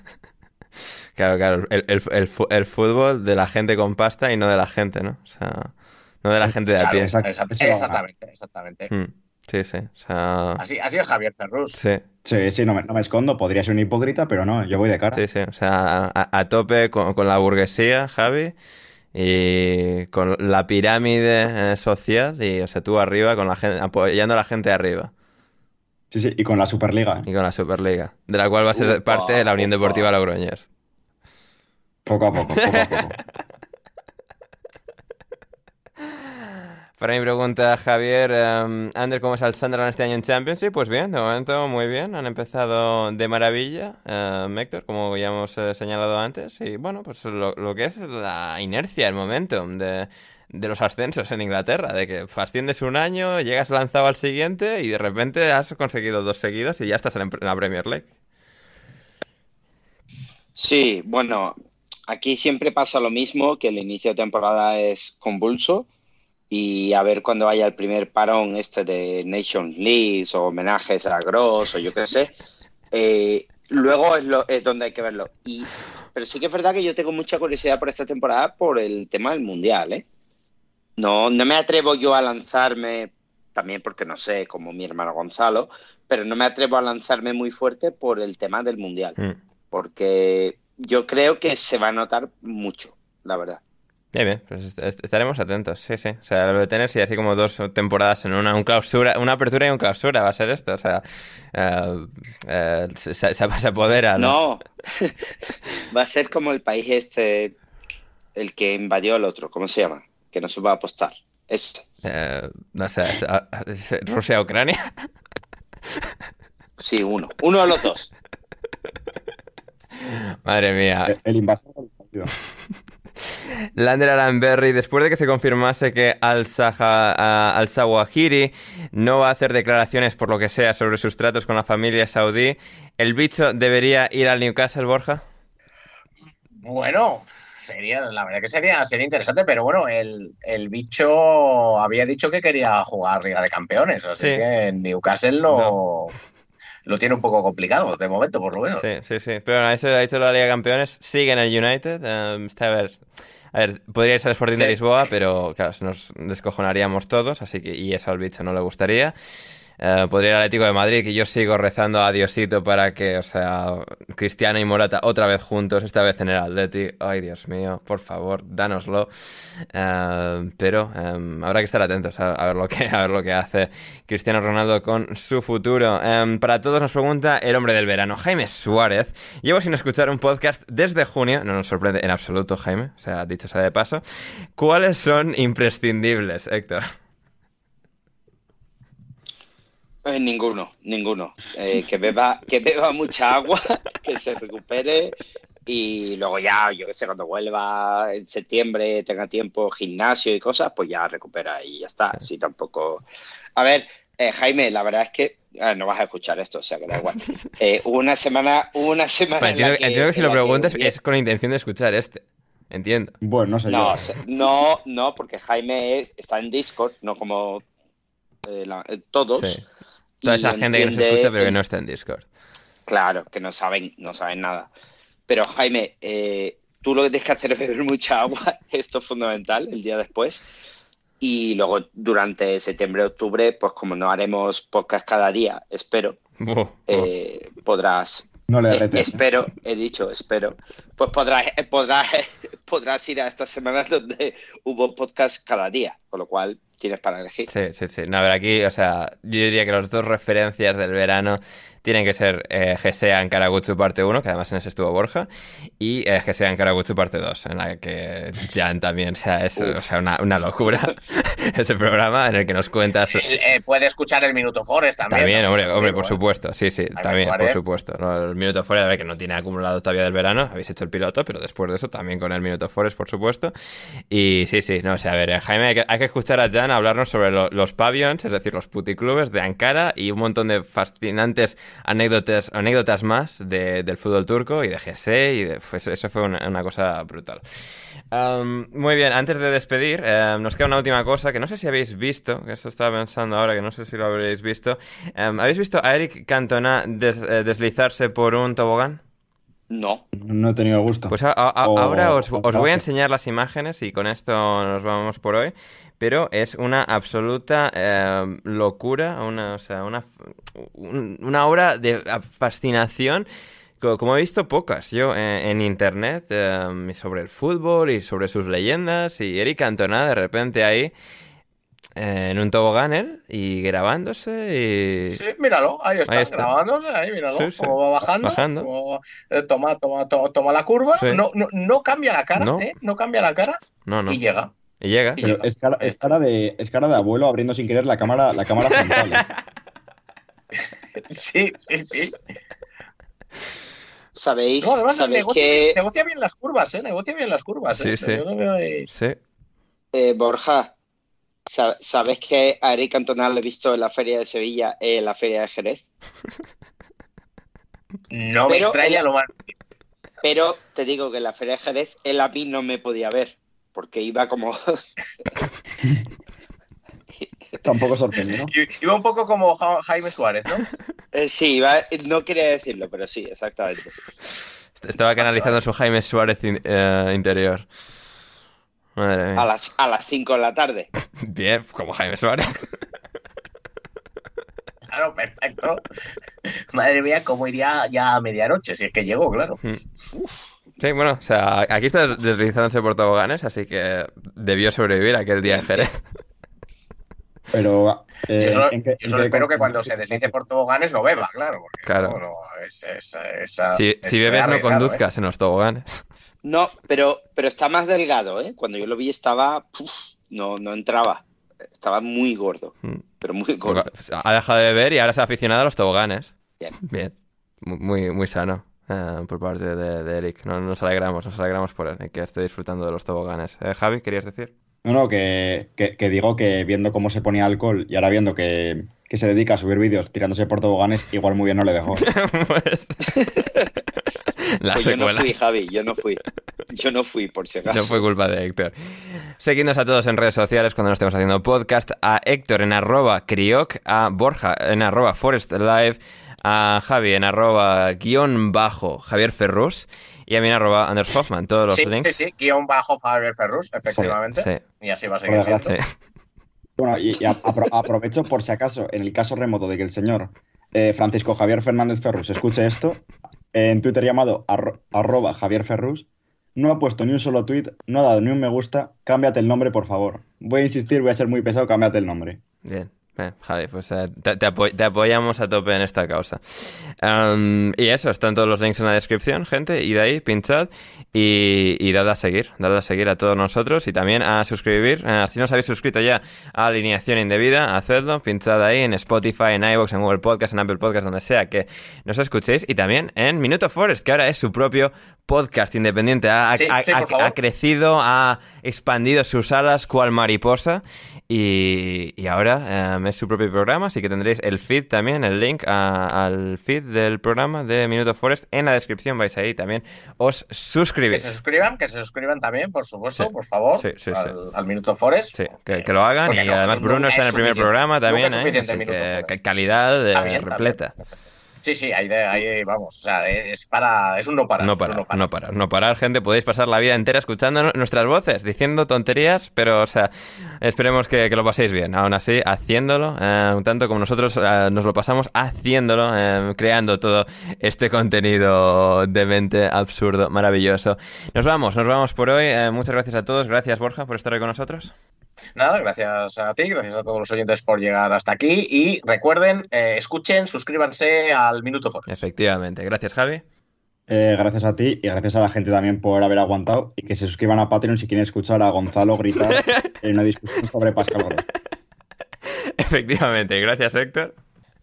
Claro, claro, el, el- el el fútbol de la gente con pasta y no de la gente, ¿no? O sea, no de la gente de a Claro, pie. exact- exactamente, exactamente. Mm, Sí, sí, o sea... Así, así es Javier Ferrus. Sí, Sí, sí, no me, no me escondo, podría ser un hipócrita, pero no, yo voy de cara. sí, sí, o sea, a, a tope con, con la burguesía, Javi, y con la pirámide eh, social, y, o sea, tú arriba, con la gente, apoyando a la gente de arriba, Sí, sí, y con la Superliga, y con la Superliga, de la cual va a ser Upa, parte de la Unión upa. Deportiva Logroñés. poco a poco, poco a poco. Para mi pregunta, Javier, um, ¿cómo es el Sunderland este año en Championship? Pues bien, de momento muy bien, han empezado de maravilla, eh, Héctor, como ya hemos eh, señalado antes, y bueno, pues lo, que es la inercia, el momentum de de los ascensos en Inglaterra, de que asciendes un año, llegas lanzado al siguiente y de repente has conseguido dos seguidos y ya estás en la Premier League. Sí, bueno, aquí siempre pasa lo mismo, que el inicio de temporada es convulso y a ver cuando haya el primer parón este de Nation League o homenajes a Gross o yo qué sé, eh, luego es, lo, es donde hay que verlo. Y, pero sí que es verdad que yo tengo mucha curiosidad por esta temporada por el tema del Mundial, ¿eh? No, no me atrevo yo a lanzarme, también porque no sé, como mi hermano Gonzalo, pero no me atrevo a lanzarme muy fuerte por el tema del Mundial. Mm. Porque yo creo que se va a notar mucho, la verdad. Bien, bien, pues estaremos atentos, sí, sí. O sea, lo de tener, sí, así como dos temporadas en una, un clausura, una apertura y una clausura va a ser esto. O sea, uh, uh, se, se, se, apodera. ¿no? no, va a ser como el país este, el que invadió al otro, ¿cómo se llama? que no se va a apostar. Eso. Eh, no sé, Rusia-Ucrania. Sí, uno. Uno de los dos. Madre mía. El, el invasor Lander Alanberry, después de que se confirmase que Al-Sawahiri no va a hacer declaraciones por lo que sea sobre sus tratos con la familia saudí, ¿el bicho debería ir al Newcastle, Borja? Bueno, Sería, la verdad que sería, sería interesante, pero bueno, el, el bicho había dicho que quería jugar Liga de Campeones, así que en Newcastle lo, no. Lo tiene un poco complicado de momento, por lo menos. Sí, sí, sí. Pero bueno, ha dicho la Liga de Campeones, sigue en el United. Um, está a ver. A ver, podría ser Sporting sí. de Lisboa, pero claro, nos descojonaríamos todos, así que y eso al bicho no le gustaría. Uh, podría al Atlético de Madrid, que yo sigo rezando a Diosito para que, o sea, Cristiano y Morata otra vez juntos, esta vez en el Atleti. Ay, Dios mío, por favor, dánoslo. Uh, pero um, habrá que estar atentos a, ver lo que, a ver lo que hace Cristiano Ronaldo con su futuro. Um, para todos nos pregunta el hombre del verano, Jaime Suárez. Llevo sin escuchar un podcast desde junio, no nos sorprende en absoluto, Jaime, o sea, dicho sea de paso. ¿Cuáles son imprescindibles, Héctor? Eh, ninguno, ninguno. Eh, que, beba, que beba mucha agua, que se recupere y luego ya, yo qué sé, cuando vuelva en septiembre, tenga tiempo, gimnasio y cosas, pues ya recupera y ya está. Así tampoco. A ver, eh, Jaime, la verdad es que ah, no vas a escuchar esto, o sea que da igual. Eh, una semana, una semana. Pero entiendo, que, entiendo que si lo preguntas que... es con la intención de escuchar este. Entiendo. Bueno, no sé. No, yo. no, no, porque Jaime es, está en Discord, no como eh, la, todos. Sí. Toda esa gente entiende, que nos escucha pero que no está en Discord. Claro, que no saben, no saben nada. Pero Jaime, eh, tú lo que tienes que hacer es beber mucha agua, esto es fundamental, el día después. Y luego durante septiembre, octubre, pues como no haremos podcast cada día, espero, oh, oh. Eh, podrás... No le eh, espero, he dicho, espero. Pues podrás, podrás, podrás ir a estas semanas donde hubo podcast cada día, con lo cual tienes para elegir. Sí, sí, sí. No, ver, aquí, o sea, yo diría que las dos referencias del verano tienen que ser eh, GSEA en Karagutsu parte 1, que además en ese estuvo Borja, y eh, GSEA en Karagutsu parte 2, en la que Jan también, o sea, es o sea, una, una, locura ese programa en el que nos cuentas... Eh, puede escuchar el Minuto Forest también. También, ¿no? hombre, hombre, por supuesto, sí, sí, también, por supuesto. ¿no? El Minuto Forest, a ver, que no tiene acumulado todavía del verano, habéis hecho el piloto, pero después de eso también con el Minuto Forest, por supuesto. Y sí, sí, no, o sea, a ver, Jaime, hay que, hay que escuchar a Jan hablarnos sobre lo, los pavillons, es decir, los puticlubes de Ankara y un montón de fascinantes anécdotas anécdotas más de, del fútbol turco y de GC y de, pues, eso fue una, una cosa brutal. Um, muy bien, antes de despedir, um, nos queda una última cosa que no sé si habéis visto, que esto estaba pensando ahora, que no sé si lo habréis visto. Um, ¿Habéis visto a Eric Cantona des, eh, deslizarse por un tobogán? No. No he tenido gusto. Pues a, a, o, ahora os, os, voy a enseñar las imágenes y con esto nos vamos por hoy. Pero es una absoluta eh, locura, una, o sea, una, una obra de fascinación como he visto pocas yo eh, en internet eh, sobre el fútbol y sobre sus leyendas y Eric Cantona de repente ahí eh, en un tobogán y grabándose y... Sí, míralo, ahí está, ahí está. grabándose, ahí míralo, sí, sí. como va bajando, bajando. Como, eh, toma, toma, toma, toma, la curva, sí. no, no, no, cambia la cara, no. ¿eh? no cambia la cara no. y llega. Y llega. Y llega. Es, cara, es, cara de, es cara de abuelo abriendo sin querer la cámara, la cámara frontal. ¿eh? sí, sí, sí. ¿Sabéis, no, además, ¿sabéis negocia, que... negocia bien las curvas, ¿eh? Negocia bien las curvas, sí, ¿eh? Sí, Yo no veo ahí... sí. Eh, Borja, ¿sabes que a Eric Antonal le he visto en la Feria de Sevilla y en la Feria de Jerez? No me extraña lo más. Pero te digo que en la Feria de Jerez él a mí no me podía ver, porque iba como... Tampoco sorprende, ¿no? Iba un poco como Jaime Suárez, ¿no? Eh, sí, no quería decirlo, pero sí, exactamente. Estaba canalizando su Jaime Suárez eh, interior. A las, a las 5 de la tarde. Bien, como Jaime Suárez. Claro, perfecto. Madre mía, cómo iría ya a medianoche, si es que llegó, claro. Mm. Sí, bueno, o sea, aquí está deslizándose por toboganes, así que debió sobrevivir aquel día en Jerez. Pero. Eh, yo solo, espero que cuando se deslice por toboganes lo beba, claro. claro. si, bebes, no conduzcas ¿eh? en los toboganes. No, pero, pero está más delgado, ¿eh? Cuando yo lo vi estaba. no, no entraba. Estaba muy gordo. Mm. Pero muy gordo. Ha dejado de beber y ahora se ha aficionado a los toboganes. Bien. Bien. Muy, muy sano. Eh, por parte de, Eric. nos alegramos, nos alegramos por él, que esté disfrutando de los toboganes. Javi, ¿querías decir? No, no, que, digo que viendo cómo se ponía alcohol y ahora viendo que, se dedica a subir vídeos tirándose por toboganes, igual muy bien no le dejó. pues... pues yo no fui, Javi, yo no fui. Yo no fui, por si acaso. No fue culpa de Héctor. Seguidnos a todos en redes sociales cuando nos estemos haciendo podcast. A Héctor en arroba crioc, a Borja en arroba forest live, a Javi en arroba guion bajo Javier Ferrus y a mí en arroba Anders Hoffman, todos los links. Sí, sí, guion bajo Javier Ferrus, efectivamente. Sí, Y así va a seguir siendo. Bueno, y, aprovecho por si acaso, en el caso remoto de que el señor eh, Francisco Javier Fernández Ferrus escuche esto, en Twitter llamado arroba Javier Ferrus, no ha puesto ni un solo tweet, no ha dado ni un me gusta, cámbiate el nombre, por favor. Voy a insistir, voy a ser muy pesado, cámbiate el nombre. Bien. Eh, Javi, pues eh, te, apoyamos a tope en esta causa. y eso, están todos los links en la descripción, gente, y de ahí pinchad y, y dad a seguir, dad a seguir a todos nosotros y también a suscribir. Eh, si no os habéis suscrito ya a Alineación Indebida, hacedlo, pinchad ahí en Spotify, en iVoox, en Google Podcast, en Apple Podcast, donde sea que nos escuchéis y también en Minuto Forest, que ahora es su propio podcast independiente. Ha, ha crecido, ha expandido sus alas cual mariposa y, ahora em, es su propio programa, así que tendréis el feed también, el link al feed del programa de Minuto Forest en la descripción. Vais ahí también, os suscribís. Que se suscriban, que se suscriban también, por supuesto, por favor, al, Minuto Forest. Sí, que, lo hagan y además Bruno está en el primer programa también, ¿eh? que, calidad de, repleta. Sí, sí, ahí, ahí vamos. O sea, es para. Es un no parar. No parar, no parar. No parar, gente. Podéis pasar la vida entera escuchando nuestras voces, diciendo tonterías, pero, o sea, esperemos que, lo paséis bien. Aún así, haciéndolo, eh, tanto como nosotros eh, nos lo pasamos haciéndolo, eh, creando todo este contenido demente, absurdo, maravilloso. Nos vamos, nos vamos por hoy. muchas gracias a todos. Gracias, Borja, por estar hoy con nosotros. Nada, gracias a ti, gracias a todos los oyentes por llegar hasta aquí y recuerden, eh, escuchen, suscríbanse al Minuto Forest. Efectivamente, gracias Javi. Eh, gracias a ti y gracias a la gente también por haber aguantado y que se suscriban a Patreon si quieren escuchar a Gonzalo gritar en una discusión sobre Pascal Efectivamente, gracias Héctor.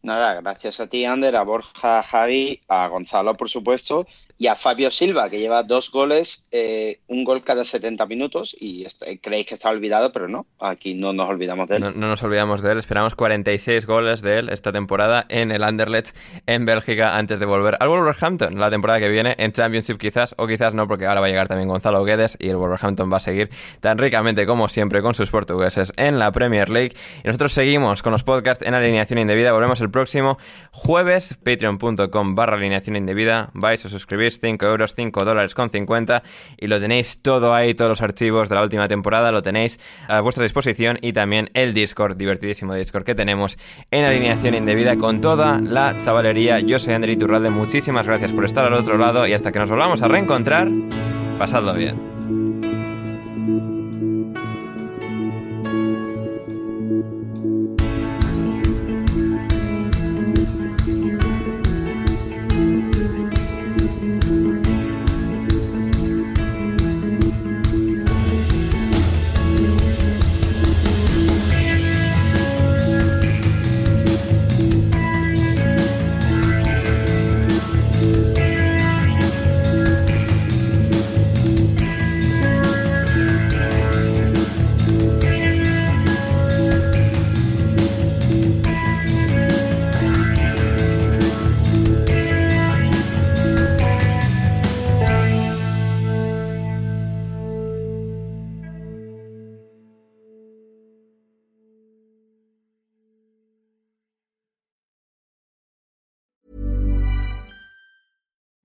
Nada, gracias a ti, Ander, a Borja, a Javi, a Gonzalo, por supuesto, y a Fabio Silva, que lleva dos goles, eh, un gol cada 70 minutos, y creéis que está olvidado, pero no, aquí no nos olvidamos de él. No, nos olvidamos de él, esperamos 46 goles de él esta temporada en el Anderlecht en Bélgica antes de volver al Wolverhampton la temporada que viene en Championship quizás, o quizás no, porque ahora va a llegar también Gonzalo Guedes y el Wolverhampton va a seguir tan ricamente como siempre con sus portugueses en la Premier League. Y nosotros seguimos con los podcasts en alineación indebida, volvemos el próximo jueves, patreon.com barra alineación indebida, vais a suscribir 5 euros, 5 dólares con 50 y lo tenéis todo ahí, todos los archivos de la última temporada lo tenéis a vuestra disposición y también el Discord, divertidísimo Discord que tenemos en alineación indebida con toda la chavalería. Yo soy André Iturralde, muchísimas gracias por estar al otro lado y hasta que nos volvamos a reencontrar, pasadlo bien.